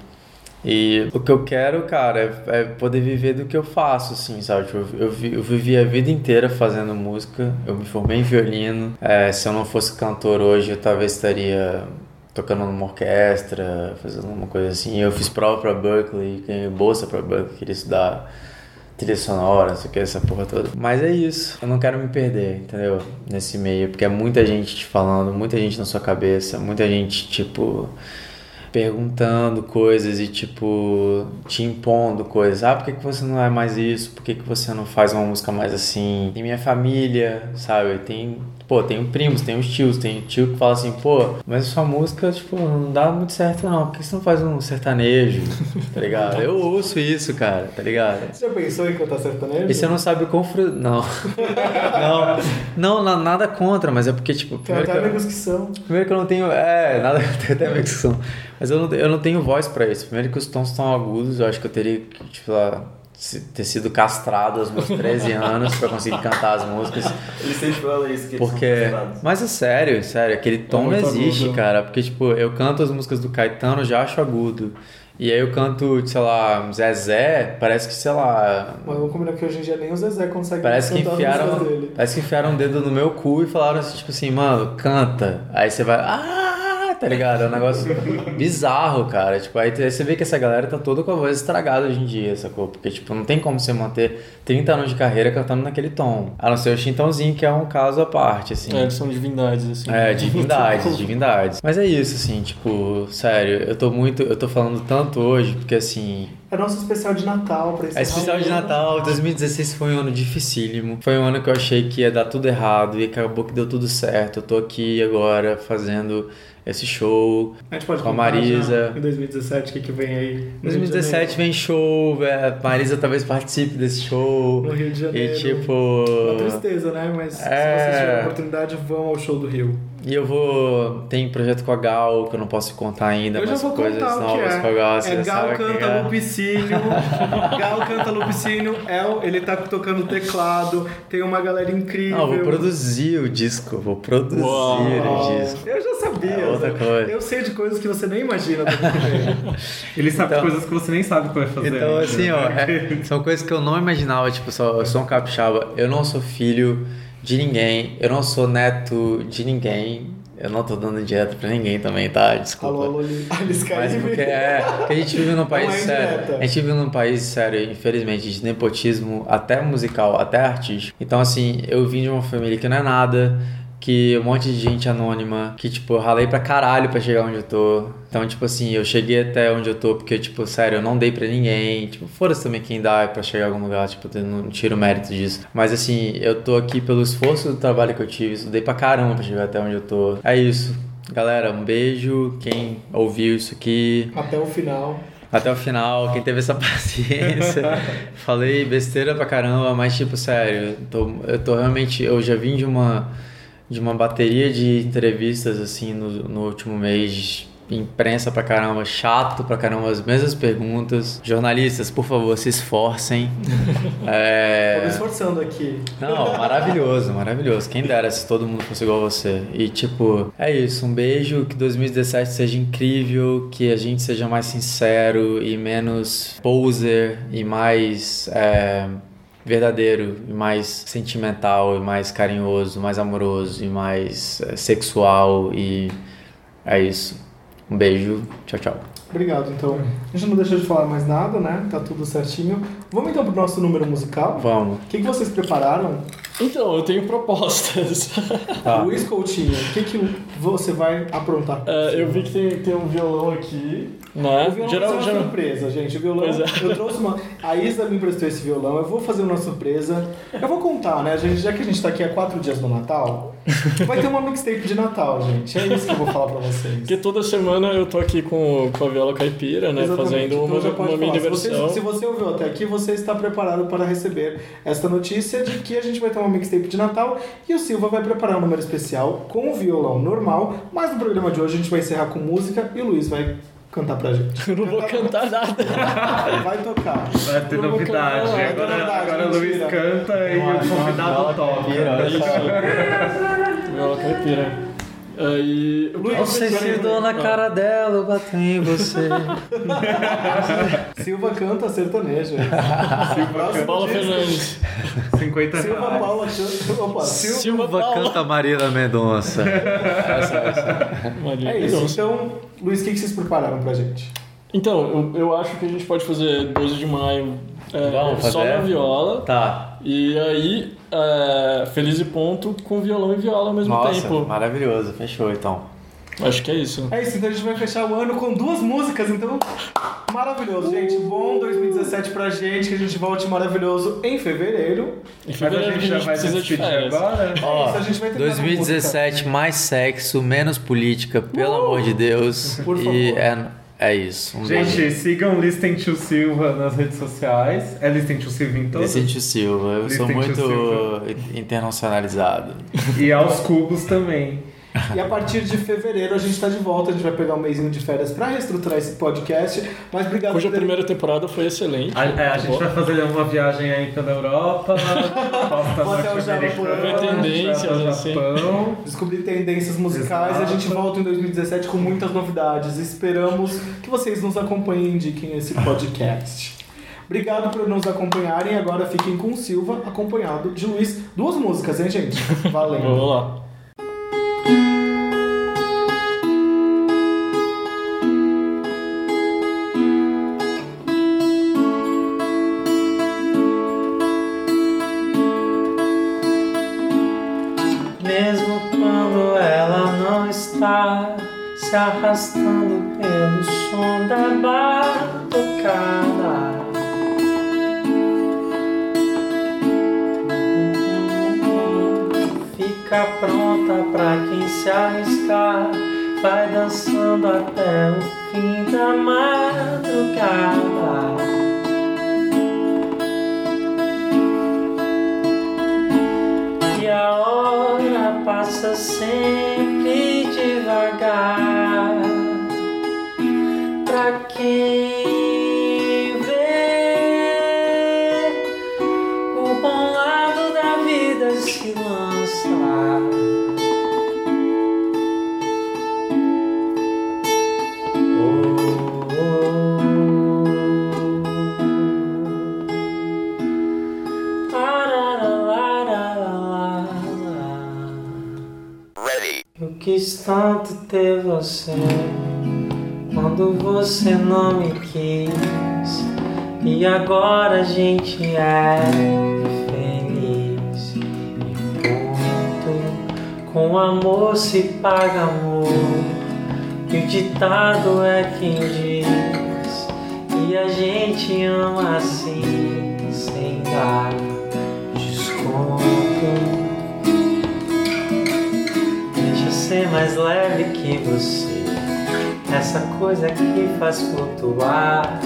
E o que eu quero, cara, é, é poder viver do que eu faço, assim, sabe? Tipo, eu, vi- eu vivi a vida inteira fazendo música, eu me formei em violino. É, se eu não fosse cantor hoje, eu talvez estaria tocando numa orquestra, fazendo uma coisa assim. Eu fiz prova pra Berkeley, ganhei bolsa pra Berkeley, queria estudar trilha sonora, não sei o que, essa porra toda. Mas é isso. Eu não quero me perder, entendeu? Nesse meio, porque é muita gente te falando, muita gente na sua cabeça, muita gente, tipo, perguntando coisas e, tipo, te impondo coisas. Ah, por que, que você não é mais isso? Por que, que você não faz uma música mais assim? Tem minha família, sabe? Tem. Pô, tenho primos, tenho os tios, tem tio que fala assim, pô, mas a sua música, tipo, não dá muito certo não, por que você não faz um sertanejo? Tá ligado? Eu ouço isso, cara, tá ligado? Você já pensou em cantar sertanejo? E você não sabe como. fru- Não. não. Não, na- nada contra, mas é porque, tipo. Tem Primeiro que, até eu, amigos que são. primeiro que eu não tenho. É, nada. Tem até amigos que são. Mas eu não, eu não tenho voz pra isso. Primeiro que os tons estão agudos, eu acho que eu teria que, tipo, lá, ter sido castrado aos meus 13 anos pra conseguir cantar as músicas. Ele sempre fala isso, que Porque. Mas é sério, sério, aquele tom não muito existe, agudo. cara. Porque, tipo, eu canto as músicas do Caetano, já acho agudo. E aí eu canto, sei lá, Zezé, parece que, sei lá, Mas vamos combinar que hoje em dia nem o Zezé consegue Parece que cantar as enfiaram, músicas dele. parece que enfiaram um dedo no meu cu e falaram assim, tipo assim, mano, canta. Aí você vai, ah, tá ligado? É um negócio bizarro, cara. Tipo, aí aí você vê que essa galera tá toda com a voz estragada hoje em dia, sacou? Porque, tipo, não tem como você manter 30 anos de carreira cantando naquele tom. A não ser o Chintãozinho, que é um caso à parte, assim. É, eles são divindades, assim. É, divindades, divindades. Mas é isso, assim, tipo, sério, eu tô muito, eu tô falando tanto hoje, porque assim, É nosso especial de Natal pra a especial de Natal 2016 foi um ano dificílimo. Foi um ano que eu achei que ia dar tudo errado e acabou que deu tudo certo. Eu tô aqui agora fazendo esse show. A gente pode Com a Marisa. já Em 2017, o que, que vem aí? Em 2017 vem show, é, Marisa talvez participe desse show. No Rio de E Janeiro. tipo. Uma tristeza, né? Mas se É. vocês tiverem oportunidade, vão ao show do Rio. E eu vou. Tem projeto com a Gal, que eu não posso contar ainda, Eu já mas vou coisas contar o que novas é. com a Gal. É Gal canta é. Lupicínio. Gal canta Lupicínio. El, ele tá tocando teclado. Tem uma galera incrível. Não, eu vou produzir o disco, vou produzir Uau. o disco. Eu já sabia. É outra coisa. Eu sei de coisas que você nem imagina. Ele sabe Então- coisas que você nem sabe que vai fazer. Então, ainda, assim, ó, é- são coisas que eu não imaginava, tipo, só, eu sou um capixaba, eu não sou filho de ninguém, eu não sou neto de ninguém, Eu não tô dando dieta pra ninguém também, tá? Desculpa. Alô, alô, Ali- Alice Mas porque é, porque a gente vive num país é sério. A gente vive num país sério, infelizmente, de nepotismo, até musical, até artístico. Então, assim, eu vim de uma família que não é nada, que um monte de gente anônima, que, tipo, eu ralei pra caralho pra chegar onde eu tô. Então, tipo assim, eu cheguei até onde eu tô porque, tipo, sério, eu não dei pra ninguém. Tipo, foda-se também quem dá pra chegar a algum lugar, tipo, eu não tiro o mérito disso. Mas, assim, eu tô aqui pelo esforço do trabalho que eu tive, estudei pra caramba pra chegar até onde eu tô. É isso. Galera, um beijo. Quem ouviu isso aqui, Até o final. até o final, quem teve essa paciência. Falei besteira pra caramba, mas tipo, sério, eu tô, eu tô realmente. Eu já vim de uma, de uma bateria de entrevistas assim no, no último mês. Imprensa pra caramba, chato pra caramba, as mesmas perguntas. Jornalistas, por favor, se esforcem. Tô me É... esforçando aqui. Não, maravilhoso, maravilhoso. Quem dera se todo mundo fosse igual a você. E tipo, é isso. Um beijo, que 2017 seja incrível, que a gente seja mais sincero e menos poser e mais é, verdadeiro e mais sentimental e mais carinhoso, mais amoroso e mais é, sexual e é isso. Um beijo, tchau, tchau. Obrigado, então. A gente não deixou de falar mais nada, né? Tá tudo certinho. Vamos então pro nosso número musical? Vamos. O que, que vocês prepararam? Então, eu tenho propostas. Tá. Luiz Coutinho, o que, que você vai aprontar? É, eu vi que tem, tem um violão aqui, né? O violão Geral, ser uma geral- surpresa, gente. O violão, Pois é. eu trouxe uma. A Isa me emprestou esse violão, eu vou fazer uma surpresa. Eu vou contar, né, gente? Já que a gente tá aqui há quatro dias no Natal, vai ter uma mixtape de Natal, gente. É isso que eu vou falar pra vocês. Porque toda semana eu tô aqui com, com a viola caipira, né? Exatamente. Fazendo Então uma, pode uma mini falar. Se você, versão. se você ouviu até aqui, você está preparado para receber esta notícia de que a gente vai ter uma mixtape de Natal e o Silva vai preparar um número especial com o violão normal, mas no programa de hoje a gente vai encerrar com música e o Luiz vai cantar pra gente. Eu não vou cantar nada. Vai tocar. Vai ter novidade. cantar, vai ter Agora, novidade, agora o Luiz canta e o convidado toca. É isso. Viola caipira. Aí. eu Você pensei- se dou na Ah. cara dela, eu bato em você. Silva canta sertanejo. Próximo Paula. Fernandes. 50 Silva reais. Paula canta. Opa, Silva. Silva Paula. canta Marília Mendonça. essa, essa. Maria É isso. Mendonça. Então, Luiz, o que vocês prepararam pra gente? Então, eu, eu acho que a gente pode fazer 12 de maio é, Vamos só fazer? na viola. Tá. E aí, é, Feliz e Ponto com violão e viola ao mesmo Nossa, tempo. maravilhoso. Fechou então. Acho que é isso. É isso, então a gente vai fechar o ano com duas músicas, então maravilhoso, gente. Bom 2017 pra gente, que a gente volte maravilhoso em fevereiro. Em Mas a fevereiro gente já vai se despedir agora. Ó, isso, a gente vai terminar com 2017, mais sexo, menos política, pelo amor de Deus. Por e favor. é, é isso. Um beijo. Gente, sigam Listen to Silva nas redes sociais. É Listen to Silva em todas. Vicente Silva, eu sou Vicente muito internacionalizado. E aos cubos também. E a partir de fevereiro a gente tá de volta, a gente vai pegar um mêsinho de férias pra reestruturar esse podcast. Mas obrigado Cuja por primeira temporada foi excelente. A, é, a gente vai fazer uma viagem aí pela Europa, costa Vou até o Japão. Ver tendências, assim. Descobrir tendências musicais. A gente Exato. volta em 2017 com muitas novidades. Esperamos que vocês nos acompanhem e indiquem esse podcast. Obrigado por nos acompanharem. Agora fiquem com o Silva, acompanhado de Luiz. Duas músicas, hein, gente? Valeu. Vamos lá. Arrastando pelo som da batucada. Fica pronta pra quem se arriscar, vai dançando até o fim da madrugada. E a hora passa sempre tanto ter você quando você não me quis. E agora a gente é feliz. E ponto. Com amor se paga amor. E o ditado é quem diz. E a gente ama assim, sem dar ser mais leve que você. Essa coisa que faz flutuar.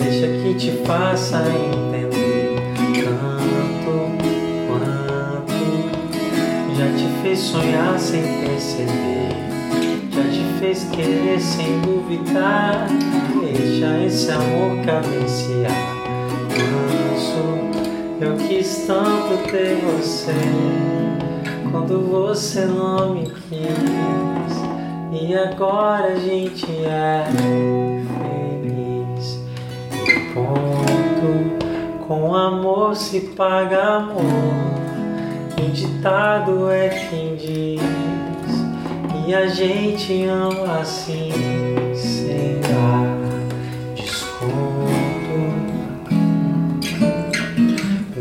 Deixa que te faça entender tanto quanto já te fez sonhar sem perceber. Já te fez querer sem duvidar. Deixa esse amor cadenciar. Eu quis tanto ter você quando você não me quis. E agora a gente é feliz. E ponto. Com amor se paga amor. O ditado é quem diz. E a gente ama assim, sem dar desconto.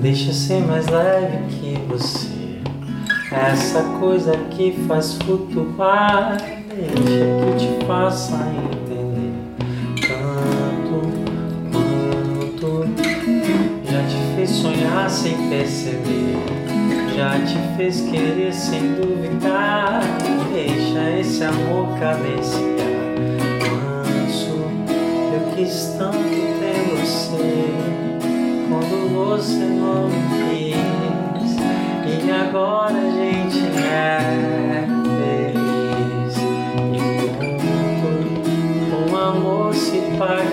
Deixa ser mais leve que. Essa coisa que faz flutuar. Deixa que te faça entender tanto quanto já te fez sonhar sem perceber. Já te fez querer sem duvidar. Deixa esse amor cadenciar. Manso, eu quis tanto ter você. Quando você não me. E agora a gente é feliz. E o com amor se paga.